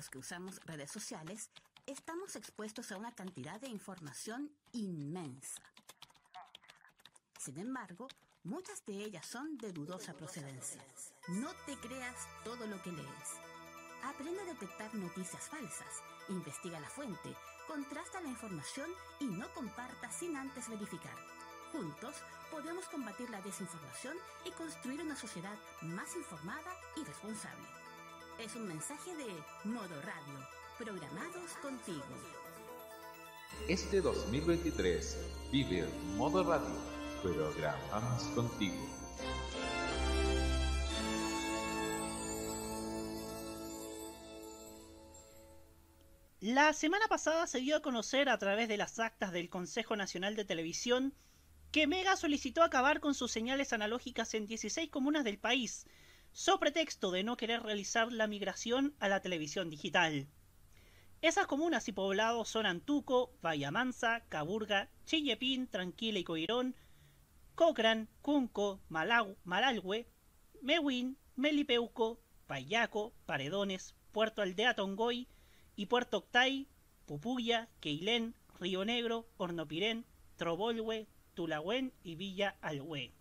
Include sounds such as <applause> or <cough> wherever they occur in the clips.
los que usamos redes sociales, estamos expuestos a una cantidad de información inmensa. Sin embargo, muchas de ellas son de dudosa procedencia. No te creas todo lo que lees. Aprende a detectar noticias falsas, investiga la fuente, contrasta la información y no comparta sin antes verificar. Juntos podemos combatir la desinformación y construir una sociedad más informada y responsable. Es un mensaje de Modo Radio, programados contigo. Este 2023 vive Modo Radio, programados contigo. La semana pasada se dio a conocer a través de las actas del Consejo Nacional de Televisión que Mega solicitó acabar con sus señales analógicas en 16 comunas del país, so pretexto de no querer realizar la migración a la televisión digital. Esas comunas y poblados son Antuco, Vallamansa, Caburga, Chillepín, Tranquila y Coirón, Cochrane, Cunco, Malau, Malalhue, Mewin, Melipeuco, Payaco, Paredones, Puerto Aldea Tongoy y Puerto Octay, Pupuya, Queilén, Río Negro, Hornopirén, Trobolhue, Tulagüen y Villa Alhue.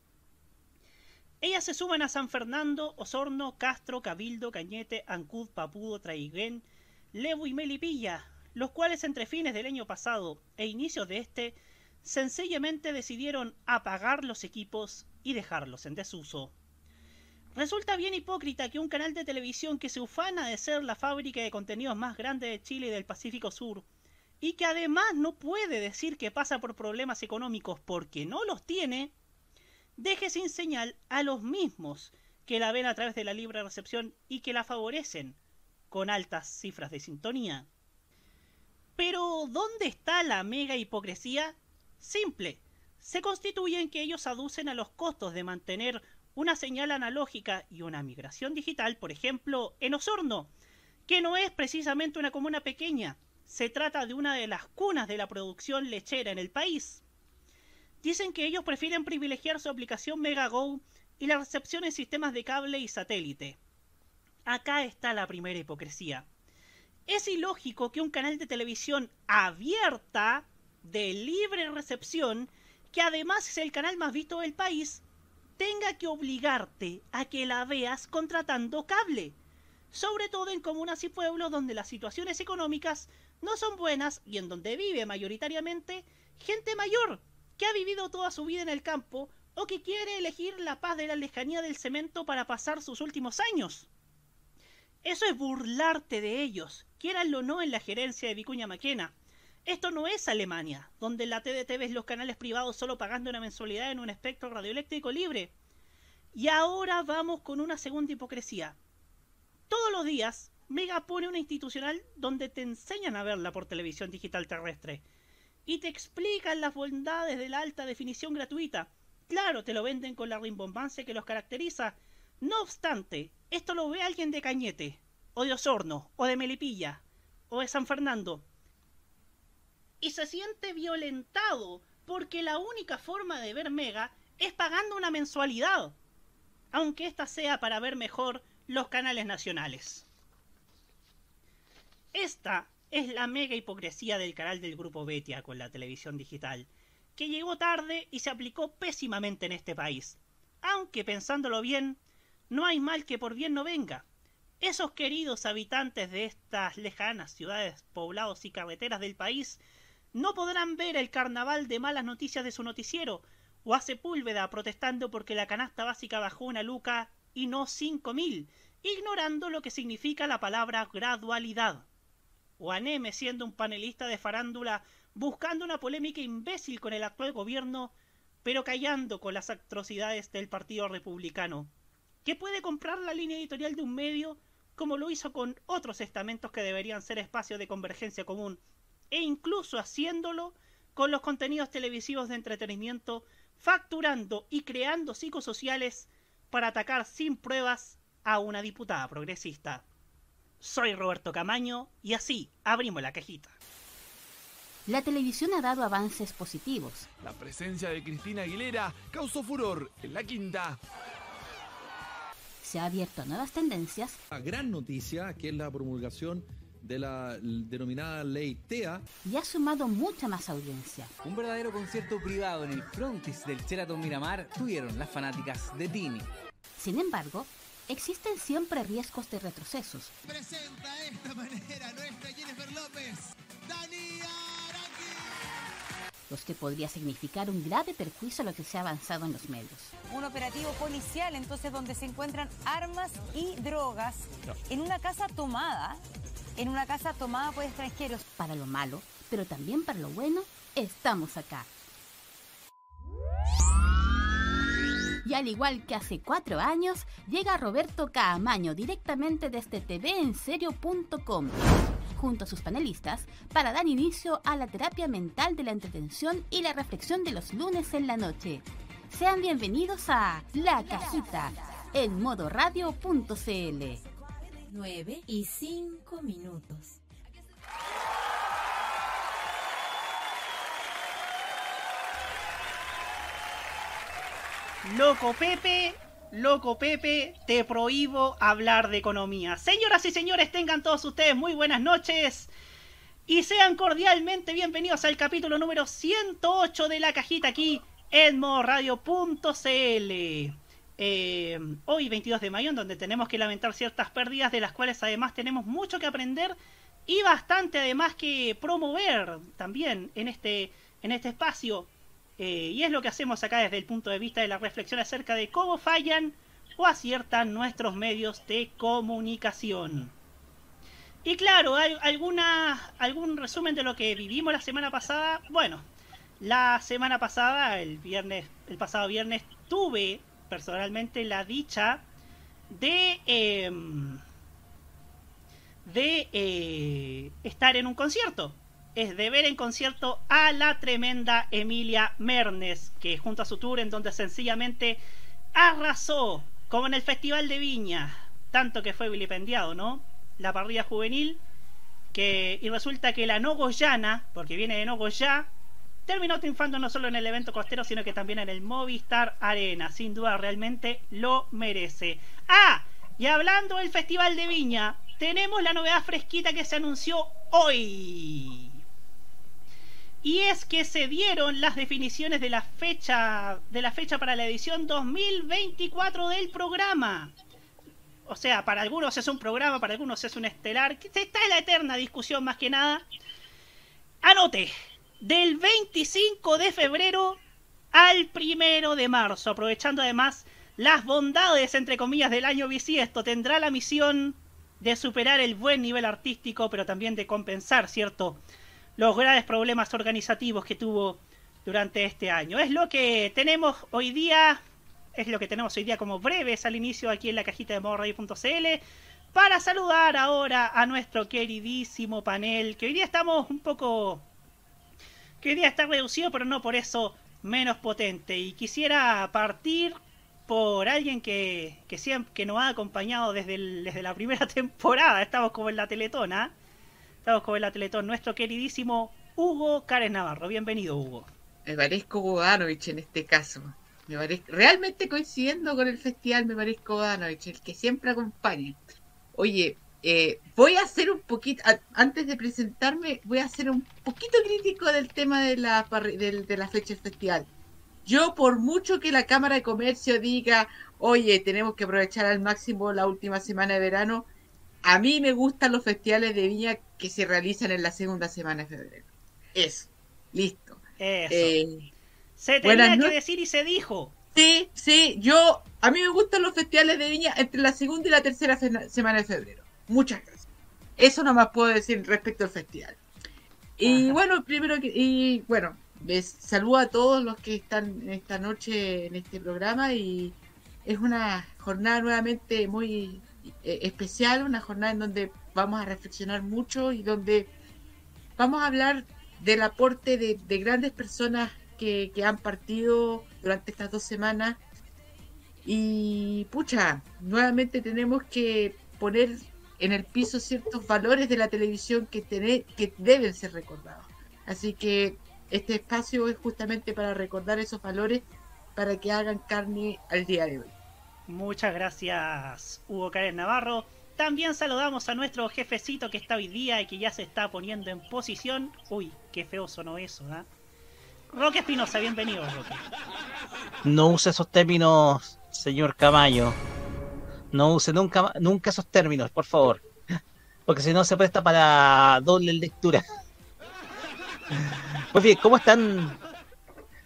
Ellas se suman a San Fernando, Osorno, Castro, Cabildo, Cañete, Ancud, Papudo, Traiguén, Lebu y Melipilla, los cuales entre fines del año pasado e inicios de este, sencillamente decidieron apagar los equipos y dejarlos en desuso. Resulta bien hipócrita que un canal de televisión que se ufana de ser la fábrica de contenidos más grande de Chile y del Pacífico Sur, y que además no puede decir que pasa por problemas económicos porque no los tiene, deje sin señal a los mismos que la ven a través de la libre recepción y que la favorecen con altas cifras de sintonía. Pero, ¿dónde está la mega hipocresía? Simple. Se constituye en que ellos aducen a los costos de mantener una señal analógica y una migración digital, por ejemplo, en Osorno, que no es precisamente una comuna pequeña, se trata de una de las cunas de la producción lechera en el país. Dicen que ellos prefieren privilegiar su aplicación MegaGo y la recepción en sistemas de cable y satélite. Acá está la primera hipocresía. Es ilógico que un canal de televisión abierta, de libre recepción, que además es el canal más visto del país, tenga que obligarte a que la veas contratando cable, sobre todo en comunas y pueblos donde las situaciones económicas no son buenas y en donde vive mayoritariamente gente mayor que ha vivido toda su vida en el campo o que quiere elegir la paz de la lejanía del cemento para pasar sus últimos años. Eso es burlarte de ellos, quieranlo o no en la gerencia de Vicuña Maquena. Esto no es Alemania, donde la TDT ves los canales privados solo pagando una mensualidad en un espectro radioeléctrico libre. Y ahora vamos con una segunda hipocresía. Todos los días Mega pone una institucional donde te enseñan a verla por televisión digital terrestre y te explican las bondades de la alta definición gratuita. Claro, te lo venden con la rimbombancia que los caracteriza. No obstante, esto lo ve alguien de Cañete, o de Osorno, o de Melipilla, o de San Fernando. Y se siente violentado porque la única forma de ver Mega es pagando una mensualidad, aunque ésta sea para ver mejor los canales nacionales. Esta es la mega hipocresía del canal del grupo Betia con la televisión digital, que llegó tarde y se aplicó pésimamente en este país. Aunque pensándolo bien, no hay mal que por bien no venga. Esos queridos habitantes de estas lejanas ciudades, poblados y carreteras del país no podrán ver el carnaval de malas noticias de su noticiero, o a Sepúlveda protestando porque la canasta básica bajó una luca y no cinco mil, ignorando lo que significa la palabra gradualidad o a Neme siendo un panelista de farándula buscando una polémica imbécil con el actual gobierno, pero callando con las atrocidades del Partido Republicano, que puede comprar la línea editorial de un medio como lo hizo con otros estamentos que deberían ser espacios de convergencia común, e incluso haciéndolo con los contenidos televisivos de entretenimiento, facturando y creando psicosociales para atacar sin pruebas a una diputada progresista. Soy Roberto Camaño y así abrimos la cajita. La televisión ha dado avances positivos. La presencia de Cristina Aguilera causó furor en la quinta. Se ha abierto a nuevas tendencias. La gran noticia que es la promulgación de la denominada ley TEA. Y ha sumado mucha más audiencia. Un verdadero concierto privado en el frontis del Sheraton Miramar tuvieron las fanáticas de Tini. Sin embargo, existen siempre riesgos de retrocesos. Presenta esta manera nuestra Jennifer López, Dani los que podría significar un grave perjuicio a lo que se ha avanzado en los medios. Un operativo policial, entonces, donde se encuentran armas y drogas en una casa tomada, en una casa tomada por extranjeros. Para lo malo, pero también para lo bueno, estamos acá. Y al igual que hace cuatro años, llega Roberto Caamaño directamente desde tvenserio.com junto a sus panelistas para dar inicio a la terapia mental de la entretención y la reflexión de los lunes en la noche. Sean bienvenidos a La Cajita en modoradio.cl. 9 y 5 minutos. Loco Pepe Loco Pepe, te prohíbo hablar de economía. Señoras y señores, tengan todos ustedes muy buenas noches. Y sean cordialmente bienvenidos al capítulo número 108 de la cajita aquí en modoradio.cl. Eh, hoy 22 de mayo, en donde tenemos que lamentar ciertas pérdidas, de las cuales además tenemos mucho que aprender y bastante además que promover también en este, en este espacio. Eh, y es lo que hacemos acá desde el punto de vista de la reflexión acerca de cómo fallan o aciertan nuestros medios de comunicación. Y claro, hay alguna, algún resumen de lo que vivimos la semana pasada. Bueno, la semana pasada, el viernes, el pasado viernes, tuve personalmente la dicha de em, de eh, estar en un concierto es de ver en concierto a la tremenda Emilia Mernes, que junto a su tour en donde sencillamente arrasó, como en el Festival de Viña, tanto que fue vilipendiado, ¿no? La parrilla juvenil, que, y resulta que la Nogoyana, porque viene de Nogoyá, terminó triunfando no solo en el evento costero, sino que también en el Movistar Arena. Sin duda, realmente lo merece. Ah, y hablando del Festival de Viña, tenemos la novedad fresquita que se anunció hoy. Y es que se dieron las definiciones de la fecha de la fecha para la edición 2024 del programa. O sea, para algunos es un programa, para algunos es un estelar. Está en la eterna discusión más que nada. Anote, del 25 de febrero al primero de marzo, aprovechando además las bondades, entre comillas, del año bisiesto, tendrá la misión de superar el buen nivel artístico, pero también de compensar, ¿cierto? Los graves problemas organizativos que tuvo durante este año. Es lo que tenemos hoy día, es lo que tenemos hoy día como breves al inicio aquí en la cajita de modoradio.cl para saludar ahora a nuestro queridísimo panel, que hoy día estamos un poco... que hoy día está reducido, pero no por eso menos potente. Y quisiera partir por alguien que, que, siempre, que nos ha acompañado desde, desde la primera <laughs> temporada. Estamos como en la Teletona. Con el Teletón, nuestro queridísimo Hugo Cárez Navarro. Bienvenido, Hugo. Me parezco Bodanovich en este caso. Me parezco, realmente coincidiendo con el festival, me parezco Bodanovich, el que siempre acompaña. Oye, eh, voy a hacer un poquito, antes de presentarme, voy a ser un poquito crítico del tema de la, de, de la fecha del festival. Yo, por mucho que la Cámara de Comercio diga, oye, tenemos que aprovechar al máximo la última semana de verano, a mí me gustan los festivales de viña que se realizan en la segunda semana de febrero. Eso, listo. Eso. Eh, se tenía que decir y se dijo. Sí, sí, yo, a mí me gustan los festivales de viña entre la segunda y la tercera semana de febrero. Muchas gracias. Eso nomás puedo decir respecto al festival. Y bueno, primero que, y bueno, les saludo a todos los que están esta noche en este programa y es una jornada nuevamente muy eh, especial, una jornada en donde vamos a reflexionar mucho y donde vamos a hablar del aporte de, grandes personas que, han partido durante estas dos semanas. Y pucha, nuevamente tenemos que poner en el piso ciertos valores de la televisión que, que deben ser recordados. Así que este espacio es justamente para recordar esos valores para que hagan carne al día de hoy. Muchas gracias, Hugo Cárez Navarro. También saludamos a nuestro jefecito que está hoy día y que ya se está poniendo en posición. Uy, qué feo sonó eso, ¿ah? Roque Espinosa, bienvenido, Roque. No use esos términos, señor Camayo. No use nunca, nunca esos términos, por favor. Porque si no se presta para doble lectura. Pues bien, ¿cómo están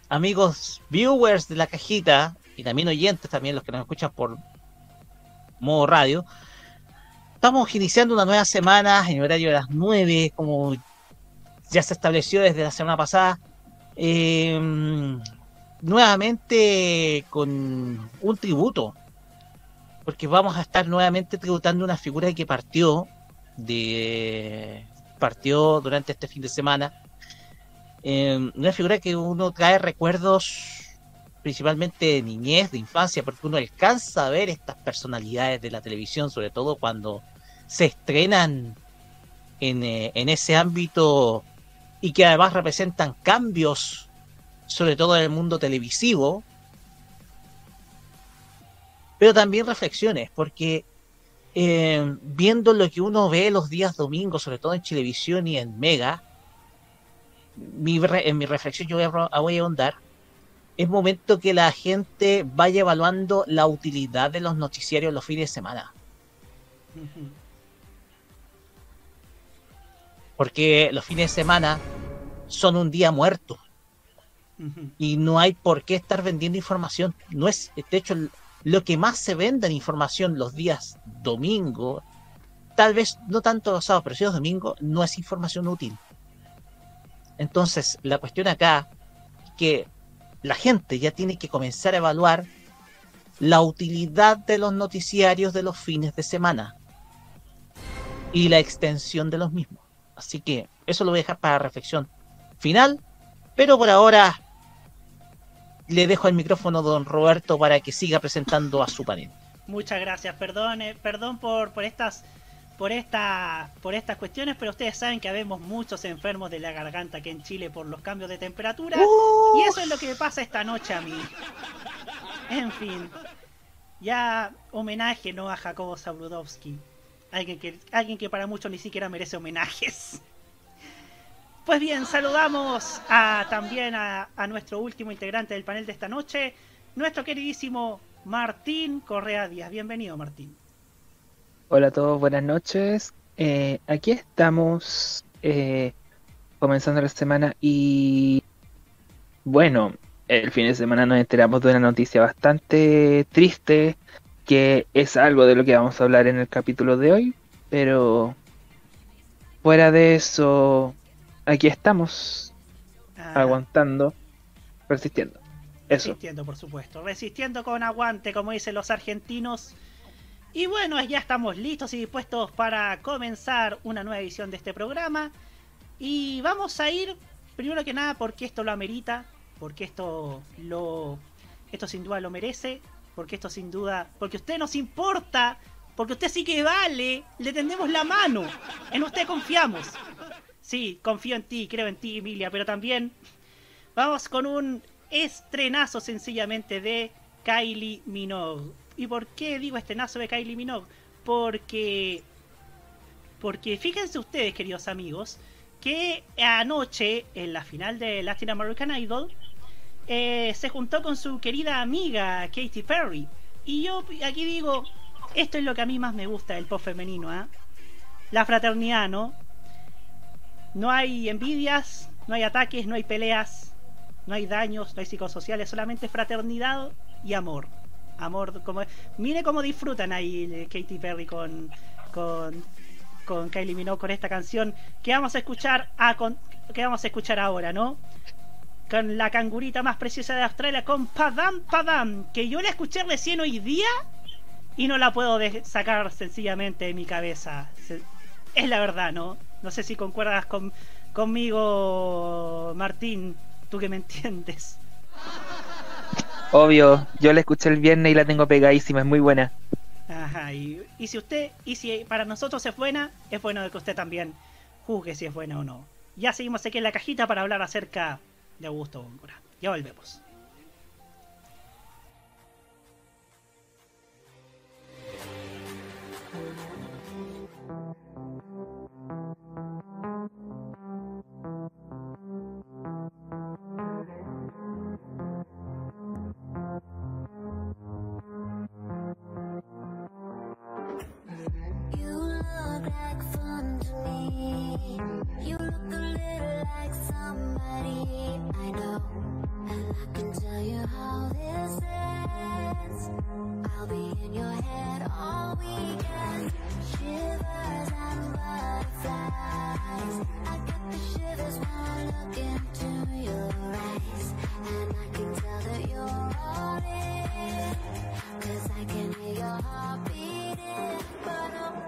amigos viewers de la cajita? Y también oyentes, también los que nos escuchan por modo radio. Estamos iniciando una nueva semana en horario de las 9, como ya se estableció desde la semana pasada. Eh, nuevamente con un tributo, porque vamos a estar nuevamente tributando una figura que partió de partió durante este fin de semana. Eh, una figura que uno trae recuerdos principalmente de niñez, de infancia, porque uno alcanza a ver estas personalidades de la televisión, sobre todo cuando se estrenan en, eh, en ese ámbito y que además representan cambios, sobre todo en el mundo televisivo, pero también reflexiones, porque eh, viendo lo que uno ve los días domingos, sobre todo en televisión y en Mega, mi, en mi reflexión yo voy a, voy a ahondar, es momento que la gente vaya evaluando la utilidad de los noticiarios los fines de semana. Porque los fines de semana son un día muerto. Y no hay por qué estar vendiendo información. No es, de hecho, lo que más se vende en información los días domingo, tal vez no tanto los sábados, pero si los domingos, no es información útil. Entonces, la cuestión acá es que la gente ya tiene que comenzar a evaluar la utilidad de los noticiarios de los fines de semana y la extensión de los mismos. Así que eso lo voy a dejar para reflexión final, pero por ahora le dejo el micrófono a don Roberto para que siga presentando a su panel. Muchas gracias, perdón, perdón por, por estas por esta por estas cuestiones, pero ustedes saben que habemos muchos enfermos de la garganta aquí en Chile por los cambios de temperatura y eso es lo que me pasa esta noche a mí. En fin, ya homenaje no a Jacobo Zabludowski, alguien que alguien que para muchos ni siquiera merece homenajes. Pues bien, saludamos a, también a, nuestro último integrante del panel de esta noche, nuestro queridísimo Martín Correa Díaz. Bienvenido, Martín. Hola a todos, buenas noches. Eh, aquí estamos eh, comenzando la semana y bueno, el fin de semana nos enteramos de una noticia bastante triste que es algo de lo que vamos a hablar en el capítulo de hoy, pero fuera de eso aquí estamos, ah. aguantando, resistiendo. Eso. Resistiendo, por supuesto. Resistiendo con aguante, como dicen los argentinos. Y bueno, ya estamos listos y dispuestos para comenzar una nueva edición de este programa. Y vamos a ir, primero que nada, porque esto lo amerita, porque esto lo. Esto sin duda lo merece, porque esto sin duda. Porque usted nos importa, porque usted sí que vale, le tendemos la mano, en usted confiamos. Sí, confío en ti, creo en ti, Emilia, pero también vamos con un estrenazo sencillamente de Kylie Minogue. ¿Y por qué digo estrenazo de Kylie Minogue? Porque porque fíjense ustedes, queridos amigos, que anoche, en la final de Latin American Idol, eh, se juntó con su querida amiga Katy Perry. Y yo aquí digo, esto es lo que a mí más me gusta del pop femenino, ¿ah? La fraternidad, ¿no? No hay envidias, no hay ataques, no hay peleas, no hay daños, no hay psicosociales, solamente fraternidad y amor. Amor, como mire cómo disfrutan ahí eh, Katy Perry con, con, con Kylie Minogue con esta canción que vamos a escuchar a que vamos a escuchar ahora, ¿no? Con la cangurita más preciosa de Australia, con Padam Padam, que yo la escuché recién hoy día y no la puedo sacar sencillamente de mi cabeza. Es la verdad, ¿no? No sé si concuerdas con, conmigo, Martín, tú que me <laughs> entiendes. Obvio, yo la escuché el viernes y la tengo pegadísima, es muy buena. Ajá, y, si usted, y si para nosotros es buena, es bueno que usted también juzgue si es buena o no. Ya seguimos aquí en la cajita para hablar acerca de Augusto Góngora. Ya volvemos. I'll be in your head all weekend. Shivers and butterflies. I get the shivers when I look into your eyes. And I can tell that you're all I can hear your heart beating. But I'm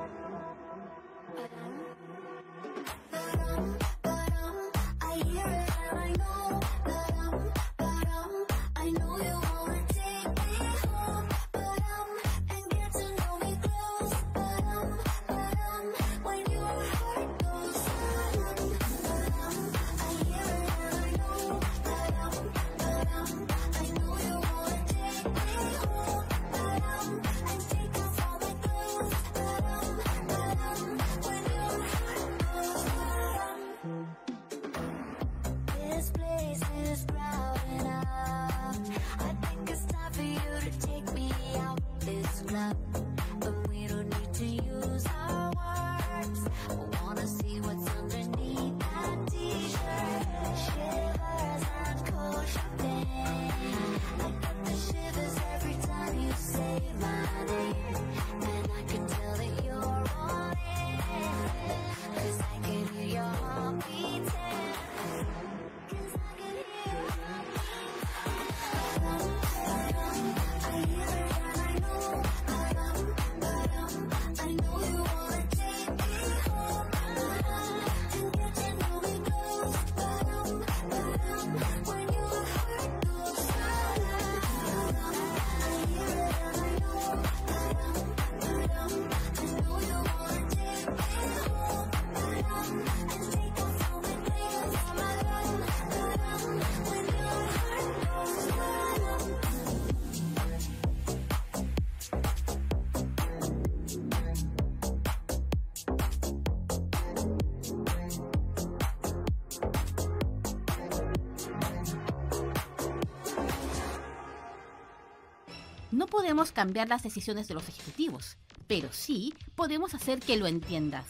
No podemos cambiar las decisiones de los ejecutivos, pero sí podemos hacer que lo entiendas.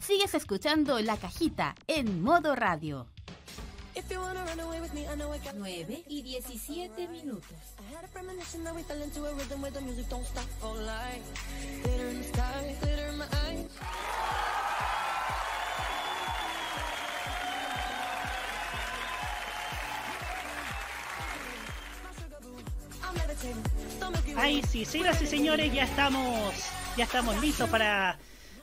Sigues escuchando La Cajita en modo radio. 9 y 17 minutos. Ay, sí, señoras y señores, ya estamos, ya estamos listos para,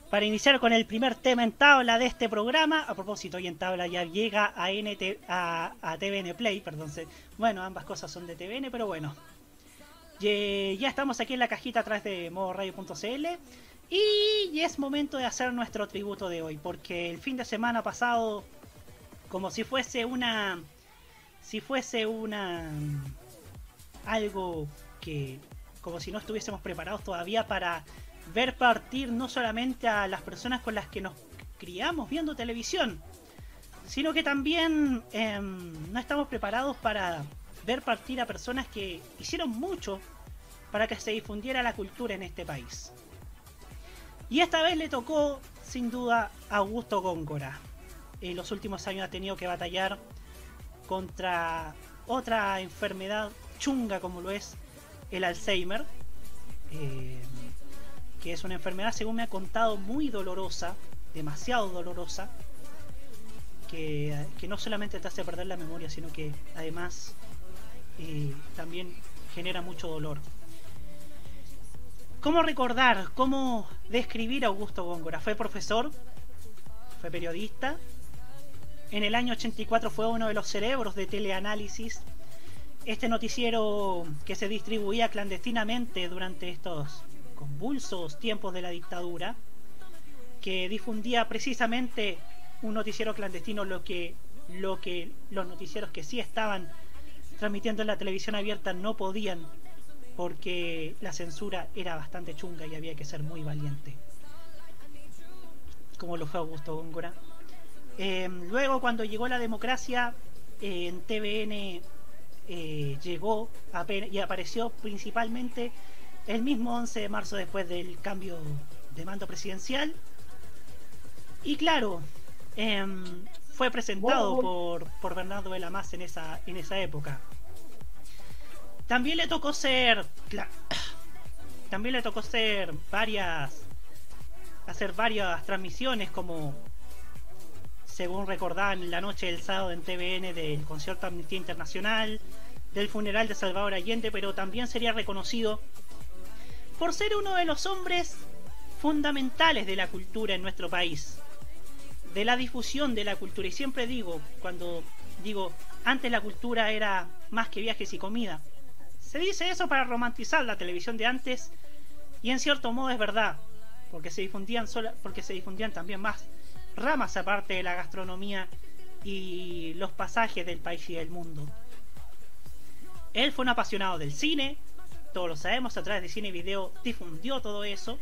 para iniciar con el primer tema en tabla de este programa. A propósito, hoy en tabla ya llega a, NT, a, a TVN Play, perdón. Bueno, ambas cosas son de TVN, pero bueno. Ye- Ya estamos aquí en la cajita atrás de modoradio.cl y es momento de hacer nuestro tributo de hoy, porque el fin de semana pasado, como si fuese una, si fuese una algo que como si no estuviésemos preparados todavía para ver partir no solamente a las personas con las que nos criamos viendo televisión, sino que también em, no estamos preparados para ver partir a personas que hicieron mucho para que se difundiera la cultura en este país. Y esta vez le tocó, sin duda, a Augusto Góngora. En los últimos años ha tenido que batallar contra otra enfermedad chunga como lo es el Alzheimer, eh, que es una enfermedad, según me ha contado, muy dolorosa, demasiado dolorosa, que, que no solamente te hace perder la memoria, sino que además eh, también genera mucho dolor. ¿Cómo recordar, cómo describir a Augusto Góngora? Fue profesor, fue periodista, en el año 84 fue uno de los cerebros de teleanálisis este noticiero que se distribuía clandestinamente durante estos convulsos tiempos de la dictadura, que difundía precisamente un noticiero clandestino, lo que, lo que los noticieros que sí estaban transmitiendo en la televisión abierta no podían, porque la censura era bastante chunga y había que ser muy valiente, como lo fue Augusto Góngora. Eh, luego, cuando llegó la democracia, eh, en TVN eh, llegó ape- y apareció principalmente el mismo 11 de marzo después del cambio de mando presidencial. Y claro, em, fue presentado por, por Bernardo de la Más en esa, en esa época. También le tocó ser. También le tocó ser varias. hacer varias transmisiones como según recordaban la noche del sábado en TVN del concierto Amnistía Internacional, del funeral de Salvador Allende, pero también sería reconocido por ser uno de los hombres fundamentales de la cultura en nuestro país, de la difusión de la cultura. Y siempre digo, cuando digo, antes la cultura era más que viajes y comida, se dice eso para romantizar la televisión de antes y en cierto modo es verdad, porque se difundían sola, porque se difundían también más ramas aparte de la gastronomía y los pasajes del país y del mundo. Él fue un apasionado del cine, todos lo sabemos, a través de cine y video difundió todo eso.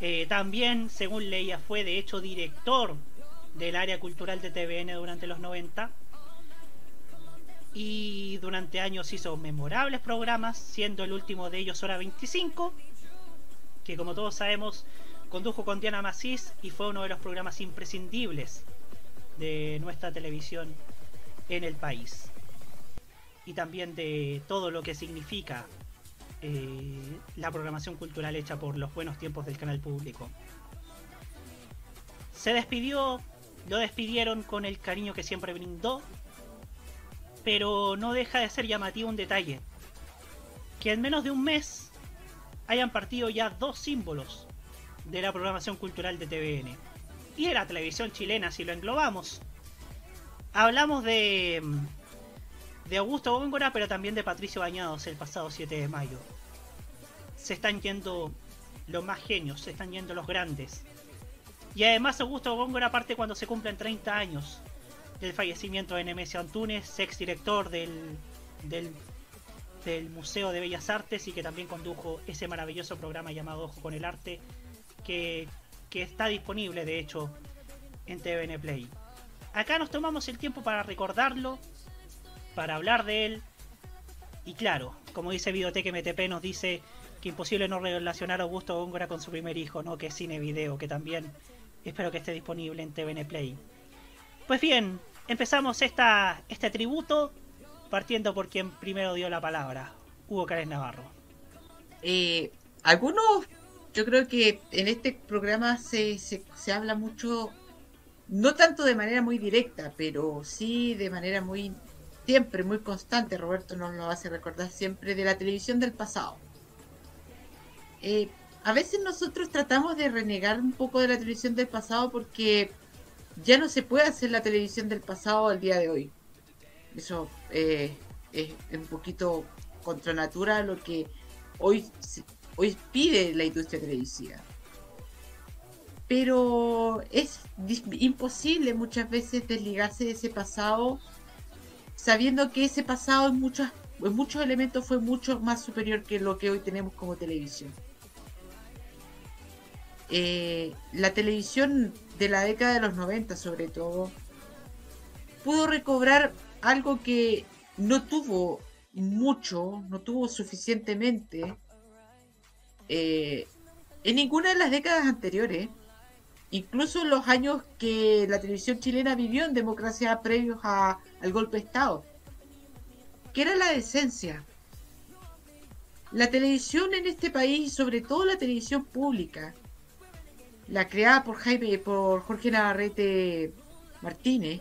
Eh, también, según leía, fue de hecho director del área cultural de TVN durante los 90. Y durante años hizo memorables programas, siendo el último de ellos Hora 25, que como todos sabemos condujo con Diana Macís y fue uno de los programas imprescindibles de nuestra televisión en el país. Y también de todo lo que significa eh, la programación cultural hecha por los buenos tiempos del canal público. Se despidió, lo despidieron con el cariño que siempre brindó, pero no deja de ser llamativo un detalle, que en menos de un mes hayan partido ya dos símbolos de la programación cultural de TVN y de la televisión chilena si lo englobamos. Hablamos de de Augusto Góngora, pero también de Patricio Bañados el pasado 7 de mayo. Se están yendo los más genios, se están yendo los grandes. Y además Augusto Góngora parte cuando se cumplen 30 años del fallecimiento de Nemesio Antunes, ex director del, del, del Museo de Bellas Artes y que también condujo ese maravilloso programa llamado Ojo con el Arte, que, que está disponible de hecho en TVN Play. Acá nos tomamos el tiempo para recordarlo, para hablar de él. Y claro, como dice Videoteque MTP, nos dice que imposible no relacionar a Augusto Góngora con su primer hijo, ¿no? Que es cine video, que también espero que esté disponible en TVN Play. Pues bien, empezamos esta, este tributo partiendo por quien primero dio la palabra, Hugo Cárez Navarro. Eh, algunos, yo creo que en este programa se, se, se habla mucho, no tanto de manera muy directa, pero sí de manera muy siempre muy constante, Roberto nos lo hace recordar siempre, de la televisión del pasado. Eh, a veces nosotros tratamos de renegar un poco de la televisión del pasado porque ya no se puede hacer la televisión del pasado al día de hoy. Eso eh, es un poquito contra natura lo que hoy, hoy pide la industria televisiva. Pero es imposible muchas veces desligarse de ese pasado sabiendo que ese pasado en muchos, en muchos elementos fue mucho más superior que lo que hoy tenemos como televisión. Eh, la televisión de la década de los 90 sobre todo pudo recobrar algo que no tuvo mucho, no tuvo suficientemente eh, en ninguna de las décadas anteriores, incluso en los años que la televisión chilena vivió en democracia previos a, al golpe de Estado, que era la decencia. La televisión en este país, sobre todo la televisión pública, la creada por Jaime, por Jorge Navarrete Martínez,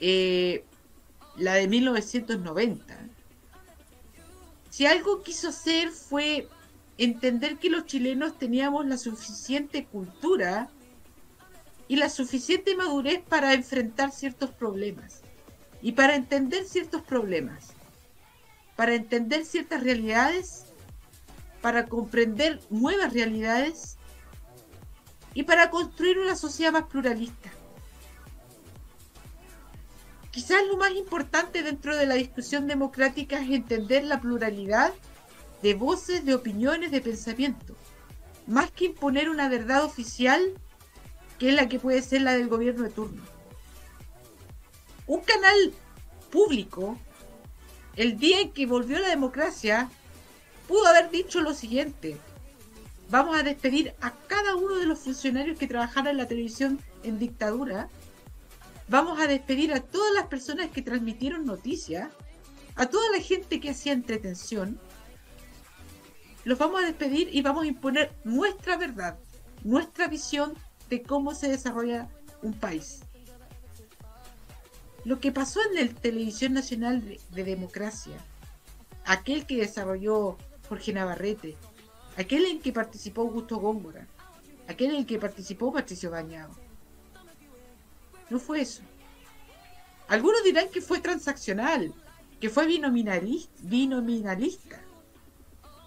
eh, la de 1990, si algo quiso hacer fue entender que los chilenos teníamos la suficiente cultura y la suficiente madurez para enfrentar ciertos problemas y para entender ciertos problemas, para entender ciertas realidades, para comprender nuevas realidades y para construir una sociedad más pluralista. Quizás lo más importante dentro de la discusión democrática es entender la pluralidad de voces, de opiniones, de pensamiento, más que imponer una verdad oficial que es la que puede ser la del gobierno de turno. Un canal público, el día en que volvió la democracia, pudo haber dicho lo siguiente, vamos a despedir a cada uno de los funcionarios que trabajaron en la televisión en dictadura, vamos a despedir a todas las personas que transmitieron noticias, a toda la gente que hacía entretención, los vamos a despedir y vamos a imponer nuestra verdad, nuestra visión de cómo se desarrolla un país. Lo que pasó en la Televisión Nacional de, de Democracia, aquel que desarrolló Jorge Navarrete, aquel en que participó Augusto Góngora, aquel en que participó Patricio Bañado. No fue eso. Algunos dirán que fue transaccional, que fue binominalista, binominalista.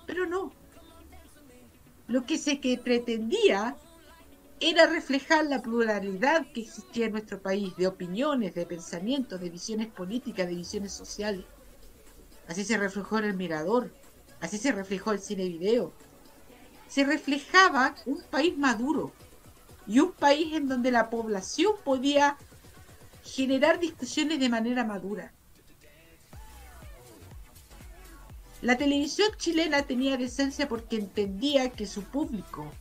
Pero no. Lo que se que pretendía era reflejar la pluralidad que existía en nuestro país, de opiniones, de pensamientos, de visiones políticas, de visiones sociales. Así se reflejó en el Mirador, así se reflejó el cine video. Se reflejaba un país maduro y un país en donde la población podía generar discusiones de manera madura. La televisión chilena tenía decencia porque entendía que su público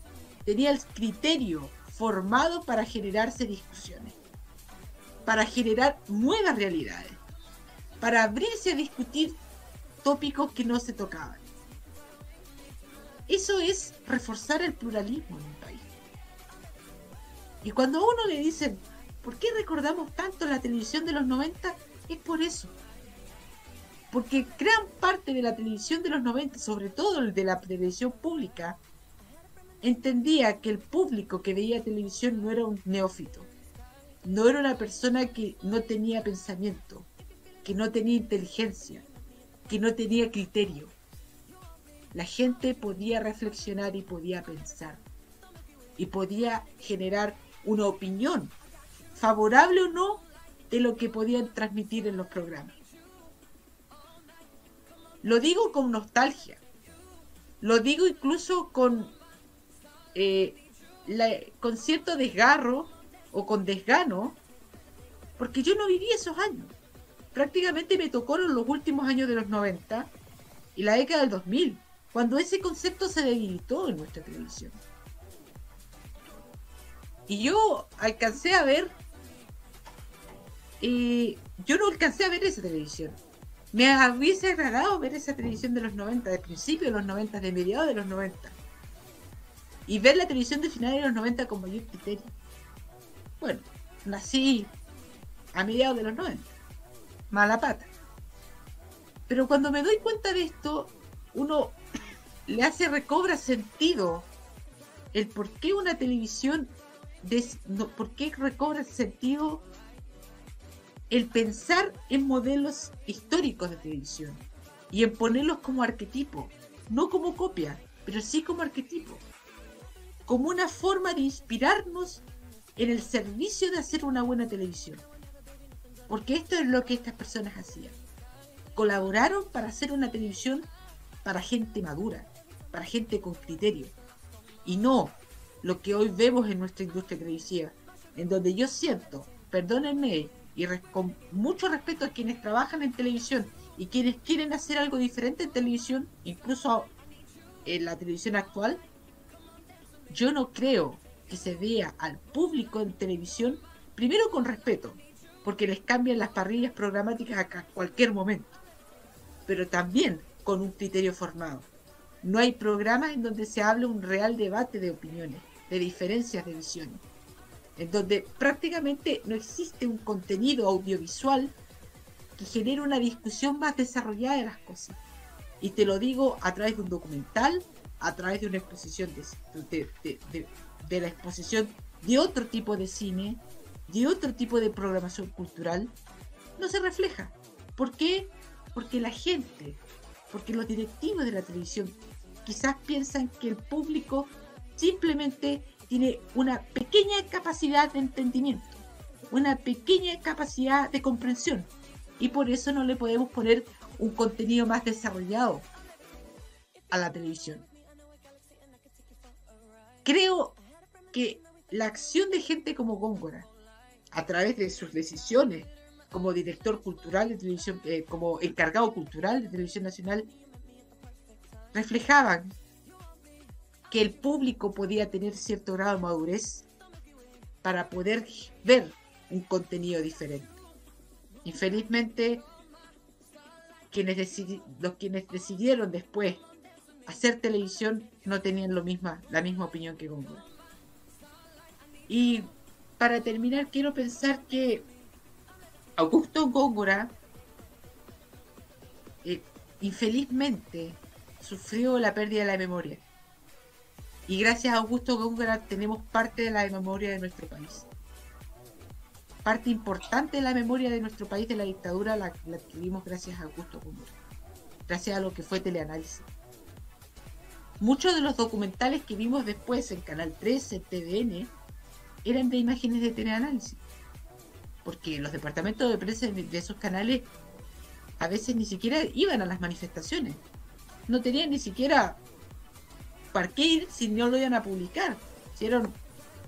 tenía el criterio formado para generarse discusiones, para generar nuevas realidades, para abrirse a discutir tópicos que no se tocaban. Eso es reforzar el pluralismo en un país. Y cuando uno le dicen, ¿por qué recordamos tanto la televisión de los 90? Es por eso. Porque gran parte de la televisión de los 90, sobre todo el de la televisión pública, entendía que el público que veía televisión no era un neófito, no era una persona que no tenía pensamiento, que no tenía inteligencia, que no tenía criterio. La gente podía reflexionar y podía pensar y podía generar una opinión, favorable o no, de lo que podían transmitir en los programas. Lo digo con nostalgia, lo digo incluso con eh, con cierto desgarro o con desgano, porque yo no viví esos años. Prácticamente me tocó en los últimos años de los 90 y la década del 2000, cuando ese concepto se debilitó en nuestra televisión. Y yo alcancé a ver, eh, yo no alcancé a ver esa televisión. Me hubiese agradado ver esa televisión de los 90, de principio de los 90, de mediados de los 90 y ver la televisión de finales de los 90 con mayor criterio. Bueno, nací a mediados de los 90, mala pata. Pero cuando me doy cuenta de esto, uno le hace recobra sentido el por qué una televisión, des- no, por qué recobra sentido el pensar en modelos históricos de televisión y en ponerlos como arquetipo, no como copia, pero sí como arquetipo como una forma de inspirarnos en el servicio de hacer una buena televisión. Porque esto es lo que estas personas hacían. Colaboraron para hacer una televisión para gente madura, para gente con criterio. Y no lo que hoy vemos en nuestra industria televisiva, en donde yo siento, perdónenme, y res- con mucho respeto a quienes trabajan en televisión y quienes quieren hacer algo diferente en televisión, incluso en la televisión actual, yo no creo que se vea al público en televisión, primero con respeto, porque les cambian las parrillas programáticas a cualquier momento, pero también con un criterio formado. No hay programas en donde se hable un real debate de opiniones, de diferencias de visiones, en donde prácticamente no existe un contenido audiovisual que genere una discusión más desarrollada de las cosas. Y te lo digo a través de un documental, a través de una exposición de, de- la exposición de otro tipo de cine, de otro tipo de programación cultural, no se refleja. ¿Por qué? Porque la gente, porque los directivos de la televisión quizás piensan que el público simplemente tiene una pequeña capacidad de entendimiento, una pequeña capacidad de comprensión, y por eso no le podemos poner un contenido más desarrollado a la televisión. Creo que la acción de gente como Góngora, a través de sus decisiones como director cultural de televisión, eh, como encargado cultural de televisión nacional, reflejaban que el público podía tener cierto grado de madurez para poder ver un contenido diferente. Infelizmente, quienes, los quienes decidieron después hacer televisión no tenían lo misma, la misma opinión que Góngora. Y para terminar, quiero pensar que Augusto Góngora, eh, infelizmente, sufrió la pérdida de la memoria. Y gracias a Augusto Góngora tenemos parte de la memoria de nuestro país. Parte importante de la memoria de nuestro país de la dictadura la, la adquirimos gracias a Augusto Góngora. Gracias a lo que fue teleanálisis. Muchos de los documentales que vimos después en Canal 13, TVN, eran de imágenes de teleanálisis. Porque los departamentos de prensa de esos canales a veces ni siquiera iban a las manifestaciones. No tenían ni siquiera para qué ir si no lo iban a publicar. Si era, un-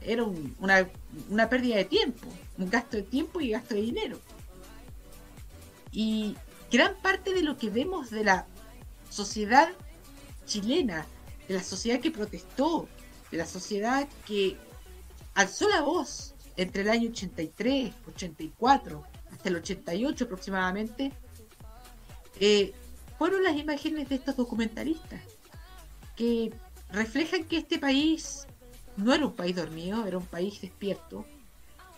era un- una, una pérdida de tiempo, un gasto de tiempo y gasto de dinero. Y gran parte de lo que vemos de la sociedad chilena, de la sociedad que protestó, de la sociedad que alzó la voz entre el año 83, 84, hasta el 88 aproximadamente, eh, fueron las imágenes de estos documentalistas que reflejan que este país no era un país dormido, era un país despierto,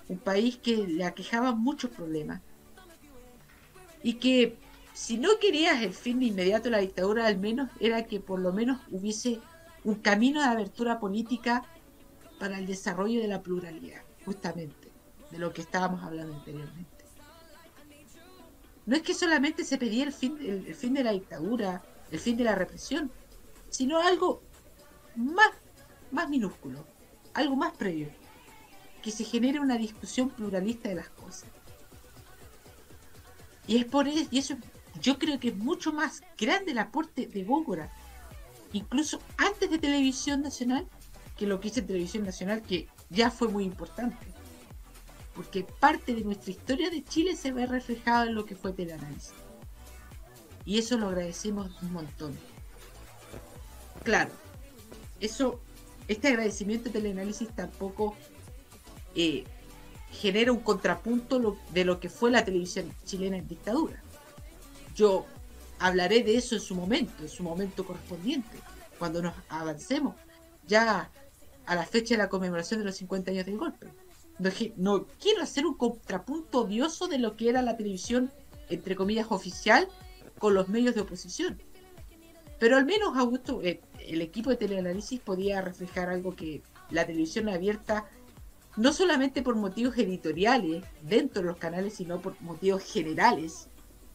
un país que le aquejaban muchos problemas y que si no querías el fin de inmediato de la dictadura, al menos era que por lo menos hubiese un camino de abertura política para el desarrollo de la pluralidad, justamente, de lo que estábamos hablando anteriormente. No es que solamente se pedía el fin, el, fin de la dictadura, el fin de la represión, sino algo más, más minúsculo, algo más previo, que se genere una discusión pluralista de las cosas. Y es por eso, y eso yo creo que es mucho más grande el aporte de Góngora, incluso antes de Televisión Nacional, que lo que hizo en Televisión Nacional, que ya fue muy importante. Porque parte de nuestra historia de Chile se ve reflejado en lo que fue Teleanálisis. Y eso lo agradecemos un montón. Claro, eso, este agradecimiento de Teleanálisis tampoco eh, genera un contrapunto de lo que fue la televisión chilena en dictadura. Yo hablaré de eso en su momento, en su momento correspondiente, cuando nos avancemos ya a la fecha de la conmemoración de los 50 años del golpe. No, quiero hacer un contrapunto odioso de lo que era la televisión, entre comillas, oficial con los medios de oposición. Pero al menos Augusto, eh, el equipo de teleanálisis podía reflejar algo que la televisión abierta, no solamente por motivos editoriales dentro de los canales, sino por motivos generales,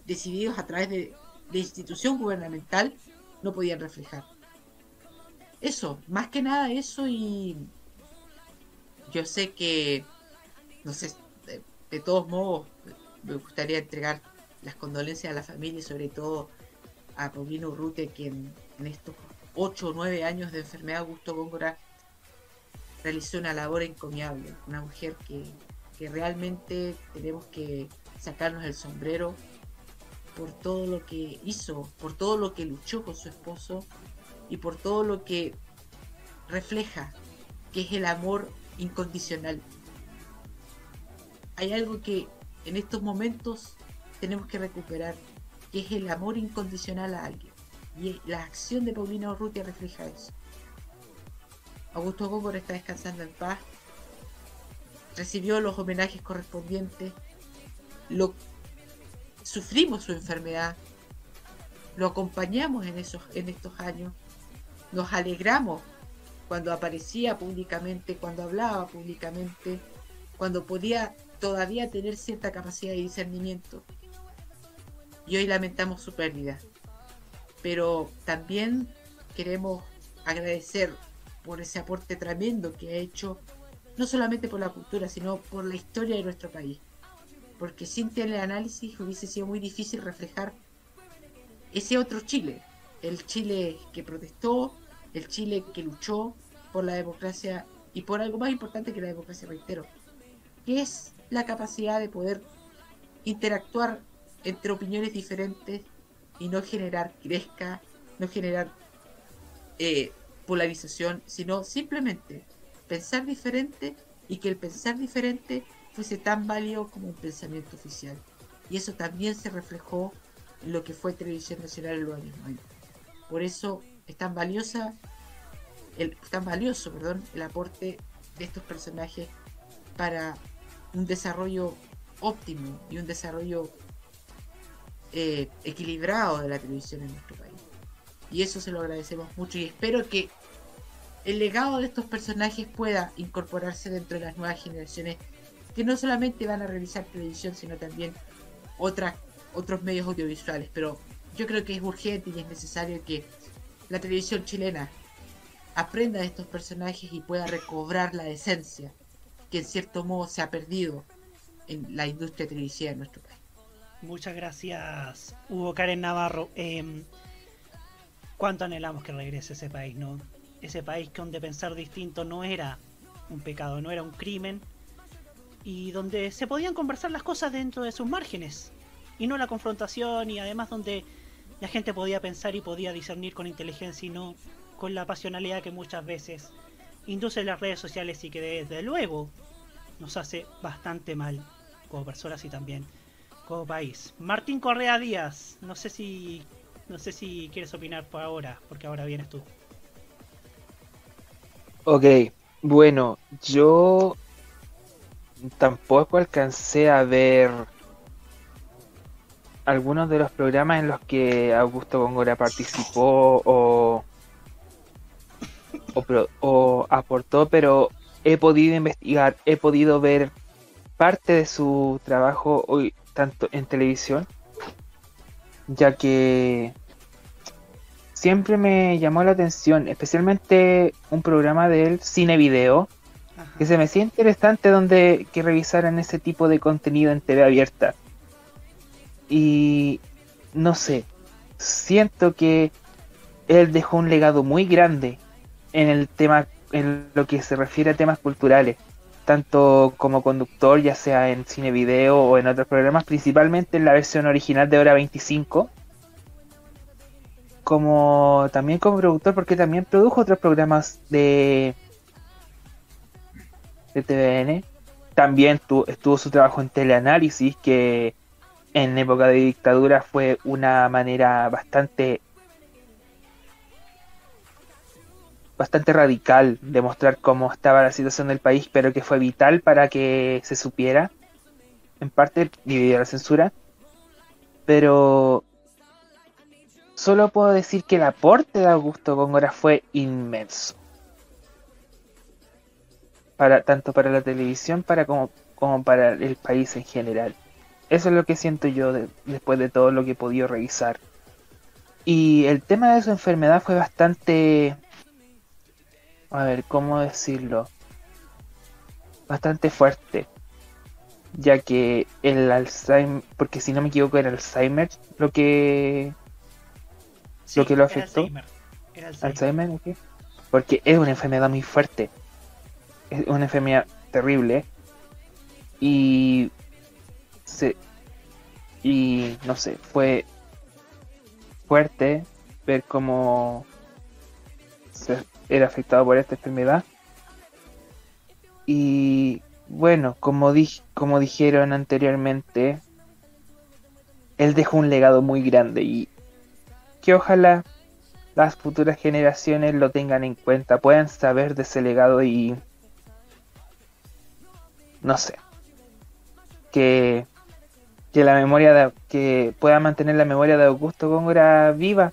decididos a través de, de institución gubernamental, no podían reflejar. Eso, más que nada eso y yo sé que, no sé, de, todos modos, me gustaría entregar las condolencias a la familia y sobre todo a Paulino Urrutia, quien en estos 8 o 9 años de enfermedad Augusto Góngora realizó una labor encomiable, una mujer que, que realmente tenemos que sacarnos el sombrero por todo lo que hizo, por todo lo que luchó con su esposo y por todo lo que refleja, que es el amor incondicional. Hay algo que en estos momentos tenemos que recuperar, que es el amor incondicional a alguien. Y la acción de Paulina Urrutia refleja eso. Augusto Góngora está descansando en paz, recibió los homenajes correspondientes, sufrimos su enfermedad, lo acompañamos en esos en estos años, nos alegramos cuando aparecía públicamente, cuando hablaba públicamente, cuando podía todavía tener cierta capacidad de discernimiento. Y hoy lamentamos su pérdida. Pero también queremos agradecer por ese aporte tremendo que ha hecho, no solamente por la cultura, sino por la historia de nuestro país. Porque sin teleanálisis hubiese sido muy difícil reflejar ese otro Chile, el Chile que protestó, el Chile que luchó por la democracia y por algo más importante que la democracia, reitero, que es la capacidad de poder interactuar entre opiniones diferentes y no generar crezca, no generar eh, polarización, sino simplemente pensar diferente y que el pensar diferente fuese tan válido como un pensamiento oficial. Y eso también se reflejó en lo que fue Televisión Nacional en los años 90. Por eso es tan valiosa, el, tan valioso, perdón, el aporte de estos personajes para un desarrollo óptimo y un desarrollo eh, equilibrado de la televisión en nuestro país. Y eso se lo agradecemos mucho y espero que el legado de estos personajes pueda incorporarse dentro de las nuevas generaciones que no solamente van a realizar televisión, sino también otras, otros medios audiovisuales. Pero yo creo que es urgente y es necesario que la televisión chilena aprenda de estos personajes y pueda recobrar la esencia en cierto modo se ha perdido en la industria televisiva de nuestro país. Muchas gracias, Hugo Karen Navarro. Eh, ¿Cuánto anhelamos que regrese ese país, no? Ese país que donde pensar distinto no era un pecado, no era un crimen, y donde se podían conversar las cosas dentro de sus márgenes, y no la confrontación, y además donde la gente podía pensar y podía discernir con inteligencia y no con la pasionalidad que muchas veces inducen las redes sociales y que desde luego nos hace bastante mal como personas y también como país. Martín Correa Díaz, no sé si no sé si quieres opinar por ahora, porque ahora vienes tú. Ok, bueno, yo tampoco alcancé a ver algunos de los programas en los que Augusto Góngora participó o, o, pro- o aportó, pero he podido investigar, he podido ver parte de su trabajo hoy tanto en televisión, ya que siempre me llamó la atención, especialmente un programa de él, Cine Video, que se me hacía interesante donde que revisaran ese tipo de contenido en TV abierta. Y no sé, siento que él dejó un legado muy grande en el tema, en lo que se refiere a temas culturales, tanto como conductor, ya sea en cine video o en otros programas, principalmente en la versión original de Hora 25, como también como productor, porque también produjo otros programas de, de TVN. También tu- estuvo su trabajo en teleanálisis, que en época de dictadura fue una manera bastante bastante radical de mostrar cómo estaba la situación del país, pero que fue vital para que se supiera, en parte debido a la censura. Pero solo puedo decir que el aporte de Augusto Góngora fue inmenso. Para, tanto para la televisión para como, como para el país en general. Eso es lo que siento yo de- después de todo lo que he podido revisar. Y el tema de su enfermedad fue bastante... A ver, ¿cómo decirlo? Bastante fuerte. Ya que el Alzheimer, porque si no me equivoco era Alzheimer lo que lo que lo era afectó. Alzheimer, era Alzheimer. Porque es una enfermedad muy fuerte. Es una enfermedad terrible. Y. Se, y no sé, fue fuerte ver cómo se era afectado por esta enfermedad. Y bueno, como, di- como dijeron anteriormente, él dejó un legado muy grande y que ojalá las futuras generaciones lo tengan en cuenta, puedan saber de ese legado y no sé, que, que la memoria de, que pueda mantener la memoria de Augusto Góngora viva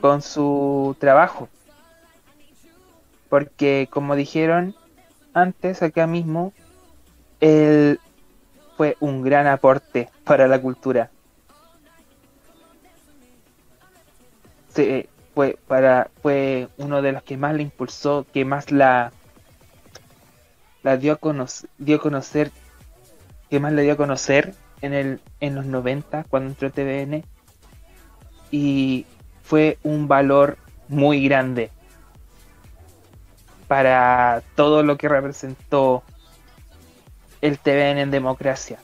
con su trabajo. Porque como dijeron antes acá mismo, él fue un gran aporte para la cultura. Se- fue para fue uno de los que más la impulsó, que más la la dio a conocer, dio a conocer, que más la dio a conocer en el en los 90 cuando entró TVN y fue un valor muy grande para todo lo que representó el TVN en democracia.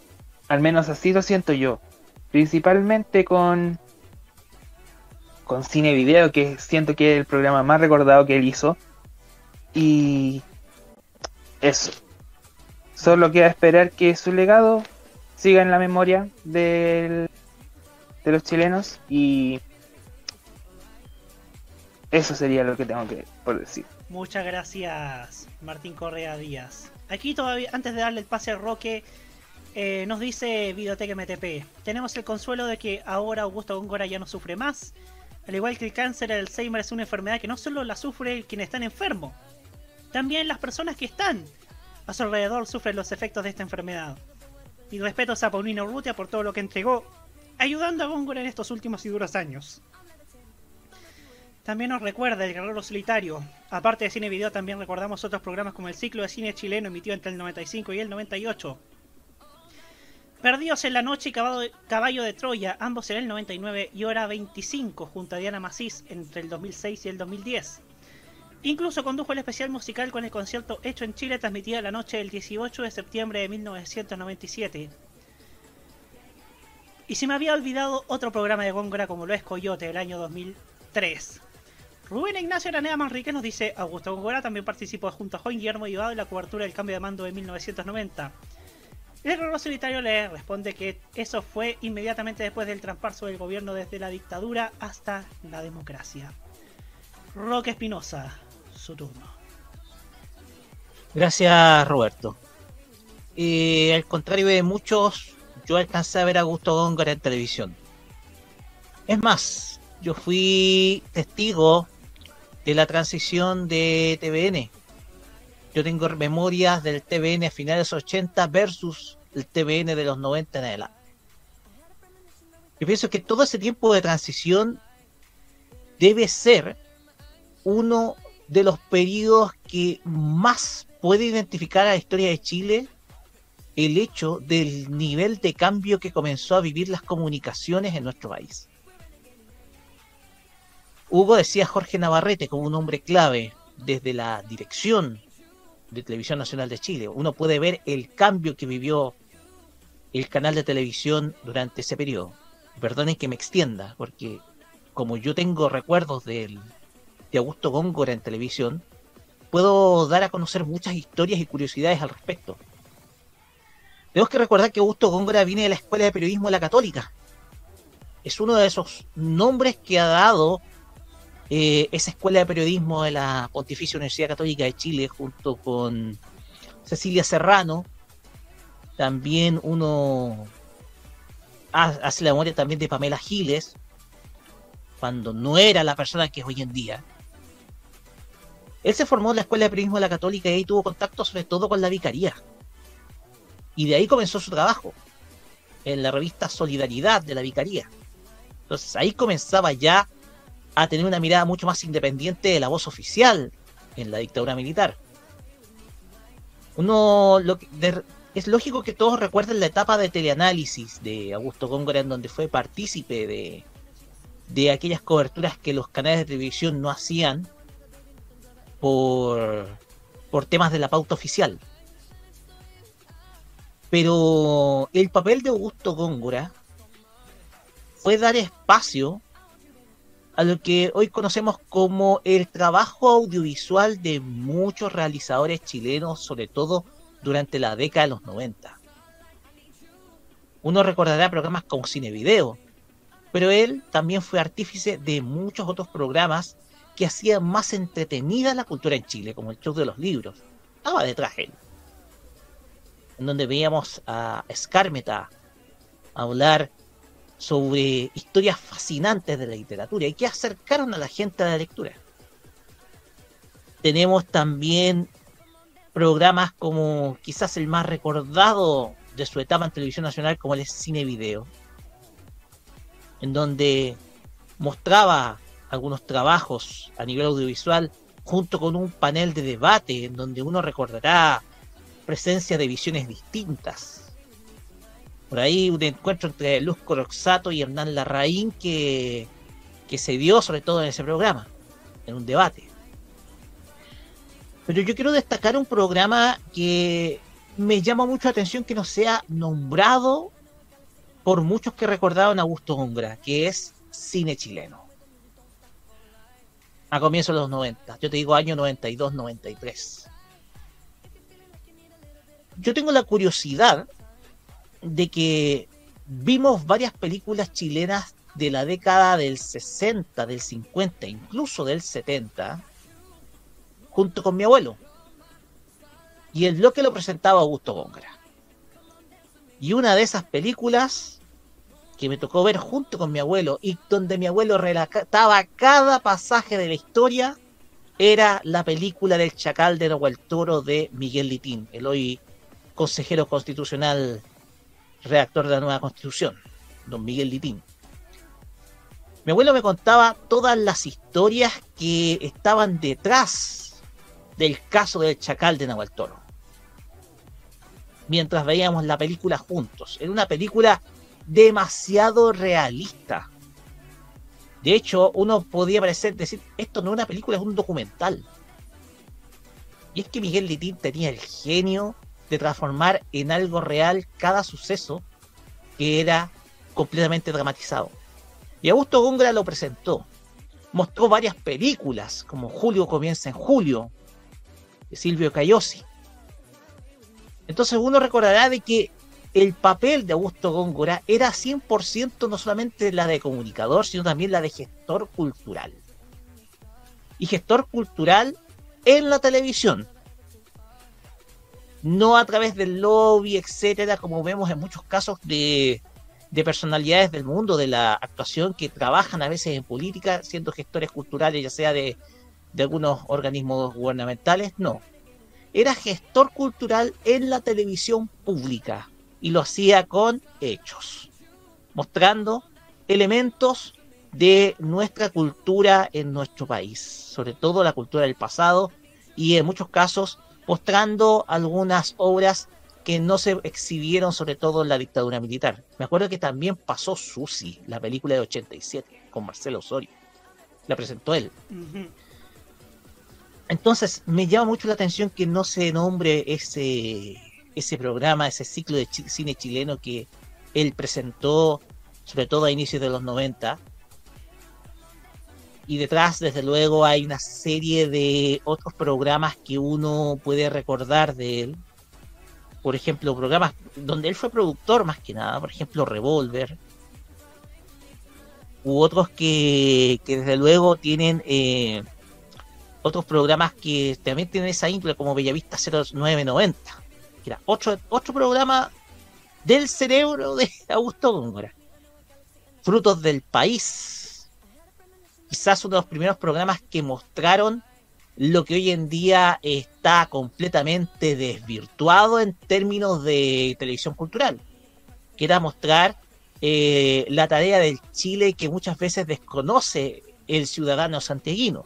Al menos así lo siento yo. Principalmente con con cine video, que siento que es el programa más recordado que él hizo. Y eso. Solo queda esperar que su legado siga en la memoria del- de los chilenos y eso sería lo que tengo que por decir. Muchas gracias, Martín Correa Díaz. Aquí todavía, antes de darle el pase al Roque, eh, nos dice Videoteca MTP. Tenemos el consuelo de que ahora Augusto Góngora ya no sufre más. Al igual que el cáncer, el Alzheimer es una enfermedad que no solo la sufre quien está enfermo, también las personas que están a su alrededor sufren los efectos de esta enfermedad. Y respetos a Paulino Urrutia por todo lo que entregó, ayudando a Góngora en estos últimos y duros años. También nos recuerda el Guerrero Solitario. Aparte de cine y video, también recordamos otros programas como el ciclo de cine chileno emitido entre el 95 y el 98. Perdidos en la noche y Caballo de, Troya, ambos en el 99 y hora 25, junto a Diana Macís entre el 2006 y el 2010. Incluso condujo el especial musical con el concierto hecho en Chile transmitida la noche del 18 de septiembre de 1997. Y se me había olvidado otro programa de Góngora como lo es Coyote del año 2003. Rubén Ignacio Aranea Manrique nos dice, Augusto Góngora también participó junto a Juan Guillermo Ibado en la cobertura del cambio de mando de 1990. El reloj solitario le responde que eso fue inmediatamente después del traspaso del gobierno desde la dictadura hasta la democracia. Roque Espinosa, su turno. Gracias, Roberto. Eh, al contrario de muchos, yo alcancé a ver a Augusto Góngora en televisión. Es más, yo fui testigo de la transición de TVN. Yo tengo memorias del TVN a finales de los 80 versus el TVN de los 90 en adelante. Yo pienso que todo ese tiempo de transición debe ser uno de los periodos que más puede identificar a la historia de Chile el hecho del nivel de cambio que comenzó a vivir las comunicaciones en nuestro país. Hugo decía Jorge Navarrete como un hombre clave desde la dirección de Televisión Nacional de Chile. Uno puede ver el cambio que vivió el canal de televisión durante ese periodo. Perdonen que me extienda, porque como yo tengo recuerdos de Augusto Góngora en televisión, puedo dar a conocer muchas historias y curiosidades al respecto. Tenemos que recordar que Augusto Góngora viene de la Escuela de Periodismo de la Católica. Es uno de esos nombres que ha dado eh, esa Escuela de Periodismo de la Pontificia Universidad Católica de Chile junto con Cecilia Serrano. También uno ha- hace la memoria también de Pamela Giles, cuando no era la persona que es hoy en día. Él se formó en la Escuela de Periodismo de la Católica y ahí tuvo contacto sobre todo con la vicaría. Y de ahí comenzó su trabajo, en la revista Solidaridad de la Vicaría. Entonces ahí comenzaba ya a tener una mirada mucho más independiente de la voz oficial en la dictadura militar. Uno lo es lógico que todos recuerden la etapa de teleanálisis de Augusto Góngora en donde fue partícipe de, de aquellas coberturas que los canales de televisión no hacían por, por temas de la pauta oficial. Pero el papel de Augusto Góngora fue dar espacio a lo que hoy conocemos como el trabajo audiovisual de muchos realizadores chilenos, sobre todo durante la década de los 90. Uno recordará programas como Cine Video, pero él también fue artífice de muchos otros programas que hacían más entretenida la cultura en Chile, como el show de los libros. Estaba detrás él. En donde veíamos a Escármeta hablar sobre historias fascinantes de la literatura y que acercaron a la gente a la lectura. Tenemos también programas como quizás el más recordado de su etapa en televisión nacional como el cine video, en donde mostraba algunos trabajos a nivel audiovisual junto con un panel de debate en donde uno recordará presencia de visiones distintas. Por ahí un encuentro entre Luz Coroxato y Hernán Larraín que, que se dio sobre todo en ese programa, en un debate. Pero yo quiero destacar un programa que me llama mucho la atención que no sea nombrado por muchos que recordaban a Augusto Hongra, que es cine chileno. A comienzos de los 90, yo te digo año 92-93. Yo tengo la curiosidad de que vimos varias películas chilenas de la década del 60, del 50, incluso del 70, junto con mi abuelo. Y el bloque lo presentaba Augusto Góngora. Y una de esas películas que me tocó ver junto con mi abuelo y donde mi abuelo relataba cada pasaje de la historia era la película del Chacal de Nahuel Toro de Miguel Litín, el hoy consejero constitucional, redactor de la nueva constitución, don Miguel Litín. Mi abuelo me contaba todas las historias que estaban detrás del caso del Chacal de Nahuel Toro. Mientras veíamos la película juntos. Era una película demasiado realista. De hecho, uno podía parecer decir, esto no es una película, es un documental. Y es que Miguel Litín tenía el genio de transformar en algo real cada suceso que era completamente dramatizado. Y Augusto Góngora lo presentó. Mostró varias películas, como Julio comienza en julio, de Silvio Cayosi. Entonces uno recordará de que el papel de Augusto Góngora era 100% no solamente la de comunicador, sino también la de gestor cultural. Y gestor cultural en la televisión. No a través del lobby, etcétera, como vemos en muchos casos de, de personalidades del mundo de la actuación que trabajan a veces en política siendo gestores culturales, ya sea de, de algunos organismos gubernamentales. No. Era gestor cultural en la televisión pública y lo hacía con hechos, mostrando elementos de nuestra cultura en nuestro país, sobre todo la cultura del pasado y en muchos casos mostrando algunas obras que no se exhibieron sobre todo en la dictadura militar. Me acuerdo que también pasó Susi, la película de 87, con Marcelo Osorio. La presentó él. Entonces, me llama mucho la atención que no se nombre ese, ese programa, ese ciclo de cine chileno que él presentó, sobre todo a inicios de los 90. Y detrás, desde luego, hay una serie de otros programas que uno puede recordar de él. Por ejemplo, programas donde él fue productor más que nada, por ejemplo, Revolver. U otros que, que desde luego tienen eh, otros programas que también tienen esa índole, como Bellavista 0990 que era otro, otro programa del cerebro de <laughs> Augusto Góngora. Frutos del País. Quizás uno de los primeros programas que mostraron lo que hoy en día está completamente desvirtuado en términos de televisión cultural, que era mostrar eh, la tarea del Chile que muchas veces desconoce el ciudadano santiaguino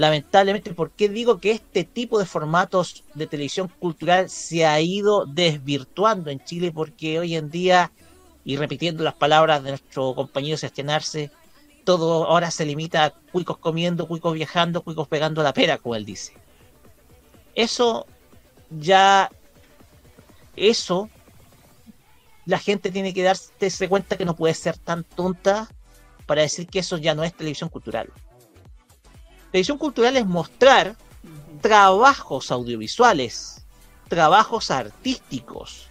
lamentablemente, ¿por qué digo que este tipo de formatos de televisión cultural se ha ido desvirtuando en Chile? Porque hoy en día, y repitiendo las palabras de nuestro compañero Sebastián Arce, todo ahora se limita a cuicos comiendo, cuicos viajando, cuicos pegando la pera, como él dice. Eso ya, eso, la gente tiene que darse cuenta que no puede ser tan tonta para decir que eso ya no es televisión cultural. Televisión cultural es mostrar trabajos audiovisuales, trabajos artísticos,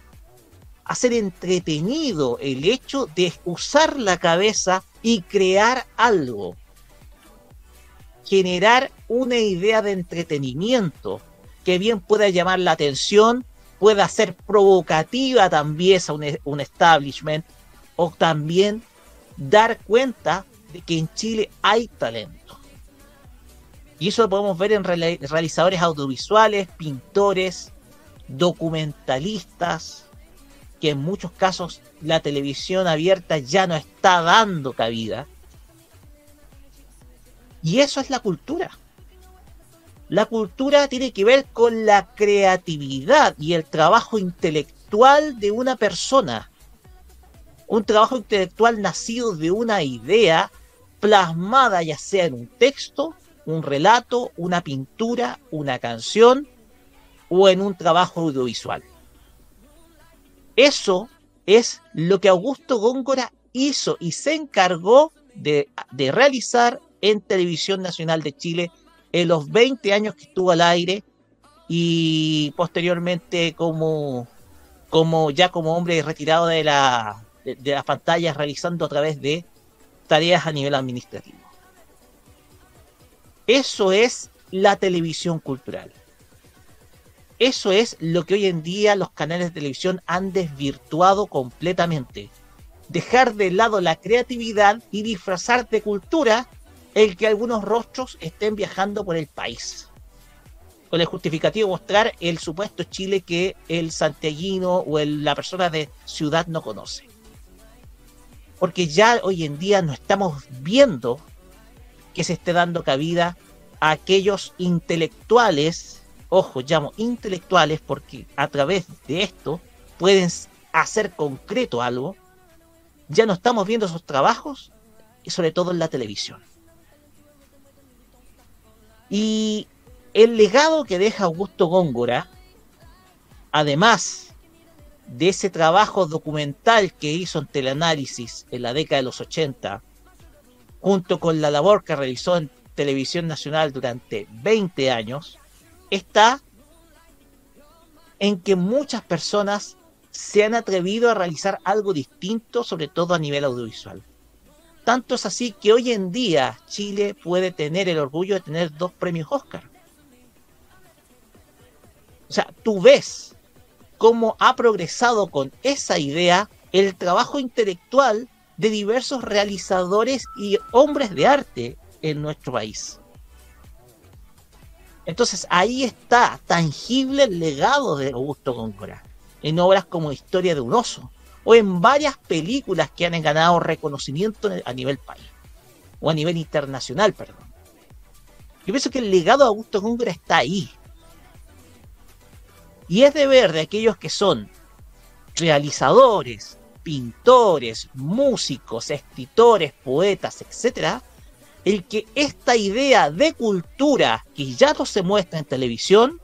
hacer entretenido el hecho de usar la cabeza y crear algo, generar una idea de entretenimiento que bien pueda llamar la atención, pueda ser provocativa también a un, un establishment o también dar cuenta de que en Chile hay talento. Y eso lo podemos ver en reali- realizadores audiovisuales, pintores, documentalistas, que en muchos casos la televisión abierta ya no está dando cabida. Y eso es la cultura. La cultura tiene que ver con la creatividad y el trabajo intelectual de una persona. Un trabajo intelectual nacido de una idea plasmada ya sea en un texto, un relato, una pintura, una canción o en un trabajo audiovisual. Eso es lo que Augusto Góngora hizo y se encargó de, realizar en Televisión Nacional de Chile en los 20 años que estuvo al aire y posteriormente como, como ya como hombre retirado de la de, de las pantallas realizando a través de tareas a nivel administrativo. Eso es la televisión cultural. Eso es lo que hoy en día los canales de televisión han desvirtuado completamente. Dejar de lado la creatividad y disfrazar de cultura el que algunos rostros estén viajando por el país. Con el justificativo mostrar el supuesto Chile que el santiaguino o la persona de ciudad no conoce. Porque ya hoy en día no estamos viendo que se esté dando cabida a aquellos intelectuales, ojo, llamo intelectuales porque a través de esto pueden hacer concreto algo. Ya no estamos viendo esos trabajos, y sobre todo en la televisión. Y el legado que deja Augusto Góngora, además de ese trabajo documental que hizo en teleanálisis en la década de los 80, junto con la labor que realizó en televisión nacional durante 20 años, está en que muchas personas se han atrevido a realizar algo distinto, sobre todo a nivel audiovisual. Tanto es así que hoy en día Chile puede tener el orgullo de tener dos premios Oscar. O sea, tú ves cómo ha progresado con esa idea el trabajo intelectual de diversos realizadores y hombres de arte en nuestro país. Entonces ahí está tangible el legado de Augusto Góngora en obras como Historia de un oso o en varias películas que han ganado reconocimiento a nivel país o a nivel internacional, perdón. Yo pienso que el legado de Augusto Góngora está ahí. Y es deber de aquellos que son realizadores, pintores, músicos, escritores, poetas, etcétera, el que esta idea de cultura que ya no se muestra en televisión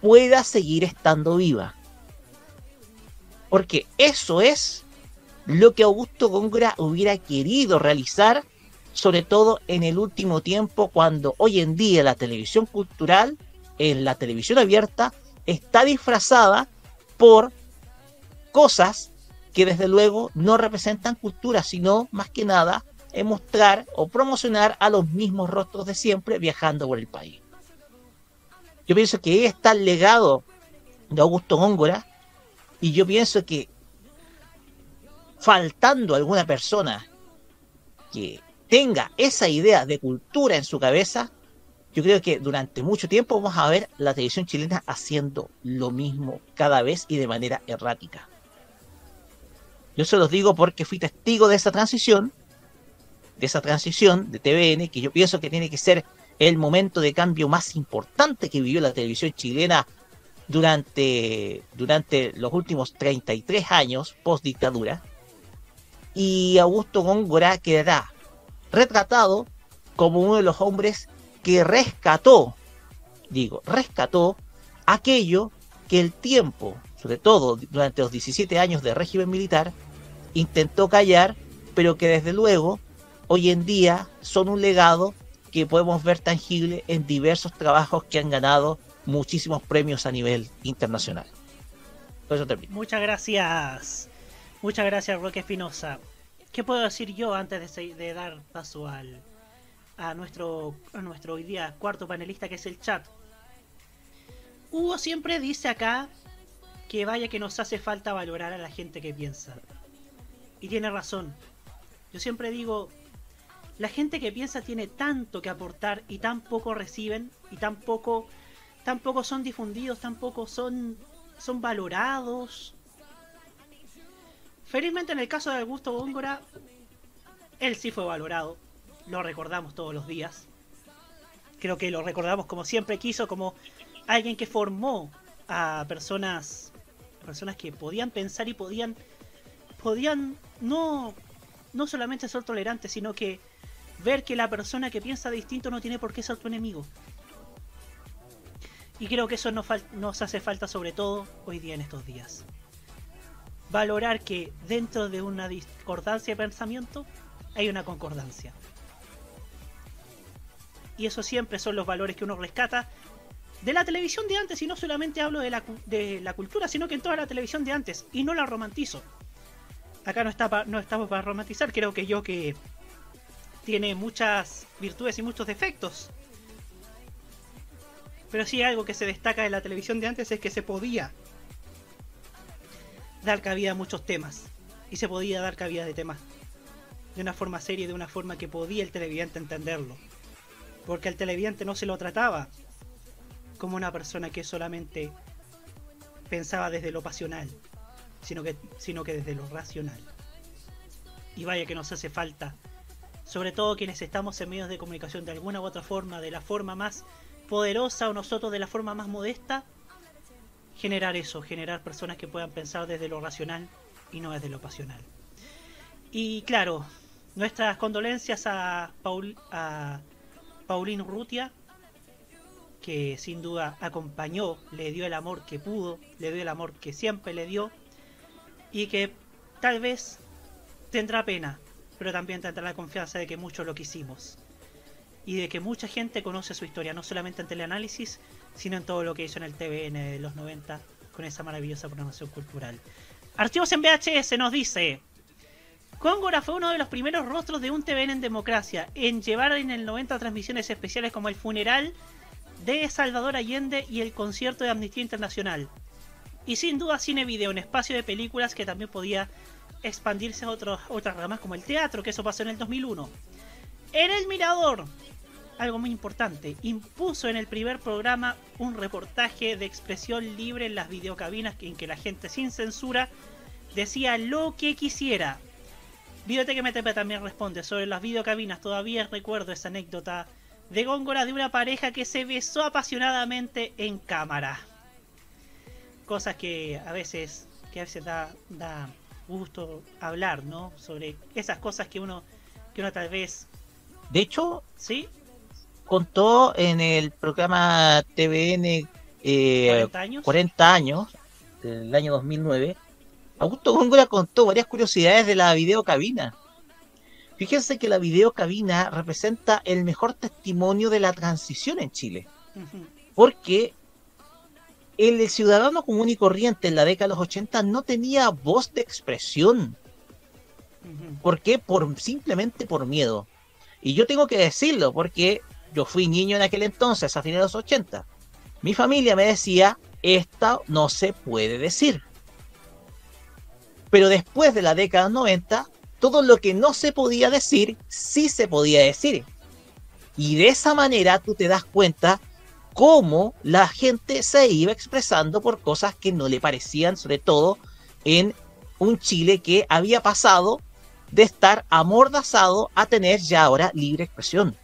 pueda seguir estando viva. Porque eso es lo que Augusto Góngora hubiera querido realizar, sobre todo en el último tiempo, cuando hoy en día la televisión cultural, en la televisión abierta, está disfrazada por cosas que desde luego no representan cultura, sino más que nada mostrar o promocionar a los mismos rostros de siempre viajando por el país. Yo pienso que está el legado de Augusto Góngora y yo pienso que faltando alguna persona que tenga esa idea de cultura en su cabeza, yo creo que durante mucho tiempo vamos a ver la televisión chilena haciendo lo mismo cada vez y de manera errática. Yo se los digo porque fui testigo de esa transición, de esa transición de TVN, que yo pienso que tiene que ser el momento de cambio más importante que vivió la televisión chilena durante, durante los últimos 33 años post dictadura. Y Augusto Góngora quedará retratado como uno de los hombres que rescató, digo, rescató aquello que el tiempo, sobre todo durante los 17 años de régimen militar, intentó callar, pero que desde luego hoy en día son un legado que podemos ver tangible en diversos trabajos que han ganado muchísimos premios a nivel internacional. Por eso termino. Muchas gracias. Muchas gracias, Roque Espinosa. ¿Qué puedo decir yo antes de, de dar paso al, a, nuestro, a nuestro hoy día cuarto panelista, que es el chat? Hugo siempre dice acá que vaya que nos hace falta valorar a la gente que piensa. Y tiene razón. Yo siempre digo, la gente que piensa tiene tanto que aportar y tan poco reciben y tan poco, son difundidos, tan poco son, son valorados. Felizmente en el caso de Augusto Góngora, él sí fue valorado. Lo recordamos todos los días. Creo que lo recordamos como siempre quiso, como alguien que formó a personas, personas que podían pensar y podían, podían no, no solamente ser tolerantes, sino que ver que la persona que piensa distinto no tiene por qué ser tu enemigo. Y creo que eso nos, hace falta sobre todo hoy día en estos días. Valorar que dentro de una discordancia de pensamiento hay una concordancia. Y eso siempre son los valores que uno rescata de la televisión de antes, y no solamente hablo de la, cultura, sino que en toda la televisión de antes, y no la romantizo. Acá no estamos para romantizar, creo que yo que tiene muchas virtudes y muchos defectos. Pero sí algo que se destaca de la televisión de antes es que se podía dar cabida a muchos temas. Y se podía dar cabida de temas de una forma seria y de una forma que podía el televidente entenderlo. Porque al televidente no se lo trataba como una persona que solamente pensaba desde lo pasional, sino que, sino que desde lo racional. Y vaya que nos hace falta, sobre todo quienes estamos en medios de comunicación de alguna u otra forma, de la forma más poderosa o nosotros de la forma más modesta, generar eso, generar personas que puedan pensar desde lo racional y no desde lo pasional. Y claro, nuestras condolencias a, Paul, a Pauline Rutia, que sin duda acompañó, le dio el amor que pudo, le dio el amor que siempre le dio, y que tal vez tendrá pena, pero también tendrá la confianza de que muchos lo quisimos. Y de que mucha gente conoce su historia, no solamente en teleanálisis, sino en todo lo que hizo en el TVN de los 90 con esa maravillosa programación cultural. Archivos en VHS nos dice, Góngora fue uno de los primeros rostros de un TVN en democracia, en llevar en el 90 transmisiones especiales como el funeral de Salvador Allende y el concierto de Amnistía Internacional. Y sin duda cine video, un espacio de películas que también podía expandirse a otros- otras ramas como el teatro, que eso pasó en el 2001. En El Mirador, algo muy importante, impuso en el primer programa un reportaje de expresión libre en las videocabinas en que la gente sin censura decía lo que quisiera. Videoteca MTP también responde sobre las videocabinas. Todavía recuerdo esa anécdota de Góngora de una pareja que se besó apasionadamente en cámara. Cosas que a veces, que a veces da, da gusto hablar, ¿no? Sobre esas cosas que uno, que uno tal vez, De hecho, ¿sí? contó en el programa TVN eh, 40 años. 40 años, del año 2009, Augusto Góngora contó varias curiosidades de la videocabina. Fíjense que la videocabina representa el mejor testimonio de la transición en Chile, porque el ciudadano común y corriente en la década de los 80 no tenía voz de expresión. ¿Por qué? Por, simplemente por miedo. Y yo tengo que decirlo porque yo fui niño en aquel entonces, a finales de los 80. Mi familia me decía, esta no se puede decir. Pero después de la década 90, todo lo que no se podía decir, sí se podía decir. Y de esa manera tú te das cuenta cómo la gente se iba expresando por cosas que no le parecían, sobre todo en un Chile que había pasado de estar amordazado a tener ya ahora libre expresión.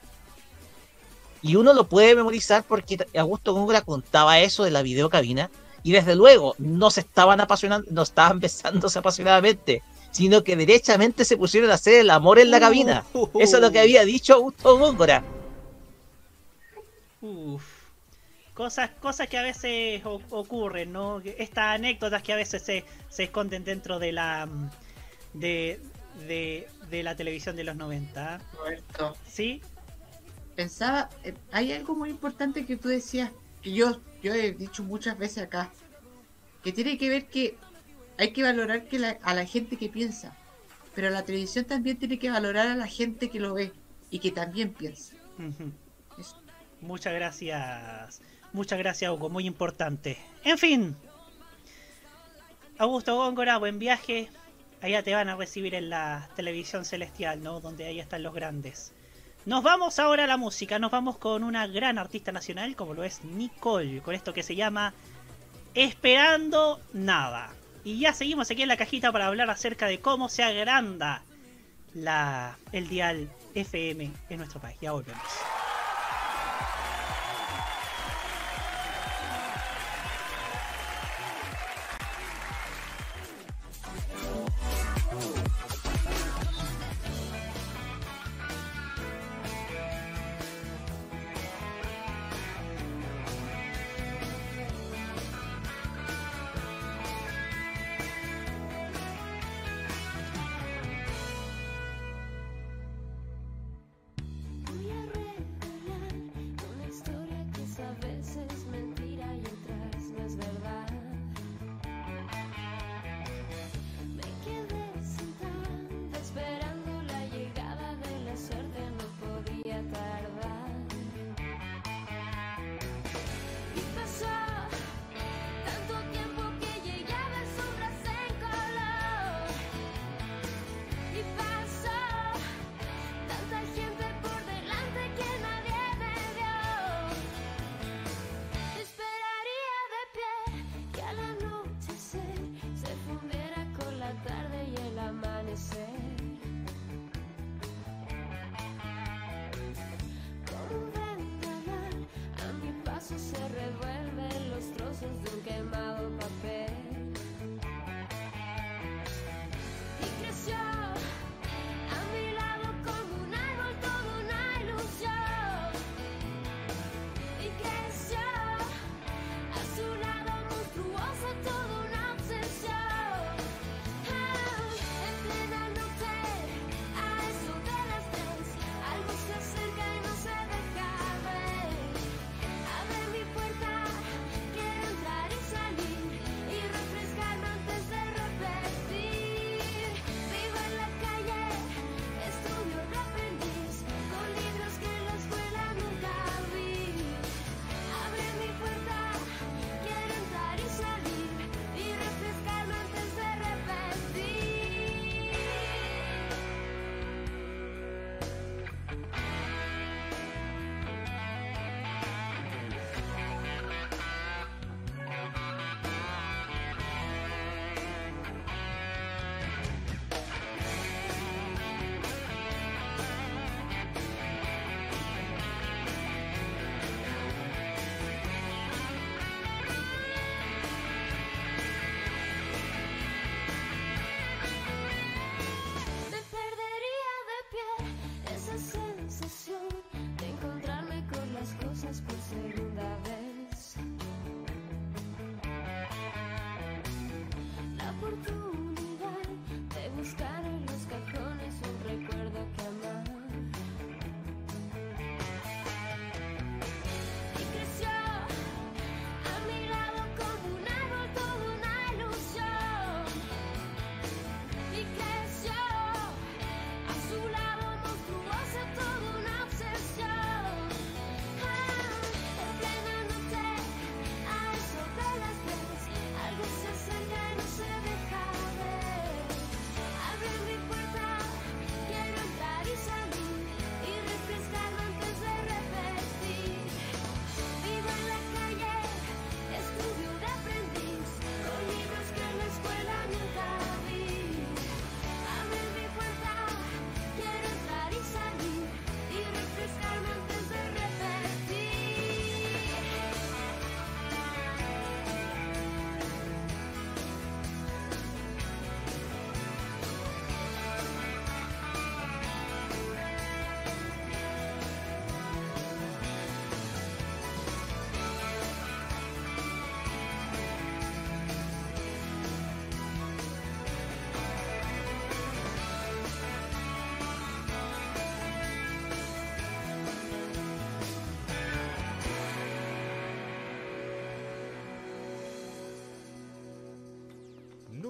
Y uno lo puede memorizar porque Augusto Góngora contaba eso de la videocabina y desde luego no se estaban apasionando, no estaban <laughs> besándose apasionadamente, sino que derechamente se pusieron a hacer el amor en la cabina. Eso es lo que había dicho Augusto Góngora. Uf. Cosas, cosas que a veces o- ocurren, ¿no? Estas anécdotas que a veces se, se esconden dentro de la mm, de, de, de la televisión de los 90. Roberto. ¿Sí? Pensaba, eh, hay algo muy importante que tú decías, que yo, yo he dicho muchas veces acá, que tiene que ver que hay que valorar que la- a la gente que piensa, pero la televisión también tiene que valorar a la gente que lo ve y que también piensa. Muchas gracias. Muchas gracias, Hugo. Muy importante. En fin. Augusto Góngora, buen viaje. Allá te van a recibir en la televisión celestial, ¿no? Donde ahí están los grandes. Nos vamos ahora a la música. Nos vamos con una gran artista nacional como lo es Nicole. Con esto que se llama Esperando Nada. Y ya seguimos aquí en la cajita para hablar acerca de cómo se agranda la, el dial FM en nuestro país. Ya volvemos.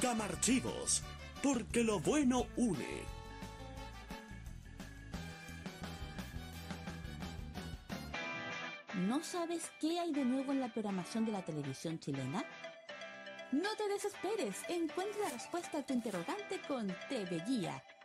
Camarchivos, porque lo bueno une. ¿No sabes qué hay de nuevo en la programación de la televisión chilena? No te desesperes, encuentra la respuesta a tu interrogante con TV Guía,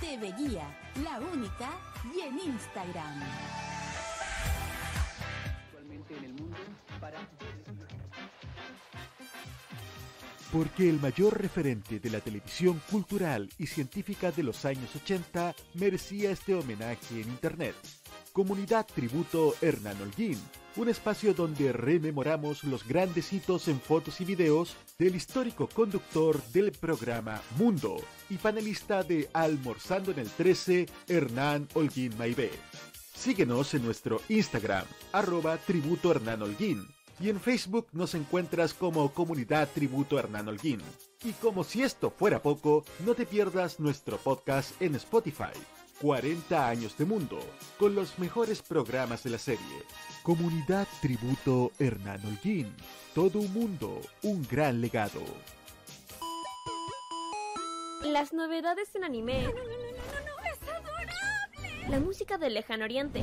TV Guía, la única, y en Instagram. Actualmente en el mundo para Porque el mayor referente de la televisión cultural y científica de los años 80 merecía este homenaje en Internet. Comunidad Tributo Hernán Holguín, un espacio donde rememoramos los grandes hitos en fotos y videos del histórico conductor del programa Mundo y panelista de Almorzando en el 13, Hernán Holguín Maibé. Síguenos en nuestro Instagram, arroba tributo Hernán Holguín, y en Facebook nos encuentras como Comunidad Tributo Hernán Holguín. Y como si esto fuera poco, no te pierdas nuestro podcast en Spotify. 40 años de mundo, con los mejores programas de la serie. Comunidad Tributo Hernán Holguín. Todo un mundo, un gran legado. Las novedades en anime. La música del lejano oriente.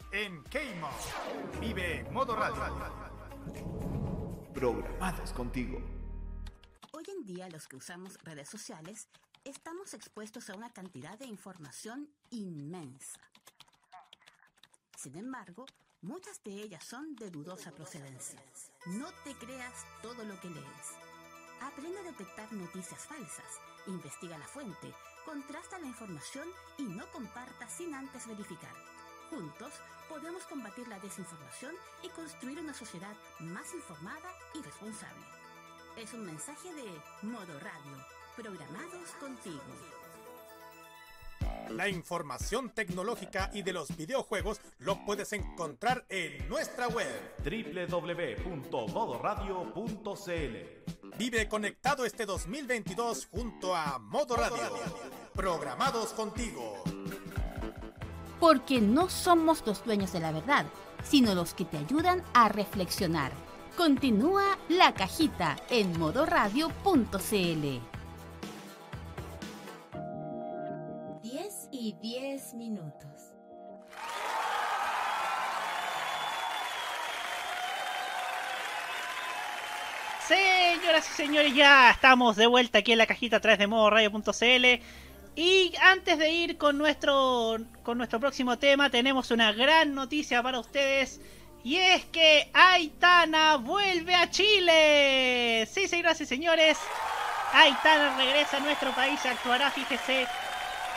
en Keimo. Vive Modo Radio. Programados contigo. Hoy en día los que usamos redes sociales estamos expuestos a una cantidad de información inmensa. Sin embargo, muchas de ellas son de dudosa procedencia. No te creas todo lo que lees. Aprende a detectar noticias falsas, investiga la fuente, contrasta la información y no comparta sin antes verificar. Juntos podemos combatir la desinformación y construir una sociedad más informada y responsable. Es un mensaje de Modo Radio, programados contigo. La información tecnológica y de los videojuegos lo puedes encontrar en nuestra web www.modoradio.cl. Vive conectado este 2022 junto a Modo Radio. Programados contigo. Porque no somos los dueños de la verdad, sino los que te ayudan a reflexionar. Continúa la cajita en modoradio.cl. 10 y 10 minutos. Señoras y señores, ya estamos de vuelta aquí en la cajita atrás de modo radio.cl. Y antes de ir con nuestro, con nuestro próximo tema, tenemos una gran noticia para ustedes. Y es que Aitana vuelve a Chile. Sí, señoras y señores. Aitana regresa a nuestro país. Actuará, fíjese,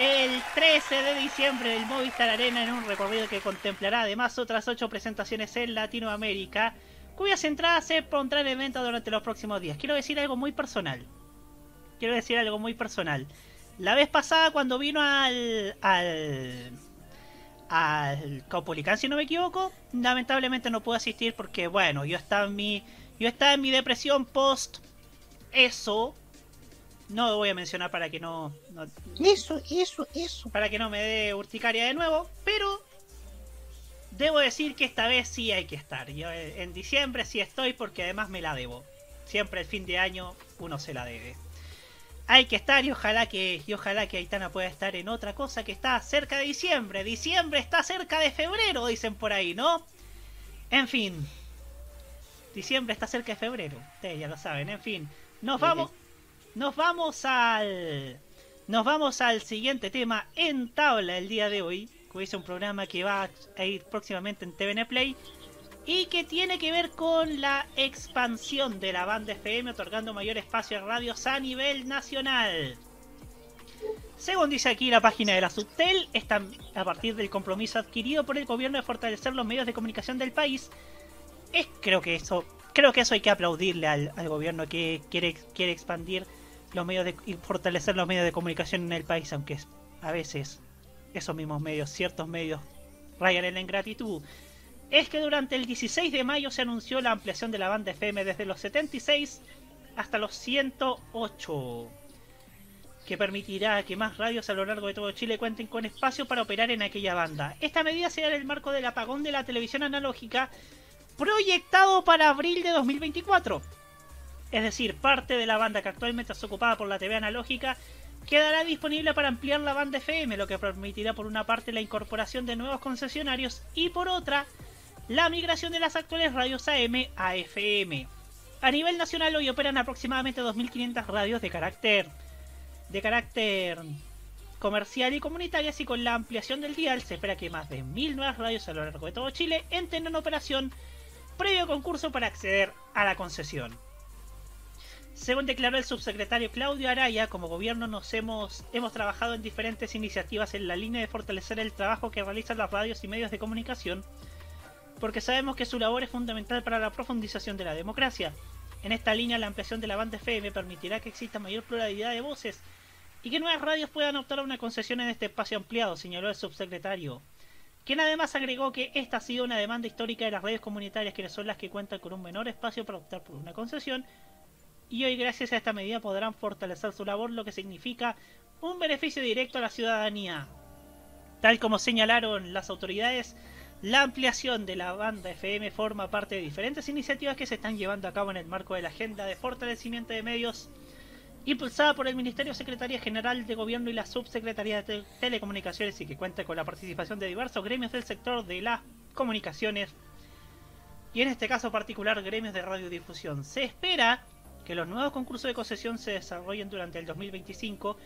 el 13 de diciembre en el Movistar Arena en un recorrido que contemplará además otras ocho presentaciones en Latinoamérica, cuyas entradas se pondrán en venta durante los próximos días. Quiero decir algo muy personal. Quiero decir algo muy personal. La vez pasada cuando vino al al al Caupolicán, si no me equivoco, lamentablemente no pude asistir porque bueno, yo estaba en mi yo estaba en mi depresión post eso. No lo voy a mencionar para que no, no Eso, eso, eso. para que no me dé urticaria de nuevo, pero debo decir que esta vez sí hay que estar. Yo en diciembre sí estoy porque además me la debo. Siempre el fin de año uno se la debe. Hay que estar y ojalá que y ojalá que Aitana pueda estar en otra cosa que está cerca de diciembre. Diciembre está cerca de febrero, dicen por ahí, ¿no? En fin. Diciembre está cerca de febrero. Ustedes ya lo saben, en fin. Nos vamos nos vamos al nos vamos al siguiente tema en tabla el día de hoy, que es un programa que va a ir próximamente en TVN Play y que tiene que ver con la expansión de la banda FM otorgando mayor espacio a radios a nivel nacional. Según dice aquí la página de la Subtel, está a partir del compromiso adquirido por el gobierno de fortalecer los medios de comunicación del país. Es, creo que eso, creo que eso hay que aplaudirle al, al gobierno que quiere, quiere expandir los medios de, y fortalecer los medios de comunicación en el país, aunque a veces esos mismos medios, ciertos medios, rayan en la ingratitud. Es que durante el 16 de mayo se anunció la ampliación de la banda FM desde los 76 hasta los 108 que permitirá que más radios a lo largo de todo Chile cuenten con espacio para operar en aquella banda. Esta medida se da en el marco del apagón de la televisión analógica proyectado para abril de 2024. Es decir, parte de la banda que actualmente es ocupada por la TV analógica quedará disponible para ampliar la banda FM, lo que permitirá por una parte la incorporación de nuevos concesionarios y por otra la migración de las actuales radios AM a FM. A nivel nacional hoy operan aproximadamente 2.500 radios de carácter de carácter comercial y comunitarias y con la ampliación del dial se espera que más de 1.000 nuevas radios a lo largo de todo Chile entren en operación previo concurso para acceder a la concesión. Según declaró el subsecretario Claudio Araya, como gobierno nos hemos, hemos trabajado en diferentes iniciativas en la línea de fortalecer el trabajo que realizan las radios y medios de comunicación, porque sabemos que su labor es fundamental para la profundización de la democracia. En esta línea, la ampliación de la banda FM permitirá que exista mayor pluralidad de voces y que nuevas radios puedan optar a una concesión en este espacio ampliado, señaló el subsecretario. quien además agregó que esta ha sido una demanda histórica de las redes comunitarias, que son las que cuentan con un menor espacio para optar por una concesión, y hoy gracias a esta medida podrán fortalecer su labor, lo que significa un beneficio directo a la ciudadanía. Tal como señalaron las autoridades, la ampliación de la banda FM forma parte de diferentes iniciativas que se están llevando a cabo en el marco de la agenda de fortalecimiento de medios impulsada por el Ministerio Secretaría General de Gobierno y la Subsecretaría de Te- Telecomunicaciones y que cuenta con la participación de diversos gremios del sector de las comunicaciones y en este caso particular gremios de radiodifusión. Se espera que los nuevos concursos de concesión se desarrollen durante el 2025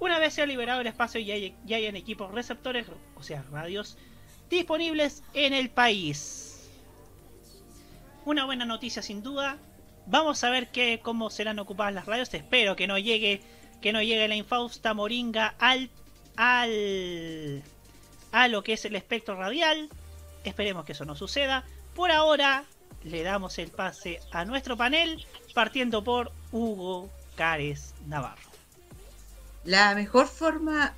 una vez sea liberado el espacio y hay- y hayan equipos receptores, o sea, radios, disponibles en el país. Una buena noticia sin duda. Vamos a ver qué, cómo serán ocupadas las radios. Espero que no llegue, que no llegue la infausta moringa al, al, a lo que es el espectro radial. Esperemos que eso no suceda. Por ahora le damos el pase a nuestro panel, partiendo por Hugo Cares Navarro. La mejor forma,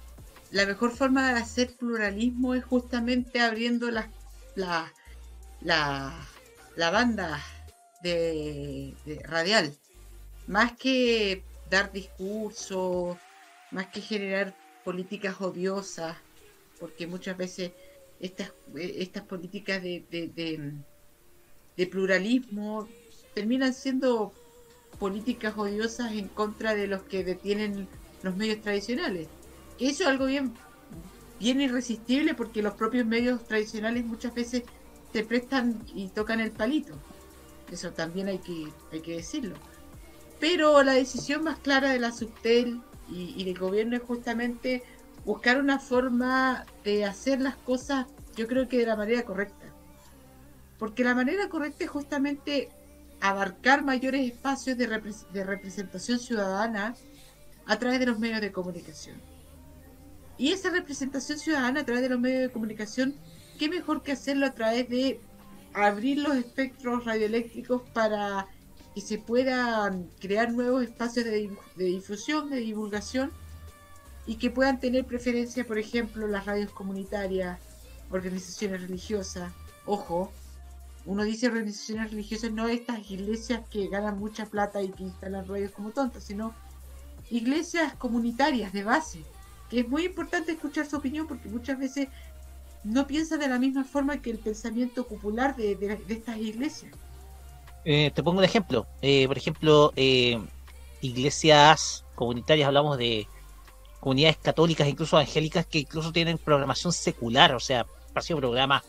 la mejor forma de hacer pluralismo es justamente abriendo la, la, la, banda de, radial. Más que dar discursos, más que generar políticas odiosas, porque muchas veces estas, estas políticas de, de- de pluralismo terminan siendo políticas odiosas en contra de los que detienen los medios tradicionales. Eso es algo bien, bien irresistible porque los propios medios tradicionales muchas veces se prestan y tocan el palito. Eso también hay que, hay que decirlo. Pero la decisión más clara de la Subtel y, del gobierno es justamente buscar una forma de hacer las cosas, yo creo que de la manera correcta. Porque la manera correcta es justamente abarcar mayores espacios de representación ciudadana a través de los medios de comunicación. Y esa representación ciudadana a través de los medios de comunicación, qué mejor que hacerlo a través de abrir los espectros radioeléctricos para que se puedan crear nuevos espacios de difusión, de divulgación y que puedan tener preferencia, por ejemplo, las radios comunitarias, organizaciones religiosas. Ojo, uno dice organizaciones religiosas, no estas iglesias que ganan mucha plata y que instalan radios como tontas, sino iglesias comunitarias de base, que es muy importante escuchar su opinión porque muchas veces no piensan de la misma forma que el pensamiento popular de, de- de estas iglesias. Eh, te pongo un ejemplo. Eh, por ejemplo, eh, iglesias comunitarias, hablamos de comunidades católicas, incluso evangélicas, que incluso tienen programación secular, o sea, sido programas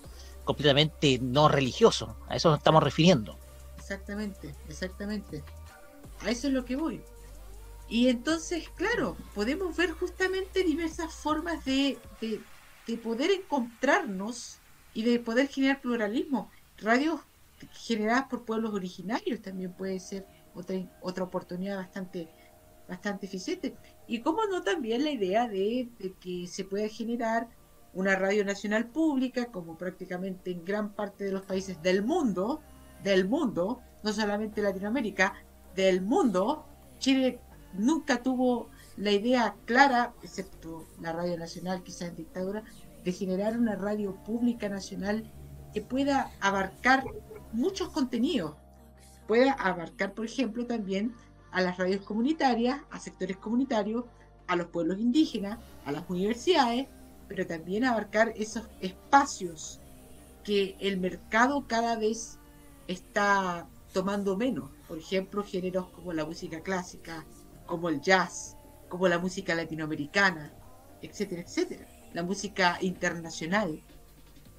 completamente no religiosos. A eso nos estamos refiriendo. Exactamente, exactamente. A eso es lo que voy. Y entonces, claro, podemos ver justamente diversas formas de, de, de poder encontrarnos y de poder generar pluralismo. Radios generadas por pueblos originarios también puede ser otra, otra oportunidad bastante, bastante eficiente. Y cómo no también la idea de, de que se pueda generar una radio nacional pública, como prácticamente en gran parte de los países del mundo, del mundo, no solamente Latinoamérica, del mundo, Chile nunca tuvo la idea clara, excepto la radio nacional, quizás en dictadura, de generar una radio pública nacional que pueda abarcar muchos contenidos. Pueda abarcar, por ejemplo, también a las radios comunitarias, a sectores comunitarios, a los pueblos indígenas, a las universidades, pero también abarcar esos espacios que el mercado cada vez está tomando menos. Por ejemplo, géneros como la música clásica, como el jazz, como la música latinoamericana, etcétera, etcétera. La música internacional.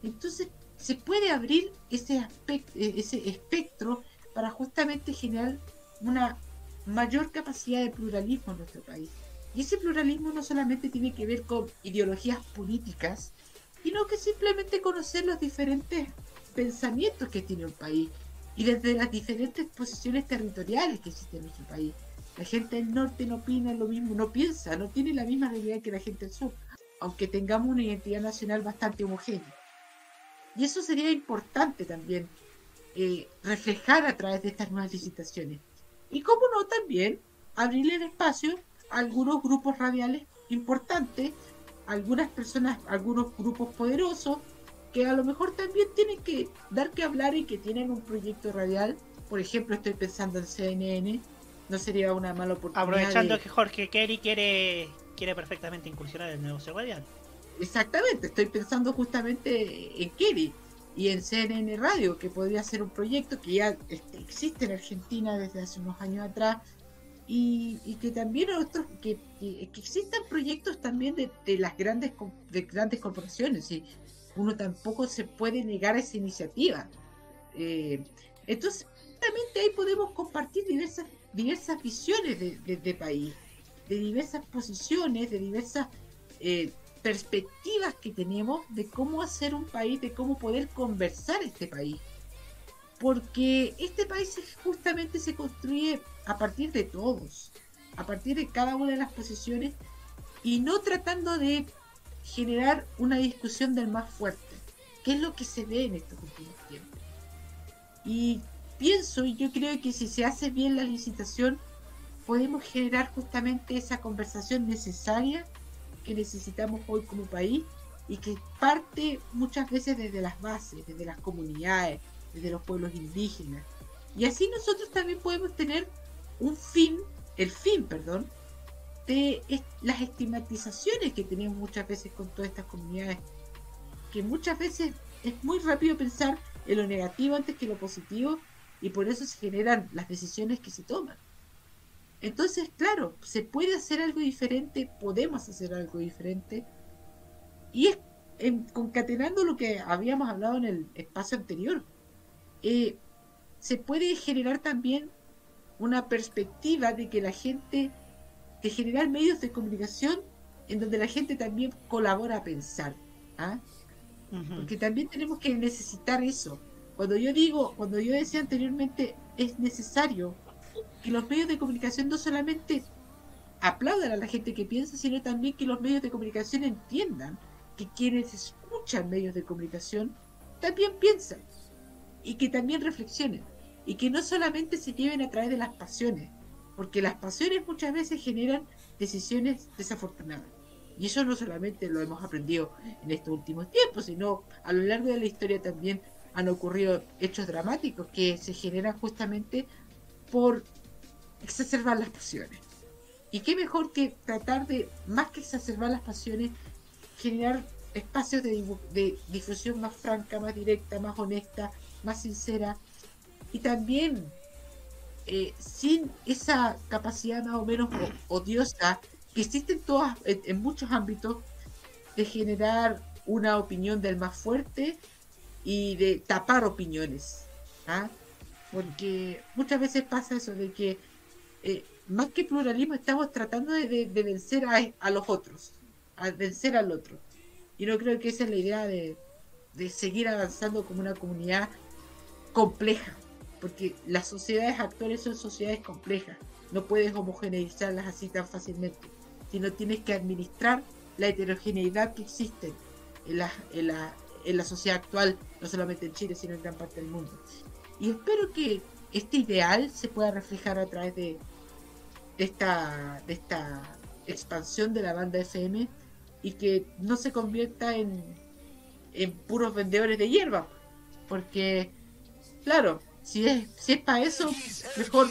Entonces, se puede abrir ese, aspecto, ese espectro para justamente generar una mayor capacidad de pluralismo en nuestro país. Y ese pluralismo no solamente tiene que ver con ideologías políticas, sino que simplemente conocer los diferentes pensamientos que tiene un país y desde las diferentes posiciones territoriales que existen en nuestro país. La gente del norte no opina lo mismo, no piensa, no tiene la misma realidad que la gente del sur, aunque tengamos una identidad nacional bastante homogénea. Y eso sería importante también eh, reflejar a través de estas nuevas licitaciones. Y cómo no también abrirle el espacio a algunos grupos radiales importantes, algunas personas, algunos grupos poderosos que a lo mejor también tienen que dar que hablar y que tienen un proyecto radial. Por ejemplo, estoy pensando en CNN, no sería una mala oportunidad. Aprovechando de- que Jorge Kerry quiere, quiere perfectamente incursionar en el negocio radial. Exactamente, estoy pensando justamente en Kerry y en CNN Radio, que podría ser un proyecto que ya este, existe en Argentina desde hace unos años atrás y, y que también otros que, que, que existan proyectos también de, de las grandes de grandes corporaciones y uno tampoco se puede negar a esa iniciativa. Eh, entonces, ahí podemos compartir diversas diversas visiones de, de- de país, de diversas posiciones, de diversas eh, perspectivas que tenemos de cómo hacer un país, de cómo poder conversar este país. Porque este país justamente se construye a partir de todos, a partir de cada una de las posiciones y no tratando de generar una discusión del más fuerte, que es lo que se ve en estos últimos tiempos. Y pienso y yo creo que si se hace bien la licitación, podemos generar justamente esa conversación necesaria que necesitamos hoy como país y que parte muchas veces desde las bases, desde las comunidades, desde los pueblos indígenas. Y así nosotros también podemos tener un fin, el fin, perdón, de es- las estigmatizaciones que tenemos muchas veces con todas estas comunidades, que muchas veces es muy rápido pensar en lo negativo antes que lo positivo y por eso se generan las decisiones que se toman. Entonces, claro, se puede hacer algo diferente, podemos hacer algo diferente. Y es en- concatenando lo que habíamos hablado en el espacio anterior. eh, se puede generar también una perspectiva de que la gente, de generar medios de comunicación en donde la gente también colabora a pensar. ¿ah? Porque también tenemos que necesitar eso. Cuando yo digo, cuando yo decía anteriormente, es necesario que los medios de comunicación no solamente aplaudan a la gente que piensa, sino también que los medios de comunicación entiendan que quienes escuchan medios de comunicación también piensan y que también reflexionen y que no solamente se lleven a través de las pasiones, porque las pasiones muchas veces generan decisiones desafortunadas. Y eso no solamente lo hemos aprendido en estos últimos tiempos, sino a lo largo de la historia también han ocurrido hechos dramáticos que se generan justamente por exacerbar las pasiones. Y qué mejor que tratar de, más que exacerbar las pasiones, generar espacios de, difusión más franca, más directa, más honesta, más sincera. Y también eh, sin esa capacidad más o menos odiosa que existe en muchos ámbitos de generar una opinión del más fuerte y de tapar opiniones. ¿ah? Porque muchas veces pasa eso de que eh, más que pluralismo estamos tratando de, de- de vencer a, a los otros, a vencer al otro. Y no creo que esa es la idea de, de seguir avanzando como una comunidad compleja, porque las sociedades actuales son sociedades complejas, no puedes homogeneizarlas así tan fácilmente, sino tienes que administrar la heterogeneidad que existe en la, en la, en la sociedad actual, no solamente en Chile, sino en gran parte del mundo. Y espero que este ideal se pueda reflejar a través de, de esta, de esta expansión de la banda FM y que no se convierta en, en puros vendedores de hierba, porque Claro, si es, si es para eso, mejor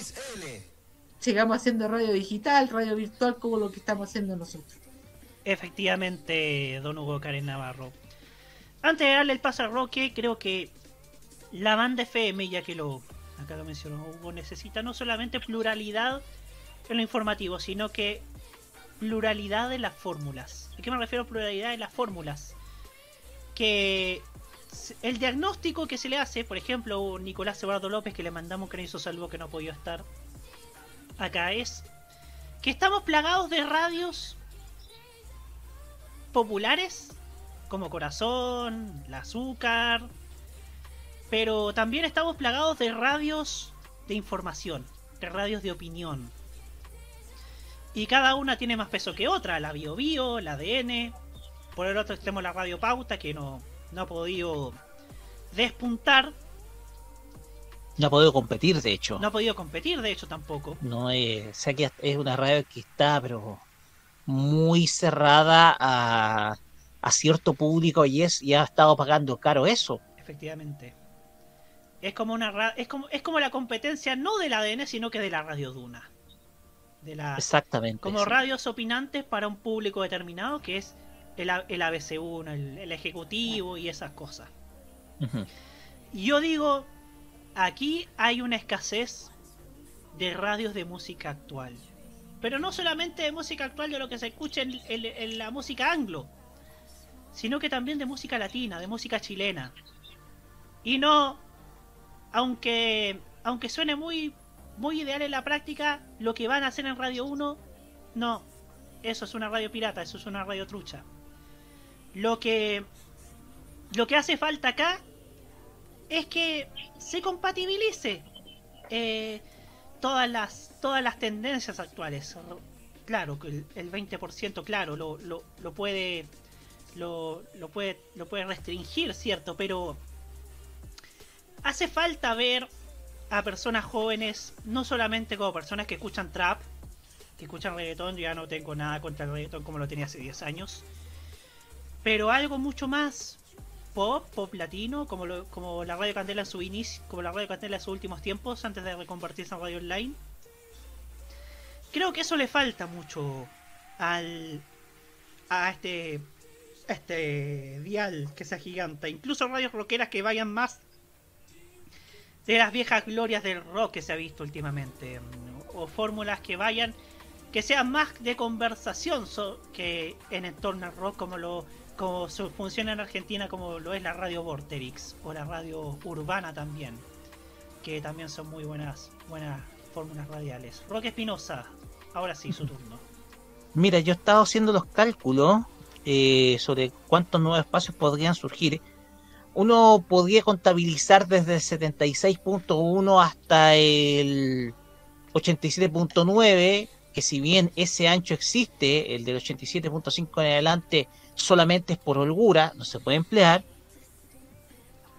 sigamos haciendo radio digital, radio virtual, como lo que estamos haciendo nosotros. Efectivamente, don Hugo Karen Navarro. Antes de darle el paso a Roque, creo que la banda FM, ya que lo acá lo mencionó Hugo, necesita no solamente pluralidad en lo informativo, sino que pluralidad de las fórmulas. ¿A qué me refiero a pluralidad de las fórmulas? Que el diagnóstico que se le hace, por ejemplo, Nicolás Eduardo López, que le mandamos un cariñoso saludo que no podido estar acá, es que estamos plagados de radios populares como Corazón, La Azúcar, pero también estamos plagados de radios de información, de radios de opinión. Y cada una tiene más peso que otra, la Bio Bio, la ADN, por el otro extremo la Radio Pauta que no, no ha podido despuntar, No ha podido competir, de hecho. no ha podido competir de hecho tampoco. No es, o sea que es una radio que está, pero muy cerrada a, a cierto público y, es, y ha estado pagando caro eso. Efectivamente. Es como una es como es como la competencia no del ADN, sino que de la Radio Duna. De la Exactamente. como sí. radios opinantes para un público determinado que es el, el ABC1, el, el ejecutivo y esas cosas. Y yo digo, aquí hay una escasez de radios de música actual. Pero no solamente de música actual de lo que se escucha en, en- en la música anglo, sino que también de música latina, de música chilena. Y no, aunque, aunque suene muy, muy ideal en la práctica, lo que van a hacer en Radio 1, no. Eso es una radio pirata, eso es una radio trucha. Lo que, lo que hace falta acá es que se compatibilice eh, todas las todas las tendencias actuales. Claro, el, el 20%, claro, lo, lo, lo puede lo, lo puede lo puede restringir, cierto, pero hace falta ver a personas jóvenes no solamente como personas que escuchan trap, que escuchan reggaetón, ya no tengo nada contra el reggaetón como lo tenía hace 10 años, pero algo mucho más pop, pop latino, como, como la Radio Candela en su inicio, como la Radio Candela en sus últimos tiempos, antes de reconvertirse en radio online. Creo que eso le falta mucho al a este este dial que sea gigante, incluso radios rockeras que vayan más de las viejas glorias del rock que se ha visto últimamente, o fórmulas que vayan que sean más de conversación que en entorno al rock como lo como su- funciona en Argentina como lo es la radio Vorterix o la radio urbana también que también son muy buenas buenas fórmulas radiales. Roque Espinosa ahora sí su turno. Mira, yo he estado haciendo los cálculos eh, sobre cuántos nuevos espacios podrían surgir. Uno podría contabilizar desde el 76.1 hasta el 87.9, que si bien ese ancho existe, el del 87.5 en adelante solamente es por holgura, no se puede emplear.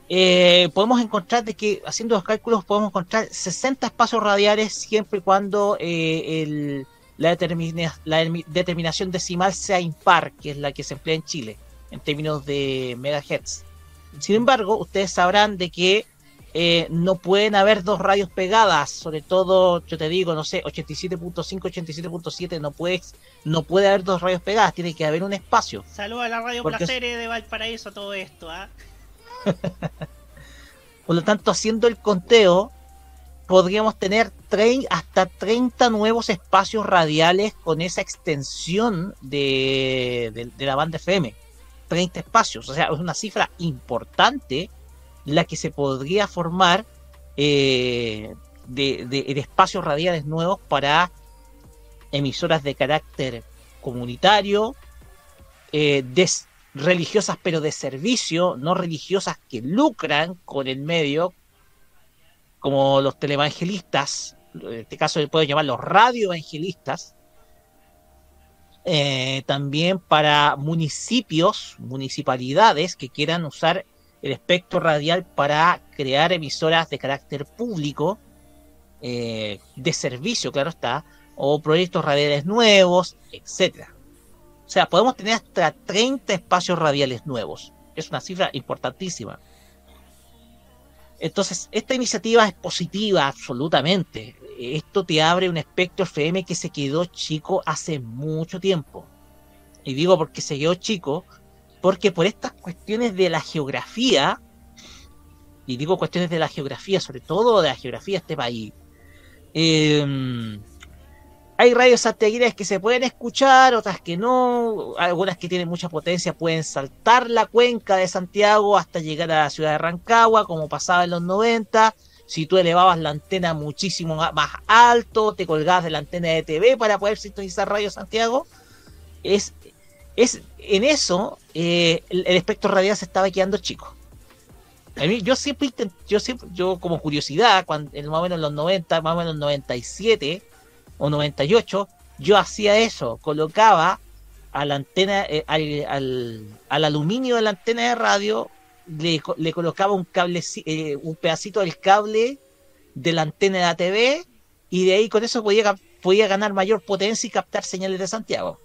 Eh, podemos encontrar de que haciendo los cálculos podemos encontrar 60 espacios radiales siempre y cuando eh, el, la, determina- la determinación decimal sea impar, que es la que se emplea en Chile, en términos de megahertz. Sin embargo, ustedes sabrán de que eh, no pueden haber dos radios pegadas, sobre todo, yo te digo, no sé, 87.5, 87.7, no puedes, no puede haber dos radios pegadas, tiene que haber un espacio. Saludos a la radio Porque es- Placeres de Valparaíso todo esto ¿ah? <laughs> Por lo tanto, haciendo el conteo, podríamos tener hasta 30 nuevos espacios radiales con esa extensión de, de- la banda FM. 30 espacios, o sea, es una cifra importante la que se podría formar eh, de, de- espacios radiales nuevos para emisoras de carácter comunitario, eh, religiosas pero de servicio, no religiosas que lucran con el medio, como los televangelistas, en este caso se puede llamar los radioevangelistas, eh, también para municipios, municipalidades que quieran usar el espectro radial para crear emisoras de carácter público, eh, de servicio, claro está, o proyectos radiales nuevos, etcétera. O sea, podemos tener hasta 30 espacios radiales nuevos. Es una cifra importantísima. Entonces, esta iniciativa es positiva absolutamente. Esto te abre un espectro FM que se quedó chico hace mucho tiempo. Y digo porque se quedó chico, porque por estas cuestiones de la geografía, y digo cuestiones de la geografía, sobre todo de la geografía de este país, eh, hay radios santiaguinas que se pueden escuchar, otras que no, algunas que tienen mucha potencia pueden saltar la cuenca de Santiago hasta llegar a la ciudad de Rancagua, como pasaba en los 90. Si tú elevabas la antena muchísimo más alto, te colgabas de la antena de TV para poder sintonizar Radio Santiago, es, es en eso eh, el, espectro radial se estaba quedando chico. A mí, yo siempre yo siempre, yo como curiosidad, cuando, más o menos en los 90, más o menos en los 97 o 98, yo hacía eso, colocaba a la antena, eh, al, al, al aluminio de la antena de radio, le, co- le colocaba un cable, eh, un pedacito del cable de la antena de la TV y de ahí con eso podía, podía ganar mayor potencia y captar señales de Santiago.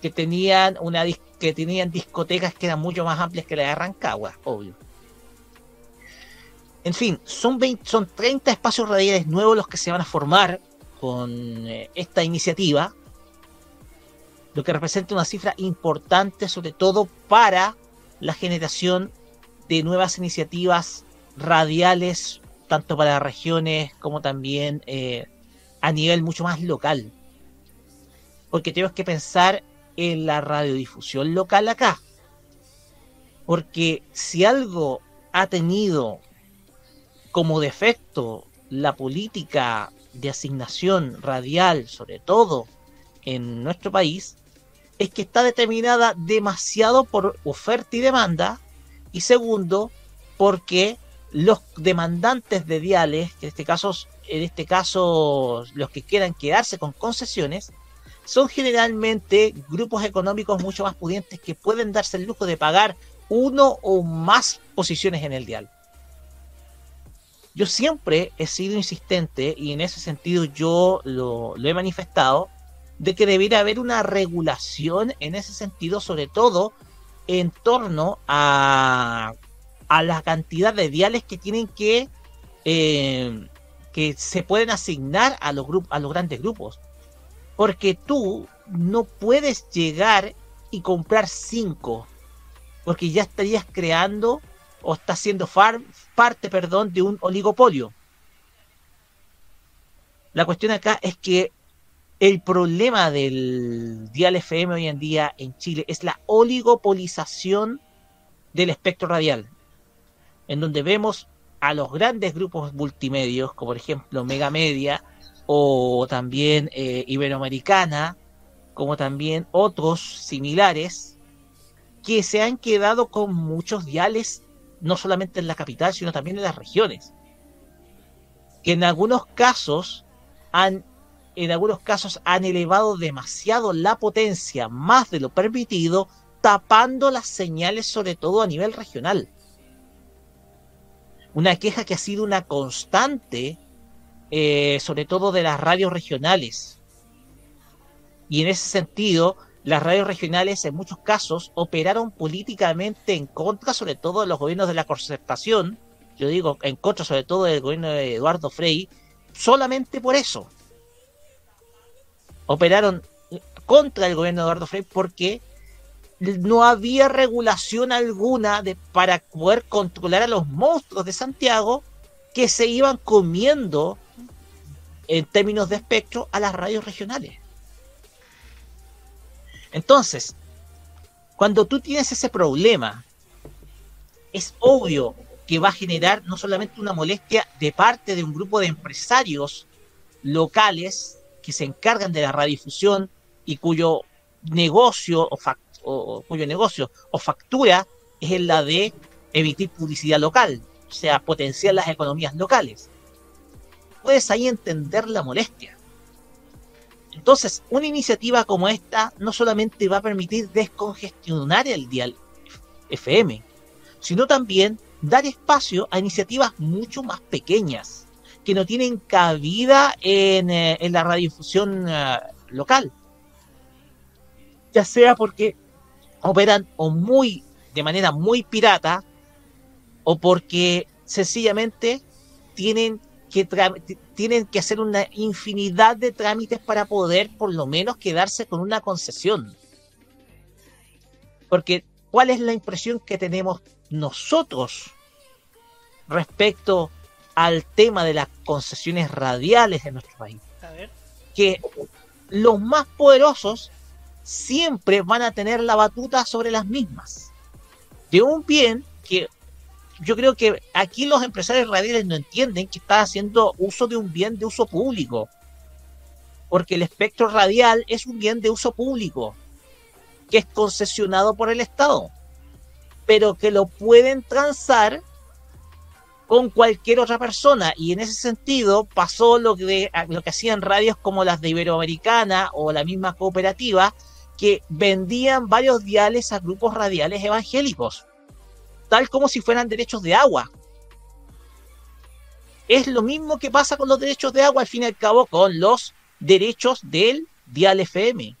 que tenían una que tenían discotecas que eran mucho más amplias que la de Rancagua, obvio. En fin, son 20 son 30 espacios radiales nuevos los que se van a formar con eh, esta iniciativa, lo que representa una cifra importante, sobre todo para la generación de nuevas iniciativas radiales, tanto para regiones como también eh, a nivel mucho más local. Porque tenemos que pensar en la radiodifusión local acá. Porque si algo ha tenido como defecto la política de asignación radial, sobre todo en nuestro país, es que está determinada demasiado por oferta y demanda, y segundo, porque los demandantes de diales, que en este caso, en este caso los que quieran quedarse con concesiones, son generalmente grupos económicos mucho más pudientes que pueden darse el lujo de pagar uno o más posiciones en el dial. Yo siempre he sido insistente y en ese sentido yo lo, he manifestado de que debería haber una regulación en ese sentido, sobre todo en torno a, a la cantidad de diales que tienen que eh, que se pueden asignar a los a los grandes grupos. Porque tú no puedes llegar y comprar cinco porque ya estarías creando o estás siendo far- parte perdón de un oligopolio. La cuestión acá es que el problema del dial FM hoy en día en Chile es la oligopolización del espectro radial, en donde vemos a los grandes grupos multimedios, como por ejemplo Mega Media o también eh, Iberoamericana, como también otros similares, que se han quedado con muchos diales, no solamente en la capital, sino también en las regiones, que en algunos casos han en algunos casos han elevado demasiado la potencia, más de lo permitido, tapando las señales, sobre todo a nivel regional. Una queja que ha sido una constante, eh, sobre todo de las radios regionales. Y en ese sentido, las radios regionales en muchos casos operaron políticamente en contra, sobre todo de los gobiernos de la concertación, yo digo en contra sobre todo del gobierno de Eduardo Frei, solamente por eso operaron contra el gobierno de Eduardo Frei porque no había regulación alguna de, para poder controlar a los monstruos de Santiago que se iban comiendo en términos de espectro a las radios regionales. Entonces, cuando tú tienes ese problema, es obvio que va a generar no solamente una molestia de parte de un grupo de empresarios locales que se encargan de la radiodifusión y cuyo negocio o, fac- o- o cuyo negocio o factura es la de emitir publicidad local, o sea, potenciar las economías locales. Puedes ahí entender la molestia. Entonces, una iniciativa como esta no solamente va a permitir descongestionar el dial FM, sino también dar espacio a iniciativas mucho más pequeñas, que no tienen cabida en, eh, en la radiodifusión eh, local. Ya sea porque operan o muy de manera muy pirata o porque sencillamente tienen que tienen que hacer una infinidad de trámites para poder por lo menos quedarse con una concesión. Porque ¿cuál es la impresión que tenemos nosotros respecto al tema de las concesiones radiales en nuestro país? A ver. que los más poderosos siempre van a tener la batuta sobre las mismas. De un bien que yo creo que aquí los empresarios radiales no entienden que está haciendo uso de un bien de uso público. Porque el espectro radial es un bien de uso público, que es concesionado por el Estado, pero que lo pueden transar con cualquier otra persona. Y en ese sentido pasó lo que, lo que hacían radios como las de Iberoamericana o la misma cooperativa, que vendían varios diales a grupos radiales evangélicos, tal como si fueran derechos de agua. Es lo mismo que pasa con los derechos de agua, al fin y al cabo, con los derechos del dial FM.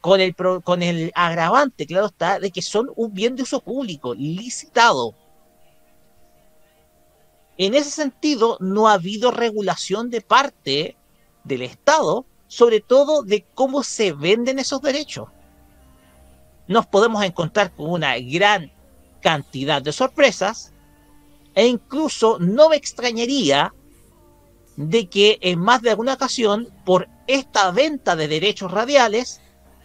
con el, con el agravante, claro está, de que son un bien de uso público, licitado. En ese sentido, no ha habido regulación de parte del Estado, sobre todo de cómo se venden esos derechos. Nos podemos encontrar con una gran cantidad de sorpresas e incluso no me extrañaría de que en más de alguna ocasión, por esta venta de derechos radiales,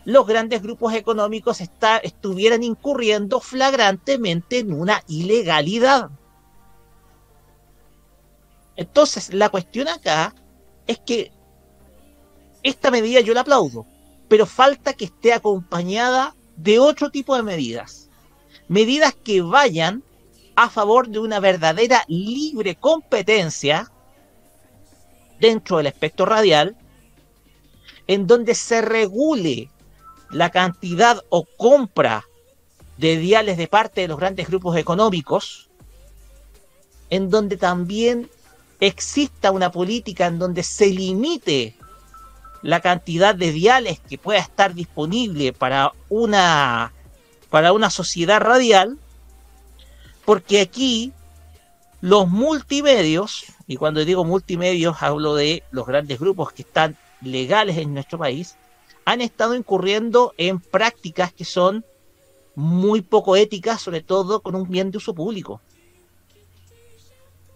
los grandes grupos económicos está- estuvieran incurriendo flagrantemente en una ilegalidad. Entonces, la cuestión acá es que esta medida yo la aplaudo, pero falta que esté acompañada de otro tipo de medidas. Medidas que vayan a favor de una verdadera libre competencia dentro del espectro radial, en donde se regule la cantidad o compra de diales de parte de los grandes grupos económicos, en donde también exista una política en donde se limite la cantidad de diales que pueda estar disponible para una para una sociedad radial, porque aquí los multimedios, y cuando digo multimedios hablo de los grandes grupos que están legales en nuestro país, han estado incurriendo en prácticas que son muy poco éticas, sobre todo con un bien de uso público.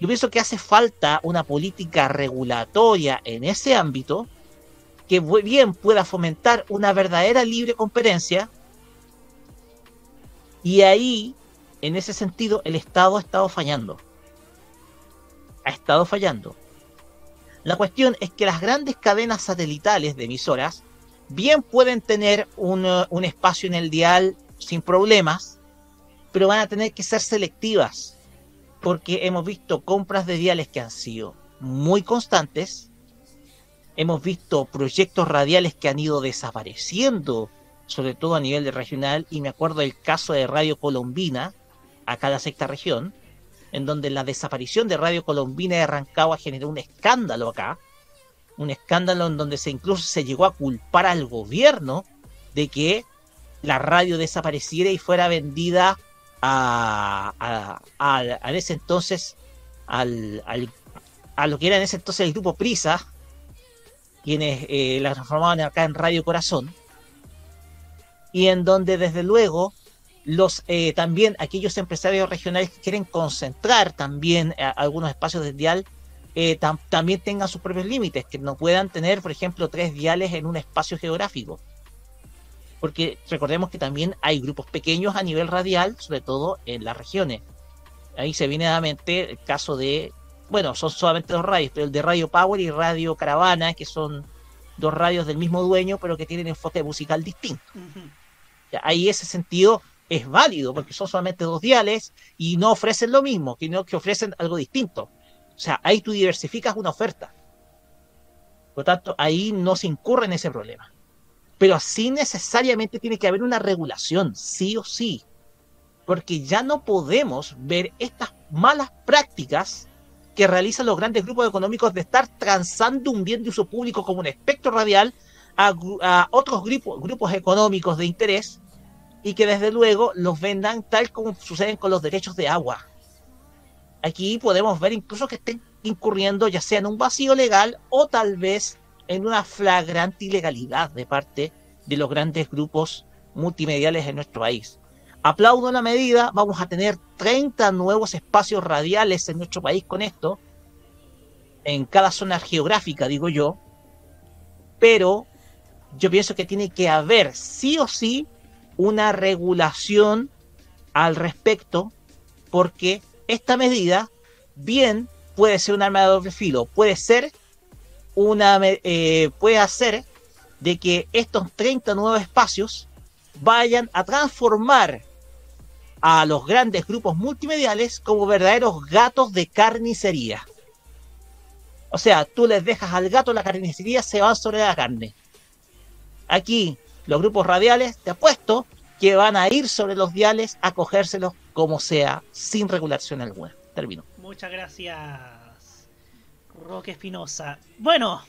Yo pienso que hace falta una política regulatoria en ese ámbito que bien pueda fomentar una verdadera libre competencia y ahí, en ese sentido, el Estado ha estado fallando. Ha estado fallando. La cuestión es que las grandes cadenas satelitales de emisoras bien pueden tener un, eh, un espacio en el dial sin problemas, pero van a tener que ser selectivas, porque hemos visto compras de diales que han sido muy constantes, hemos visto proyectos radiales que han ido desapareciendo, sobre todo a nivel de regional, y me acuerdo del caso de Radio Colombina, acá en la sexta región, en donde la desaparición de Radio Colombina de Rancagua generó un escándalo acá, un escándalo en donde se incluso se llegó a culpar al gobierno de que la radio desapareciera y fuera vendida a, a, a- ese entonces al, al- a lo que era en ese entonces el grupo Prisa, quienes eh, la transformaban acá en Radio Corazón, y en donde desde luego los eh, también aquellos empresarios regionales que quieren concentrar también eh, algunos espacios de dial eh, tam- también tengan sus propios límites, que no puedan tener, por ejemplo, tres diales en un espacio geográfico. Porque recordemos que también hay grupos pequeños a nivel radial, sobre todo en las regiones. Ahí se viene a la mente el caso de, bueno, son solamente dos radios, pero el de Radio Power y Radio Caravana, que son dos radios del mismo dueño, pero que tienen enfoque musical distinto. Ahí ese sentido es válido, porque son solamente dos diales y no ofrecen lo mismo, sino que ofrecen algo distinto. O sea, ahí tú diversificas una oferta. Por lo tanto, ahí no se incurre en ese problema. Pero así necesariamente tiene que haber una regulación, sí o sí. Porque ya no podemos ver estas malas prácticas que realizan los grandes grupos económicos de estar transando un bien de uso público como un espectro radial a, otros grupos económicos de interés y que desde luego los vendan tal como suceden con los derechos de agua. Aquí podemos ver incluso que estén incurriendo ya sea en un vacío legal o tal vez en una flagrante ilegalidad de parte de los grandes grupos multimediales en nuestro país. Aplaudo la medida, vamos a tener 30 nuevos espacios radiales en nuestro país con esto, en cada zona geográfica, digo yo, pero yo pienso que tiene que haber sí o sí una regulación al respecto, porque esta medida bien puede ser un arma de doble filo, puede ser una eh, puede hacer de que estos 30 nuevos espacios vayan a transformar a los grandes grupos multimediales como verdaderos gatos de carnicería. O sea, tú les dejas al gato la carnicería, se van sobre la carne. Aquí, los grupos radiales, te apuesto que van a ir sobre los diales a cogérselos como sea, sin regulación alguna. Termino. Muchas gracias, Roque Espinosa. Bueno,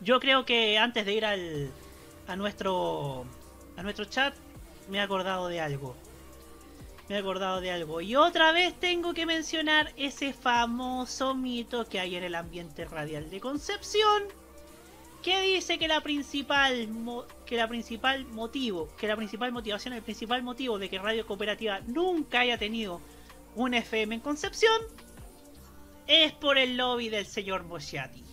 yo creo que antes de ir al, a nuestro a nuestro chat, me he acordado de algo. Me he acordado de algo. Y otra vez tengo que mencionar ese famoso mito que hay en el ambiente radial de Concepción. Que dice que la principal que la principal motivo, que la principal motivación, el principal motivo de que Radio Cooperativa nunca haya tenido un FM en Concepción es por el lobby del señor Mosciati.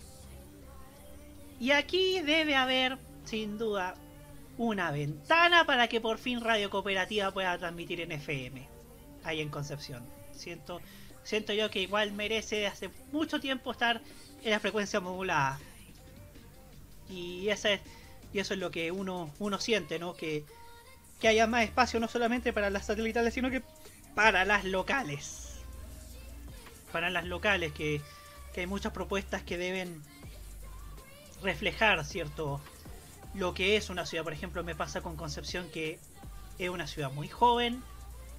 Y aquí debe haber, sin duda, una ventana para que por fin Radio Cooperativa pueda transmitir en FM, ahí en Concepción. Siento, siento yo que igual merece hace mucho tiempo estar en la frecuencia modulada. Y, esa es, y eso es lo que uno, uno siente, ¿no? Que, que haya más espacio no solamente para las satelitales, sino que para las locales. Para las locales, que, que hay muchas propuestas que deben reflejar, ¿cierto? Lo que es una ciudad, por ejemplo, me pasa con Concepción que es una ciudad muy joven,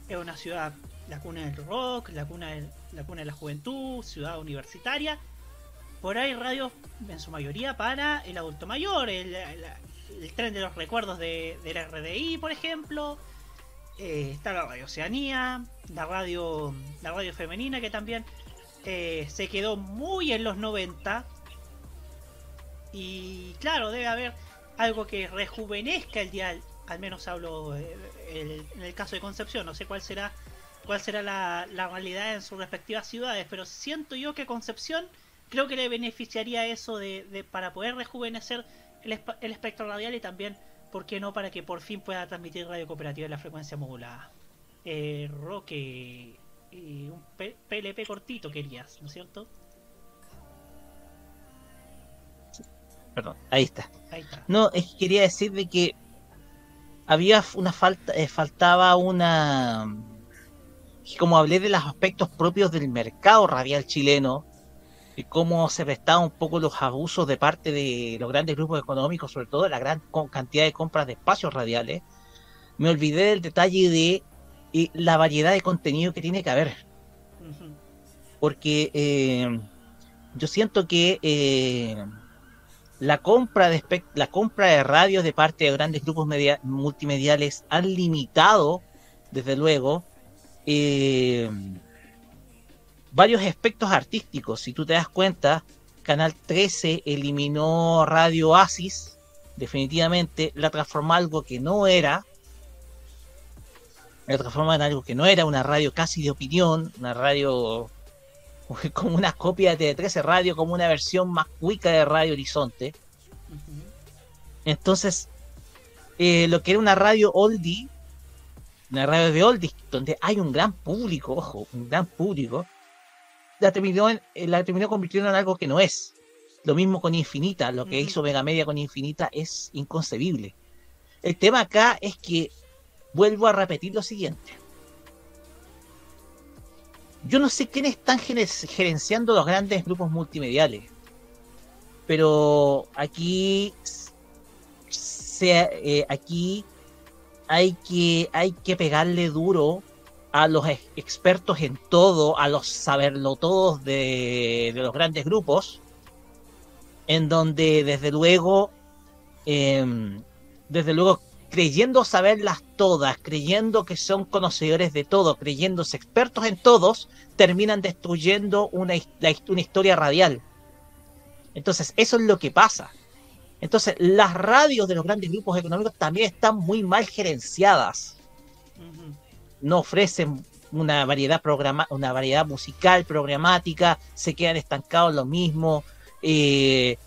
es una ciudad, la cuna del rock, la cuna, del- la cuna de la juventud, ciudad universitaria. Por ahí radios, en su mayoría, para el adulto mayor, el, el- el tren de los recuerdos de, del RDI, por ejemplo. Eh, está la radio Oceanía, la radio, la radio femenina que también eh, se quedó muy en los 90. Y claro, debe haber algo que rejuvenezca el dial. Al menos hablo eh, en el caso de Concepción. No sé cuál será cuál será la, la realidad en sus respectivas ciudades, pero siento yo que Concepción creo que le beneficiaría eso de, de- para poder rejuvenecer el, espa- el espectro radial y también, ¿por qué no?, para que por fin pueda transmitir radio cooperativa en la frecuencia modulada. Eh, Roque, y un P- PLP cortito querías, ¿no es cierto? Perdón, ahí está. Ahí está. No, es que quería decir de que había una falta, eh, faltaba una, como hablé de los aspectos propios del mercado radial chileno y cómo se prestaban un poco los abusos de parte de los grandes grupos económicos, sobre todo la gran cantidad de compras de espacios radiales, me olvidé del detalle de eh, la variedad de contenido que tiene que haber. Porque eh, yo siento que eh, la compra de la compra de radios de parte de grandes grupos media- multimediales han limitado desde luego eh, varios aspectos artísticos si tú te das cuenta Canal 13 eliminó Radio Oasis definitivamente la transformó en algo que no era la transformó en algo que no era una radio casi de opinión una radio <laughs> como una copia de 13 Radio, como una versión más cuica de Radio Horizonte. Entonces, eh, lo que era una radio oldie, una radio de oldies, donde hay un gran público, ojo, un gran público, la terminó, en- eh, la terminó convirtiendo en algo que no es. Lo mismo con Infinita, lo que hizo Mega Media con Infinita es inconcebible. El tema acá es que vuelvo a repetir lo siguiente. Yo no sé quiénes están gere- gerenciando los grandes grupos multimediales, pero aquí se, eh, aquí hay que hay que pegarle duro a los ex- expertos en todo, a los saberlo todos de, de los grandes grupos, en donde desde luego, em, desde luego creyendo saberlas todas, creyendo que son conocedores de todo, creyéndose expertos en todos, terminan destruyendo una, una historia radial. Entonces, eso es lo que pasa. Entonces, las radios de los grandes grupos económicos también están muy mal gerenciadas. No ofrecen una variedad programa una variedad musical, programática, se quedan estancados en lo mismo, eh,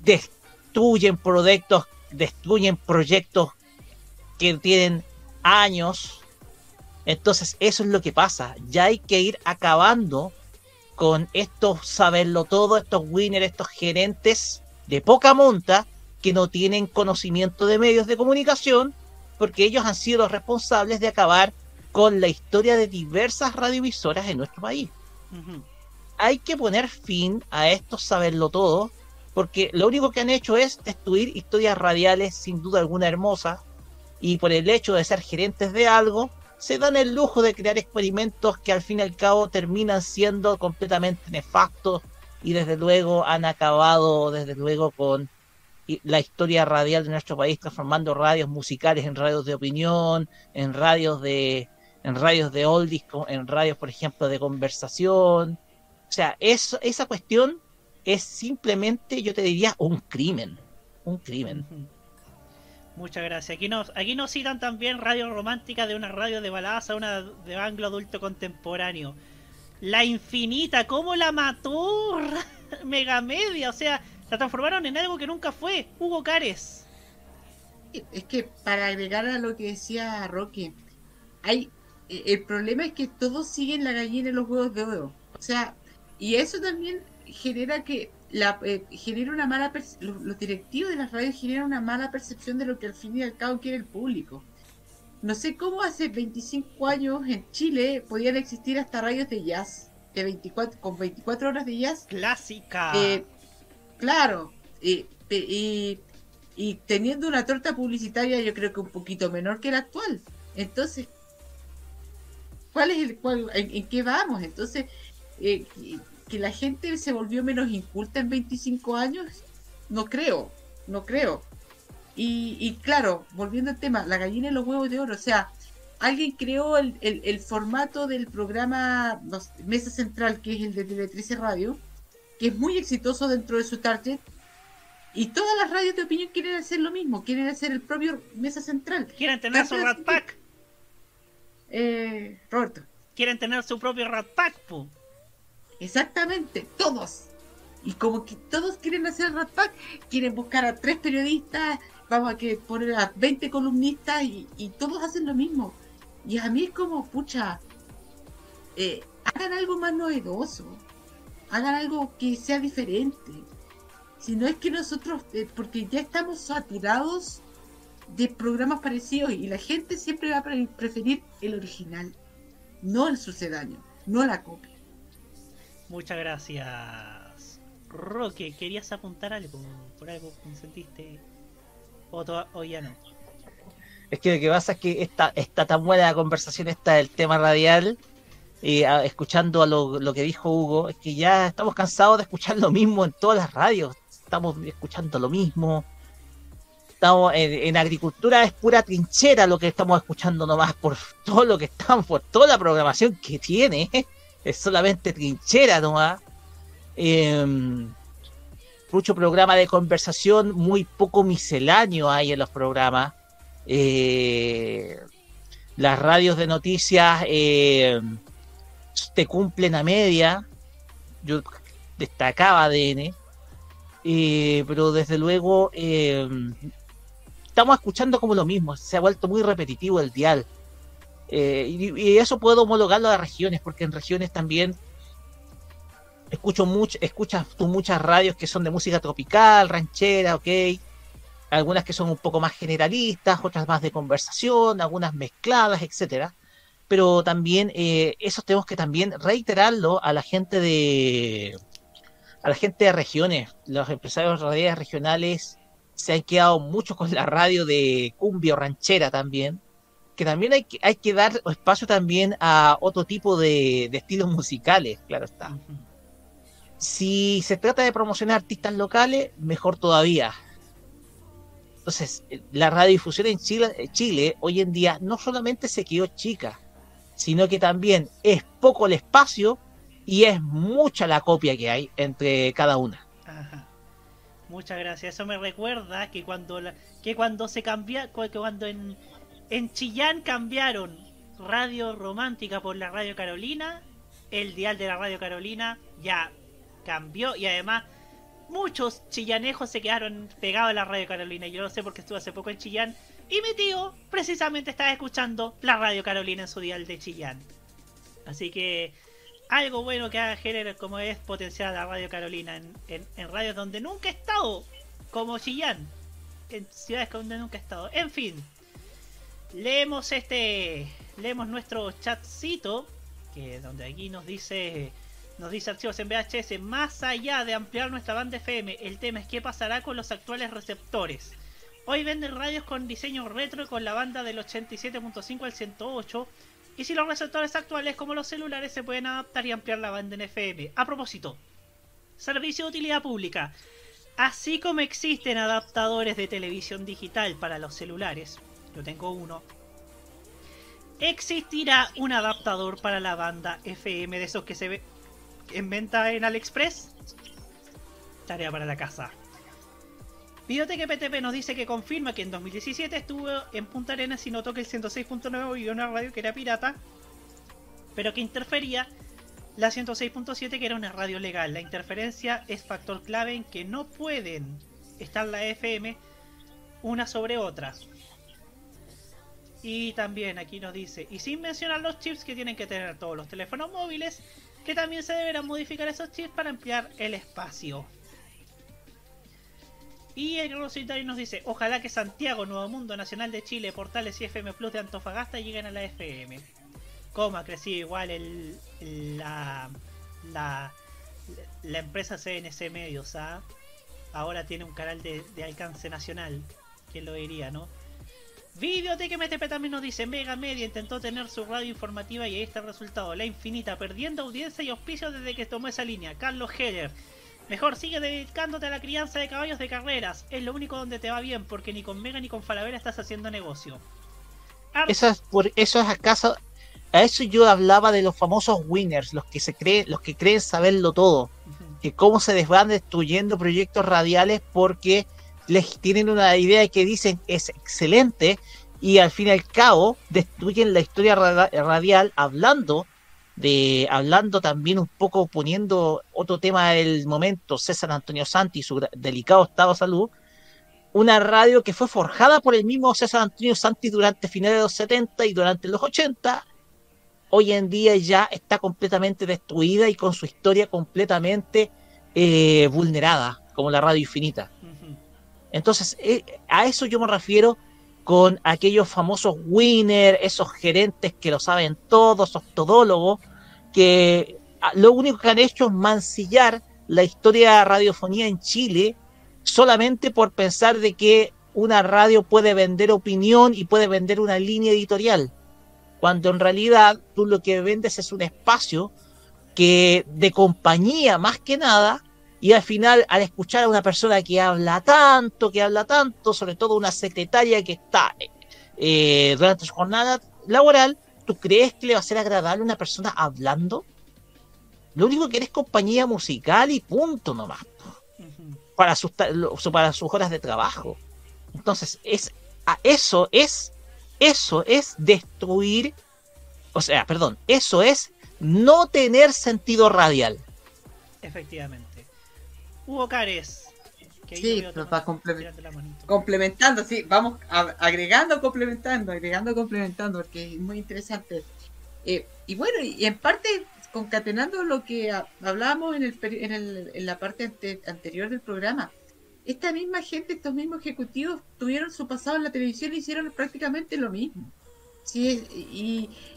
destruyen proyectos, destruyen proyectos que tienen años. Entonces, eso es lo que pasa. Ya hay que ir acabando con estos saberlo todo, estos winners, estos gerentes de poca monta que no tienen conocimiento de medios de comunicación, porque ellos han sido los responsables de acabar con la historia de diversas radiovisoras en nuestro país. Hay que poner fin a estos saberlo todo, porque lo único que han hecho es destruir historias radiales sin duda alguna hermosas, y por el hecho de ser gerentes de algo, se dan el lujo de crear experimentos que al fin y al cabo terminan siendo completamente nefastos y desde luego han acabado desde luego con la historia radial de nuestro país, transformando radios musicales en radios de opinión, en radios de en radios de oldies, en radios, por ejemplo, de conversación. O sea, eso, esa cuestión es simplemente, yo te diría, un crimen. Un crimen. Muchas gracias. Aquí nos, aquí nos citan también radio romántica de una radio de baladas a una de anglo adulto contemporáneo. La infinita, ¿cómo la mató? <laughs> Megamedia, o sea, la transformaron en algo que nunca fue. Hugo Cares. Es que para agregar a lo que decía Roque, hay el problema es que todos siguen la gallina en los huevos de oro. O sea, y eso también genera que la eh, genera una mala los, los directivos de las radios generan una mala percepción de lo que al fin y al cabo quiere el público. No sé cómo hace 25 años en Chile podían existir hasta radios de jazz de 24 con 24 horas de jazz clásica. Eh, claro, eh, y teniendo una torta publicitaria yo creo que un poquito menor que la actual. Entonces, ¿cuál es el cuál, en, en qué vamos? Entonces, eh, que- la gente se volvió menos inculta en 25 años, no creo, no creo. Y, y claro, volviendo al tema, la gallina y los huevos de oro, o sea, alguien creó el, el- el formato del programa no Mesa Central, que es el de TV13 Radio, que es muy exitoso dentro de su target, y todas las radios de opinión quieren hacer lo mismo, quieren hacer el propio Mesa Central. Quieren tener su Rat Pack. Eh, Roberto. Quieren tener su propio Rat Pack, pu. Exactamente, todos. Y como que todos quieren hacer el Rat Pack, quieren buscar a tres periodistas, vamos a que poner a 20 columnistas y, y todos hacen lo mismo. Y a mí es como, pucha, eh, hagan algo más novedoso, hagan algo que sea diferente. Si no es que nosotros, eh, porque ya estamos saturados de programas parecidos y la gente siempre va a pre- preferir el original, no el sucedáneo, no la copia. Muchas gracias. Roque, ¿querías apuntar algo? ¿Por algo que sentiste? ¿O, o ya no? Es que lo que pasa es que está, está tan buena la conversación esta del tema radial, y a- escuchando a lo, lo que dijo Hugo, es que ya estamos cansados de escuchar lo mismo en todas las radios. Estamos escuchando lo mismo. En, agricultura es pura trinchera lo que estamos escuchando nomás por todo lo que estamos, por toda la programación que tiene. Es solamente trinchera nomás. Em, mucho programa de conversación, muy poco misceláneo hay en los programas. Eh, las radios de noticias eh, te cumplen a media. Yo destacaba ADN. eh, pero desde luego eh, estamos escuchando como lo mismo. Se ha vuelto muy repetitivo el dial. Eh, y, eso puedo homologarlo a regiones, porque en regiones también escucho mucho, escuchas tú muchas radios que son de música tropical, ranchera, ok, algunas que son un poco más generalistas, otras más de conversación, algunas mezcladas, etcétera. Pero también eh, eso tenemos que también reiterarlo a la gente de a la gente de regiones, los empresarios radiales regionales se han quedado mucho con la radio de cumbia o ranchera también, que también hay que, hay que dar espacio también a otro tipo de, de estilos musicales, claro está. Si se trata de promocionar artistas locales, mejor todavía. Entonces, la radiodifusión en Chile, eh, Chile hoy en día no solamente se quedó chica, sino que también es poco el espacio y es mucha la copia que hay entre cada una. Muchas gracias. Eso me recuerda que cuando la- que cuando se cambia, que cuando en en Chillán cambiaron Radio Romántica por la Radio Carolina, el dial de la Radio Carolina ya cambió y además muchos chillanejos se quedaron pegados a la Radio Carolina. Yo lo sé porque estuve hace poco en Chillán y mi tío precisamente estaba escuchando la Radio Carolina en su dial de Chillán. Así que algo bueno que haga Heller como es potenciar a la Radio Carolina en, en, radios donde nunca he estado, como Chillán, en ciudades donde nunca he estado. En fin, leemos este, leemos nuestro chatcito, que donde aquí nos dice, nos dice archivos en VHS, más allá de ampliar nuestra banda FM, el tema es qué pasará con los actuales receptores. Hoy venden radios con diseño retro y con la banda del 87.5 al 108. Y si los receptores actuales como los celulares se pueden adaptar y ampliar la banda en FM. A propósito, servicio de utilidad pública. Así como existen adaptadores de televisión digital para los celulares, yo tengo uno, existirá un adaptador para la banda FM de esos que se ve en venta en AliExpress. Tarea para la casa. Videoteca PTP nos dice que confirma que en 2017 estuvo en Punta Arenas y notó que el 106.9 vio una radio que era pirata, pero que interfería la 106.7 que era una radio legal. La interferencia es factor clave en que no pueden estar la FM una sobre otra. Y también aquí nos dice, y sin mencionar los chips que tienen que tener todos los teléfonos móviles, que también se deberán modificar esos chips para ampliar el espacio. Y el Rositario nos dice, ojalá que Santiago, Nuevo Mundo, Nacional de Chile, Portales y FM Plus de Antofagasta lleguen a la FM. Cómo ha crecido igual el, la, la, la empresa CNC Medios, ¿ah? Ahora tiene un canal de, alcance nacional. ¿Quién lo diría, no? Videoteca MTP también nos dice, Mega Media intentó tener su radio informativa y ahí está el resultado. La Infinita, perdiendo audiencia y auspicio desde que tomó esa línea. Carlos Heller. Mejor sigue dedicándote a la crianza de caballos de carreras. Es lo único donde te va bien, porque ni con Mega ni con Falabella estás haciendo negocio. Eso es, por, eso es acaso. A eso yo hablaba de los famosos winners, los que se creen, los que creen saberlo todo. Que cómo se les van destruyendo proyectos radiales porque les tienen una idea que dicen es excelente y al fin y al cabo destruyen la historia ra- radial hablando de hablando también un poco poniendo otro tema del momento César Antonio Santi y su delicado estado de salud una radio que fue forjada por el mismo César Antonio Santi durante finales de los 70 y durante los 80 hoy en día ya está completamente destruida y con su historia completamente eh, vulnerada como la radio infinita. Entonces, eh, a eso yo me refiero con aquellos famosos winners, esos gerentes que lo saben todos, esos todólogos, que ah, lo único que han hecho es mancillar la historia de radiofonía en Chile solamente por pensar de que una radio puede vender opinión y puede vender una línea editorial, cuando en realidad tú lo que vendes es un espacio que de compañía más que nada y al final, al escuchar a una persona que habla tanto, que habla tanto, sobre todo una secretaria que está eh, durante su jornada laboral, ¿tú crees que le va a ser agradable a una persona hablando? Lo único que eres compañía musical y punto nomás. Para sus, para sus horas de trabajo. Entonces, es, a eso es, eso es destruir, o sea, perdón, eso es no tener sentido radial. Efectivamente. Hugo Cares. Que Sí, la manito. complementando, sí, vamos agregando, complementando, agregando, complementando, porque es muy interesante. Eh, y bueno, y, en parte concatenando lo que ha- hablábamos en, el, en, el- en la parte ante- anterior del programa, esta misma gente, estos mismos ejecutivos tuvieron su pasado en la televisión y hicieron prácticamente lo mismo. Sí,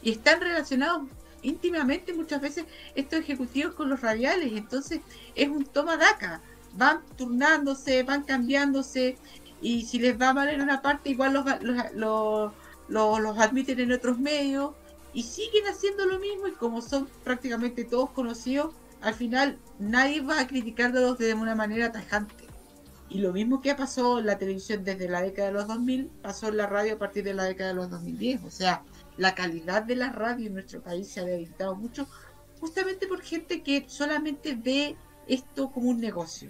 y están relacionados íntimamente muchas veces estos ejecutivos con los radiales, entonces es un toma daca, van turnándose, van cambiándose y si les va mal en una parte igual los, los, los, los- admiten en otros medios y siguen haciendo lo mismo y como son prácticamente todos conocidos, al final nadie va a criticarlos de una manera tajante. Y lo mismo que pasó en la televisión desde la década de los 2000, pasó en la radio a partir de la década de los 2010. O sea, la calidad de la radio en nuestro país se ha debilitado mucho justamente por gente que solamente ve esto como un negocio.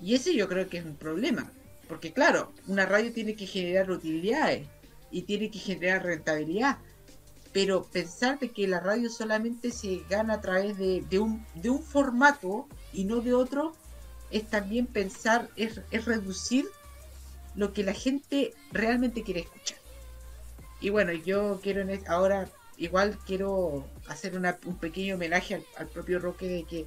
Y ese yo creo que es un problema. Porque claro, una radio tiene que generar utilidades y tiene que generar rentabilidad. Pero pensar de que la radio solamente se gana a través de, un, formato y no de otro, es también pensar, es reducir lo que la gente realmente quiere escuchar. Y bueno, yo quiero en es- ahora, igual quiero hacer una- un pequeño homenaje al, propio Roque de que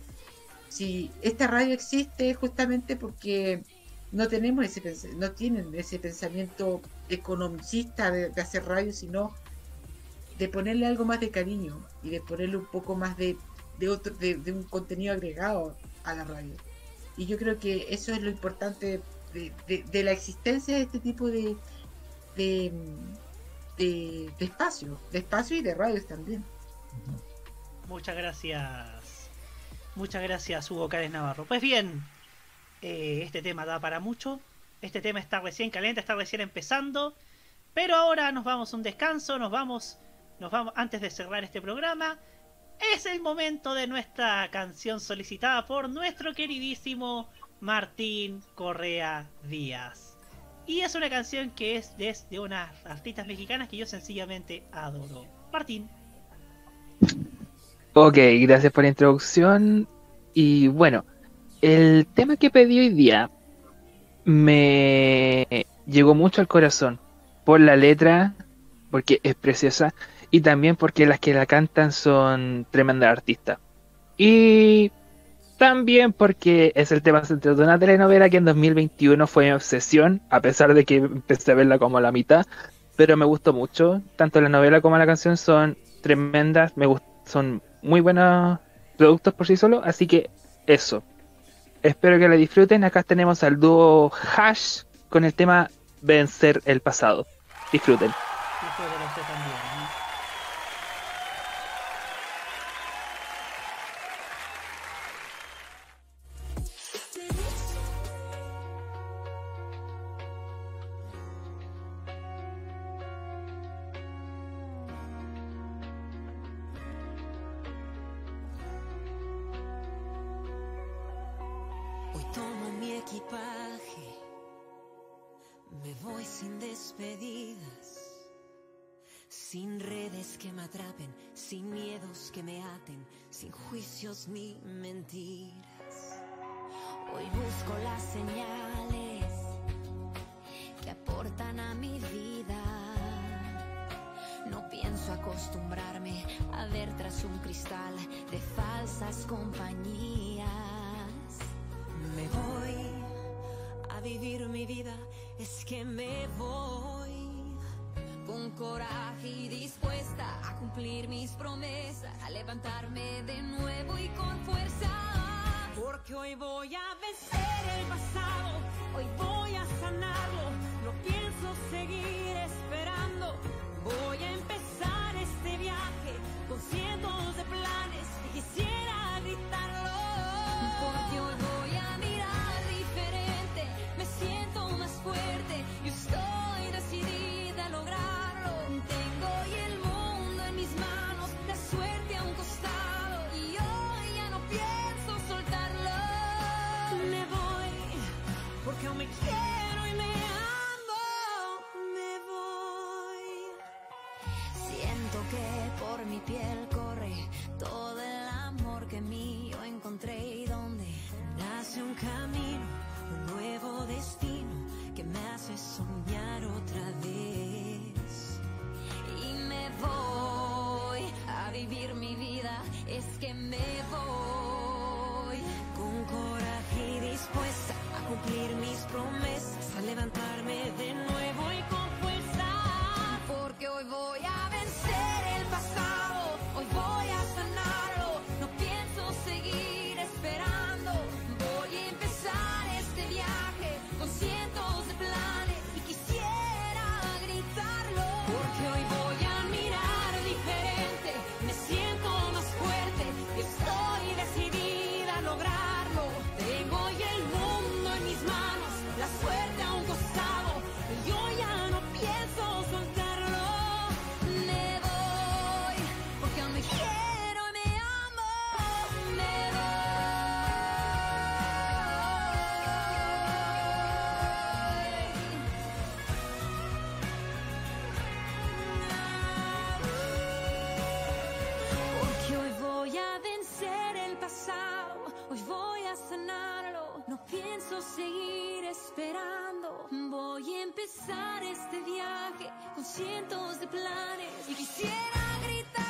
si esta radio existe justamente porque no tenemos ese no tienen ese pensamiento economicista de, hacer radio, sino de ponerle algo más de cariño y de ponerle un poco más de, de otro, de, un contenido agregado a la radio. Y yo creo que eso es lo importante de la existencia de este tipo de, de, espacio, de espacio y de radios también. Muchas gracias. Muchas gracias, Hugo Cárez Navarro. Pues bien, Eh, este tema da para mucho. Este tema está recién caliente, está recién empezando. Pero ahora nos vamos a un descanso, nos vamos, nos vamos antes de cerrar este programa. Es el momento de nuestra canción solicitada por nuestro queridísimo Martín Correa Díaz. Y es una canción que es de, de unas artistas mexicanas que yo sencillamente adoro. Martín. Ok, gracias por la introducción. Y bueno, el tema que pedí hoy día me llegó mucho al corazón por la letra, porque es preciosa, y también porque las que la cantan son tremendas artistas. Y también porque es el tema central de una telenovela que en 2021 fue mi obsesión, a pesar de que empecé a verla como la mitad, pero me gustó mucho. Tanto la novela como la canción son tremendas, me son muy buenos productos por sí solos, así que eso. Espero que la disfruten. Acá tenemos al dúo Hash con el tema Vencer el pasado. Disfruten. Me voy sin despedidas, sin redes que me atrapen, sin miedos que me aten, sin juicios ni mentiras. Hoy busco las señales que aportan a mi vida. No pienso acostumbrarme a ver tras un cristal de falsas compañías. Me voy a vivir mi vida, es que me voy con coraje y dispuesta a cumplir mis promesas, a levantarme de nuevo y con fuerza. Porque hoy voy a vencer el pasado, hoy voy a sanarlo, no pienso seguir esperando. Voy a empezar este viaje con cientos de planes y quisiera gritarlo. Porque hoy voy a mi piel corre todo el amor que mío encontré y donde nace un camino, un nuevo destino que me hace soñar otra vez. Y me voy a vivir mi vida, es que me voy con coraje y dispuesta a cumplir mis promesas, a levantarme de nuevo y pienso seguir esperando. Voy a empezar este viaje con cientos de planes y quisiera gritarlo.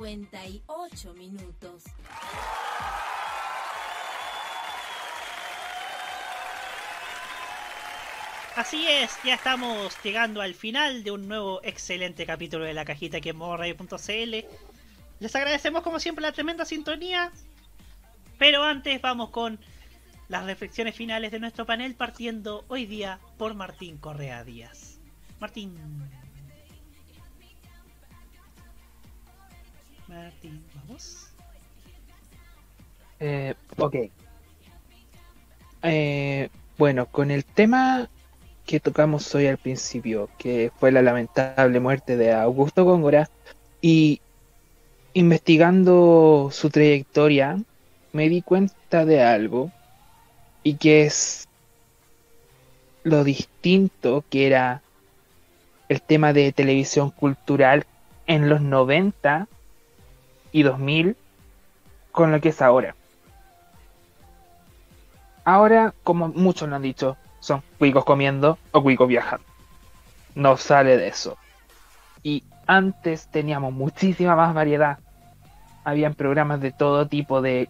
38 minutos. Así es, ya estamos llegando al final de un nuevo excelente capítulo de la cajita aquí en modoradio.cl. Les agradecemos como siempre la tremenda sintonía. Pero antes vamos con las reflexiones finales de nuestro panel partiendo hoy día por Martín Correa Díaz. Martín. Martín, vamos. Eh, ok. Eh, bueno, con el tema que tocamos hoy al principio, que fue la lamentable muerte de Augusto Góngora, y investigando su trayectoria, me di cuenta de algo, y que es lo distinto que era el tema de televisión cultural en los 90 y 2000 con lo que es ahora. Ahora, como muchos lo han dicho, son cuicos comiendo o cuicos viajando. No sale de eso. Y antes teníamos muchísima más variedad. Habían programas de todo tipo de...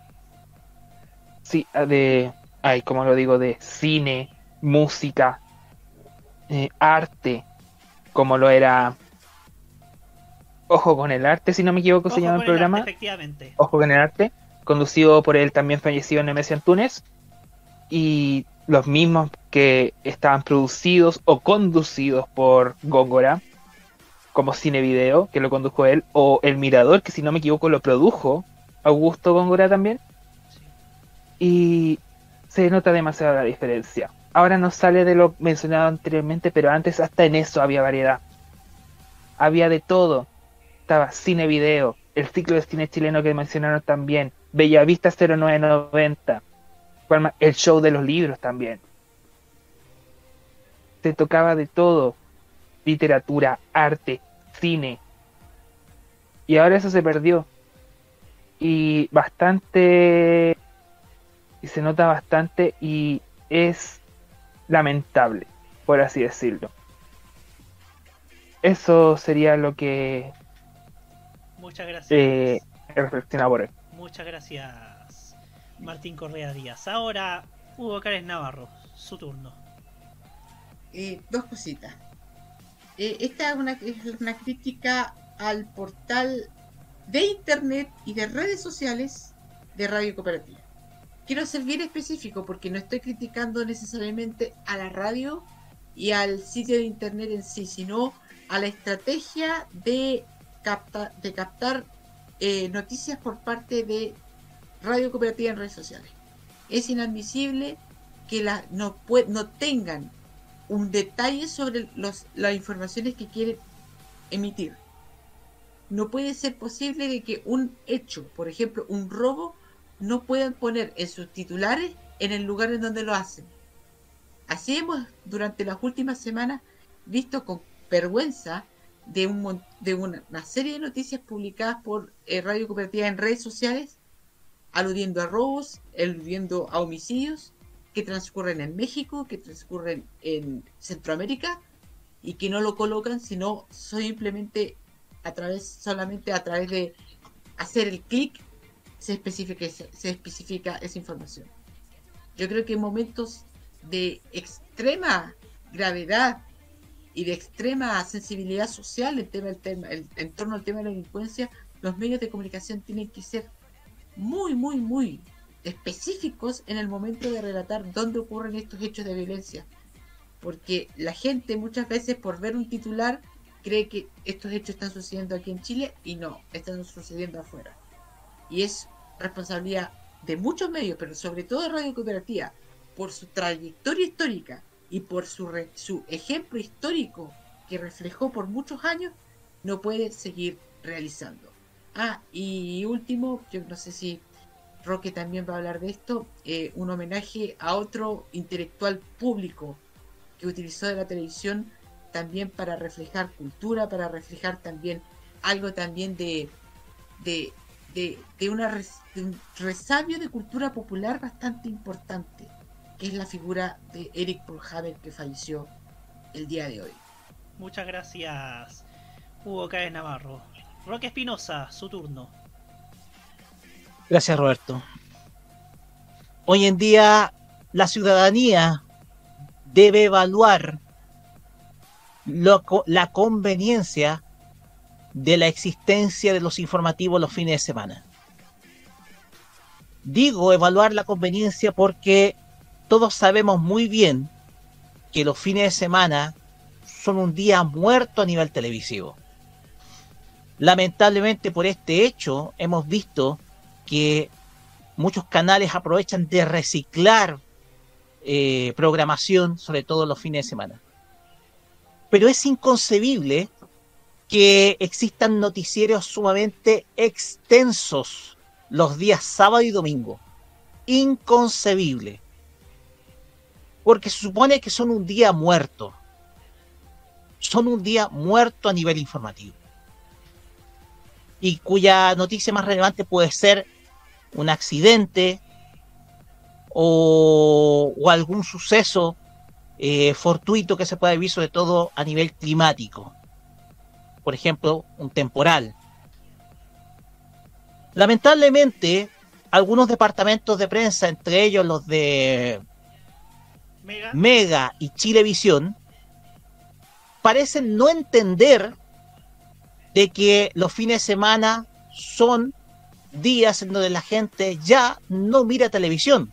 Sí, de... Ay, como lo digo, de cine, música, eh, arte, como lo era... Ojo con el arte, si no me equivoco, se Ojo llama el programa. arte, efectivamente. Ojo con el arte, conducido por el también fallecido Nemesio Antunes, y los mismos que estaban producidos o conducidos por Góngora, como Cine Video, que lo condujo él, o El Mirador, que si no me equivoco lo produjo Augusto Góngora también. Y se nota demasiado la diferencia. Ahora no sale de lo mencionado anteriormente, pero antes hasta en eso había variedad. Había de todo. Estaba Cine Video, el ciclo de cine chileno que mencionaron también, Bellavista 0990, cuál más? el show de los libros también. Se tocaba de todo, literatura, arte, cine. Y ahora eso se perdió. Y bastante... Y se nota bastante y es lamentable, por así decirlo. Eso sería lo que Muchas gracias. eh. Muchas gracias, Martín Correa Díaz. Ahora, Hugo Cárez Navarro, su turno. Eh, dos cositas. Eh, esta es una, es una crítica al portal de internet y de redes sociales de Radio Cooperativa. Quiero ser bien específico porque no estoy criticando necesariamente a la radio y al sitio de internet en sí, sino a la estrategia de, capta- de captar eh, noticias por parte de Radio Cooperativa en redes sociales. Es inadmisible que la, no, no tengan un detalle sobre los, las informaciones que quieren emitir. No puede ser posible de que un hecho, por ejemplo, un robo, no puedan poner en sus titulares en el lugar en donde lo hacen. Así hemos durante las últimas semanas visto con vergüenza de, un, de una, serie de noticias publicadas por eh, Radio Cooperativa en redes sociales, aludiendo a robos, aludiendo a homicidios que transcurren en México, que transcurren en Centroamérica y que no lo colocan, sino simplemente a través, solamente a través de hacer el clic se especifica, se especifica esa información. Yo creo que en momentos de extrema gravedad y de extrema sensibilidad social en, tema, el tema, el- en torno al tema de la delincuencia, los medios de comunicación tienen que ser muy, muy, muy específicos en el momento de relatar dónde ocurren estos hechos de violencia. Porque la gente muchas veces por ver un titular cree que estos hechos están sucediendo aquí en Chile y no, están sucediendo afuera. Y es responsabilidad de muchos medios, pero sobre todo de Radio Cooperativa, por su trayectoria histórica y por su, re- su ejemplo histórico que reflejó por muchos años, no puede seguir realizando. Ah, y último, yo no sé si Roque también va a hablar de esto, eh, un homenaje a otro intelectual público que utilizó de la televisión también para reflejar cultura, para reflejar también algo también de, de, de, de un resabio de cultura popular bastante importante, es la figura de Eric Polhaber que falleció el día de hoy. Muchas gracias, Hugo Cárez Navarro. Roque Espinosa, su turno. Gracias, Roberto. Hoy en día la ciudadanía debe evaluar lo la conveniencia de la existencia de los informativos los fines de semana. Digo evaluar la conveniencia porque todos sabemos muy bien que los fines de semana son un día muerto a nivel televisivo. Lamentablemente por este hecho hemos visto que muchos canales aprovechan de reciclar eh, programación, sobre todo los fines de semana. Pero es inconcebible que existan noticieros sumamente extensos los días sábado y domingo. Inconcebible. Porque se supone que son un día muerto. Son un día muerto a nivel informativo. Y cuya noticia más relevante puede ser un accidente o, o algún suceso eh, fortuito que se pueda vivir sobre todo a nivel climático. Por ejemplo, un temporal. Lamentablemente, algunos departamentos de prensa, entre ellos los de Mega. Y Chilevisión, parecen no entender de que los fines de semana son días en donde la gente ya no mira televisión.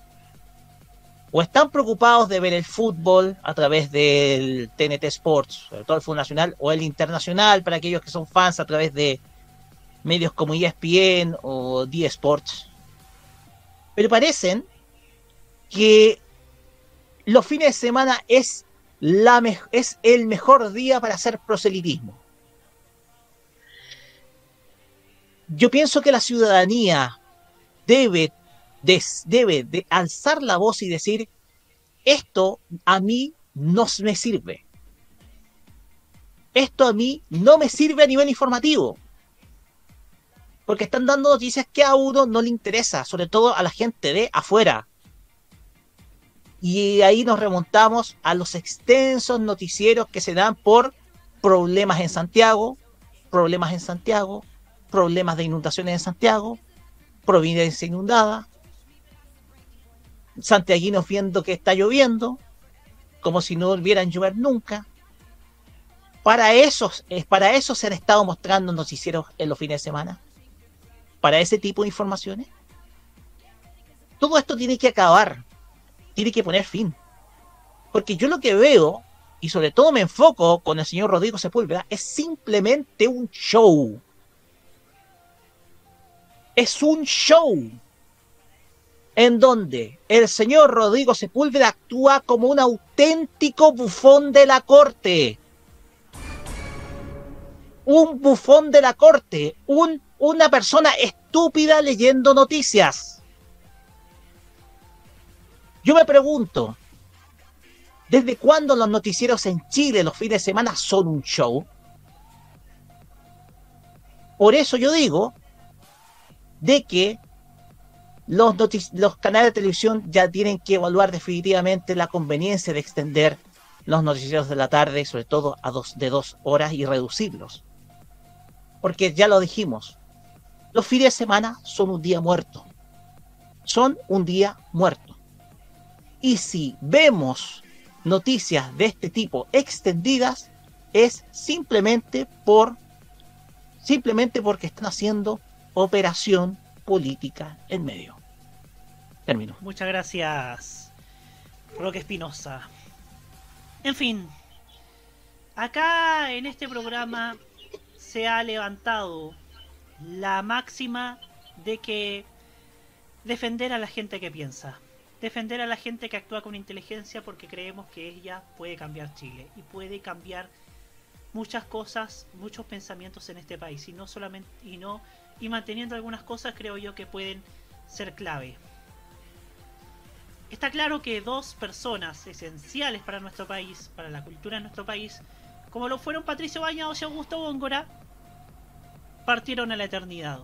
O están preocupados de ver el fútbol a través del TNT Sports, sobre todo el fútbol nacional, o el internacional para aquellos que son fans a través de medios como ESPN o D Sports. Pero parecen que los fines de semana es, la es el mejor día para hacer proselitismo. Yo pienso que la ciudadanía debe, alzar la voz y decir, esto a mí no me sirve. Esto a mí no me sirve a nivel informativo. Porque están dando noticias que a uno no le interesa, sobre todo a la gente de afuera. Y ahí nos remontamos a los extensos noticieros que se dan por problemas en Santiago, problemas en Santiago, problemas de inundaciones en Santiago, Providencia inundada, santiaguinos viendo que está lloviendo, como si no volvieran a llover nunca. Para para eso se han estado mostrando noticieros en los fines de semana. Para ese tipo de informaciones. Todo esto tiene que acabar. Tiene que poner fin. Porque yo lo que veo, y sobre todo me enfoco con el señor Rodrigo Sepúlveda, es simplemente un show. Es un show en donde el señor Rodrigo Sepúlveda actúa como un auténtico bufón de la corte. Un bufón de la corte, un, una persona estúpida leyendo noticias. Yo me pregunto, ¿desde cuándo los noticieros en Chile los fines de semana son un show? Por eso yo digo de que los, canales de televisión ya tienen que evaluar definitivamente la conveniencia de extender los noticieros de la tarde, sobre todo a dos, de dos horas y reducirlos. Porque ya lo dijimos, los fines de semana son un día muerto. Son un día muerto. Y si vemos noticias de este tipo extendidas, es simplemente por simplemente porque están haciendo operación política en medio. Termino. Muchas gracias, Roque Espinosa. En fin, acá en este programa se ha levantado la máxima de que defender a la gente que piensa, defender a la gente que actúa con inteligencia porque creemos que ella puede cambiar Chile y puede cambiar muchas cosas, muchos pensamientos en este país y no solamente y no y manteniendo algunas cosas creo yo que pueden ser clave. Está claro que dos personas esenciales para nuestro país, para la cultura de nuestro país, como lo fueron Patricio Bañados y Augusto Góngora, partieron a la eternidad.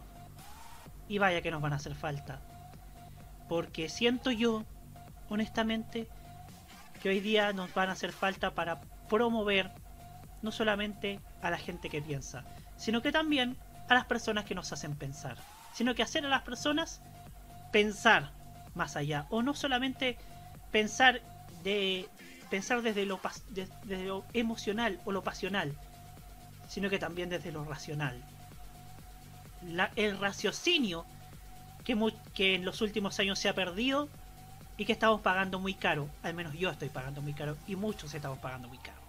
Y vaya que nos van a hacer falta. Porque siento yo, honestamente, que hoy día nos van a hacer falta para promover no solamente a la gente que piensa, sino que también a las personas que nos hacen pensar. Sino que hacer a las personas pensar más allá. O no solamente pensar de pensar desde lo, desde lo emocional o lo pasional, sino que también desde lo racional. El raciocinio que, en los últimos años se ha perdido y que estamos pagando muy caro. Al menos yo estoy pagando muy caro y muchos estamos pagando muy caro.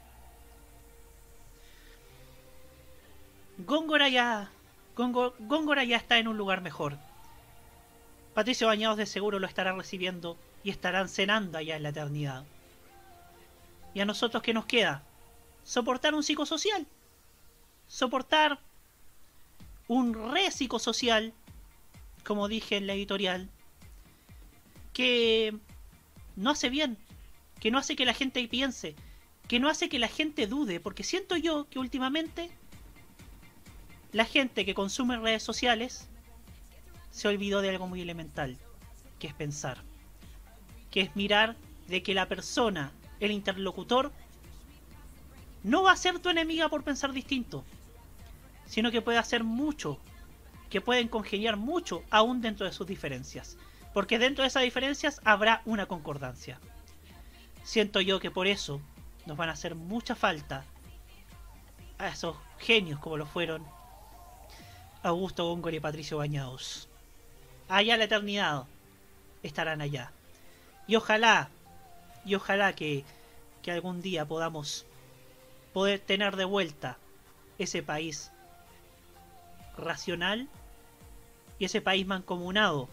Góngora ya, Góngo- Góngora ya está en un lugar mejor. Patricio Bañados de seguro lo estará recibiendo y estarán cenando allá en la eternidad. ¿Y a nosotros qué nos queda? Soportar un psicosocial. Soportar un re psicosocial, como dije en la editorial, que no hace bien, que no hace que la gente piense, que no hace que la gente dude, porque siento yo que últimamente la gente que consume redes sociales se olvidó de algo muy elemental, que es pensar, que es mirar de que la persona, el interlocutor, no va a ser tu enemiga por pensar distinto, sino que puede hacer mucho, que pueden congeniar mucho aún dentro de sus diferencias, porque dentro de esas diferencias habrá una concordancia. Siento yo que por eso nos van a hacer mucha falta a esos genios como lo fueron Augusto Góngora y Patricio Bañados. Allá la eternidad estarán allá. Y ojalá, y ojalá que, que algún día podamos poder tener de vuelta ese país racional y ese país mancomunado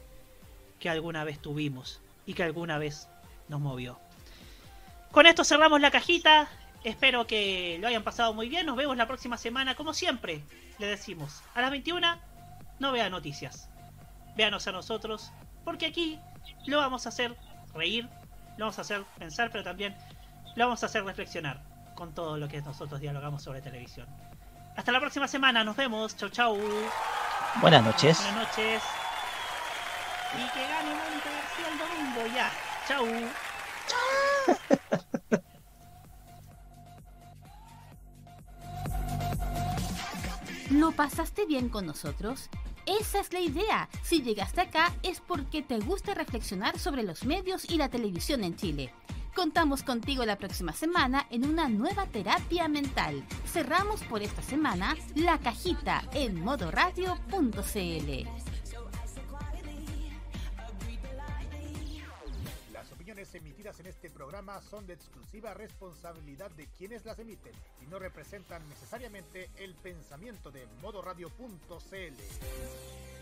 que alguna vez tuvimos y que alguna vez nos movió. Con esto cerramos la cajita. Espero que lo hayan pasado muy bien. Nos vemos la próxima semana, como siempre. Le decimos, a las 21 no vea noticias. Véanos a nosotros, porque aquí lo vamos a hacer reír, lo vamos a hacer pensar, pero también lo vamos a hacer reflexionar con todo lo que nosotros dialogamos sobre televisión. Hasta la próxima semana, nos vemos. Chau, chau. Buenas noches. Buenas noches. Y que gane Mónica García el domingo, ya. Chau. ¿Lo pasaste bien con nosotros? Esa es la idea. Si llegaste acá es porque te gusta reflexionar sobre los medios y la televisión en Chile. Contamos contigo la próxima semana en una nueva terapia mental. Cerramos por esta semana la cajita en modoradio.cl. Las opiniones emitidas en este programa son de exclusiva responsabilidad de quienes las emiten y no representan necesariamente el pensamiento de modoradio.cl.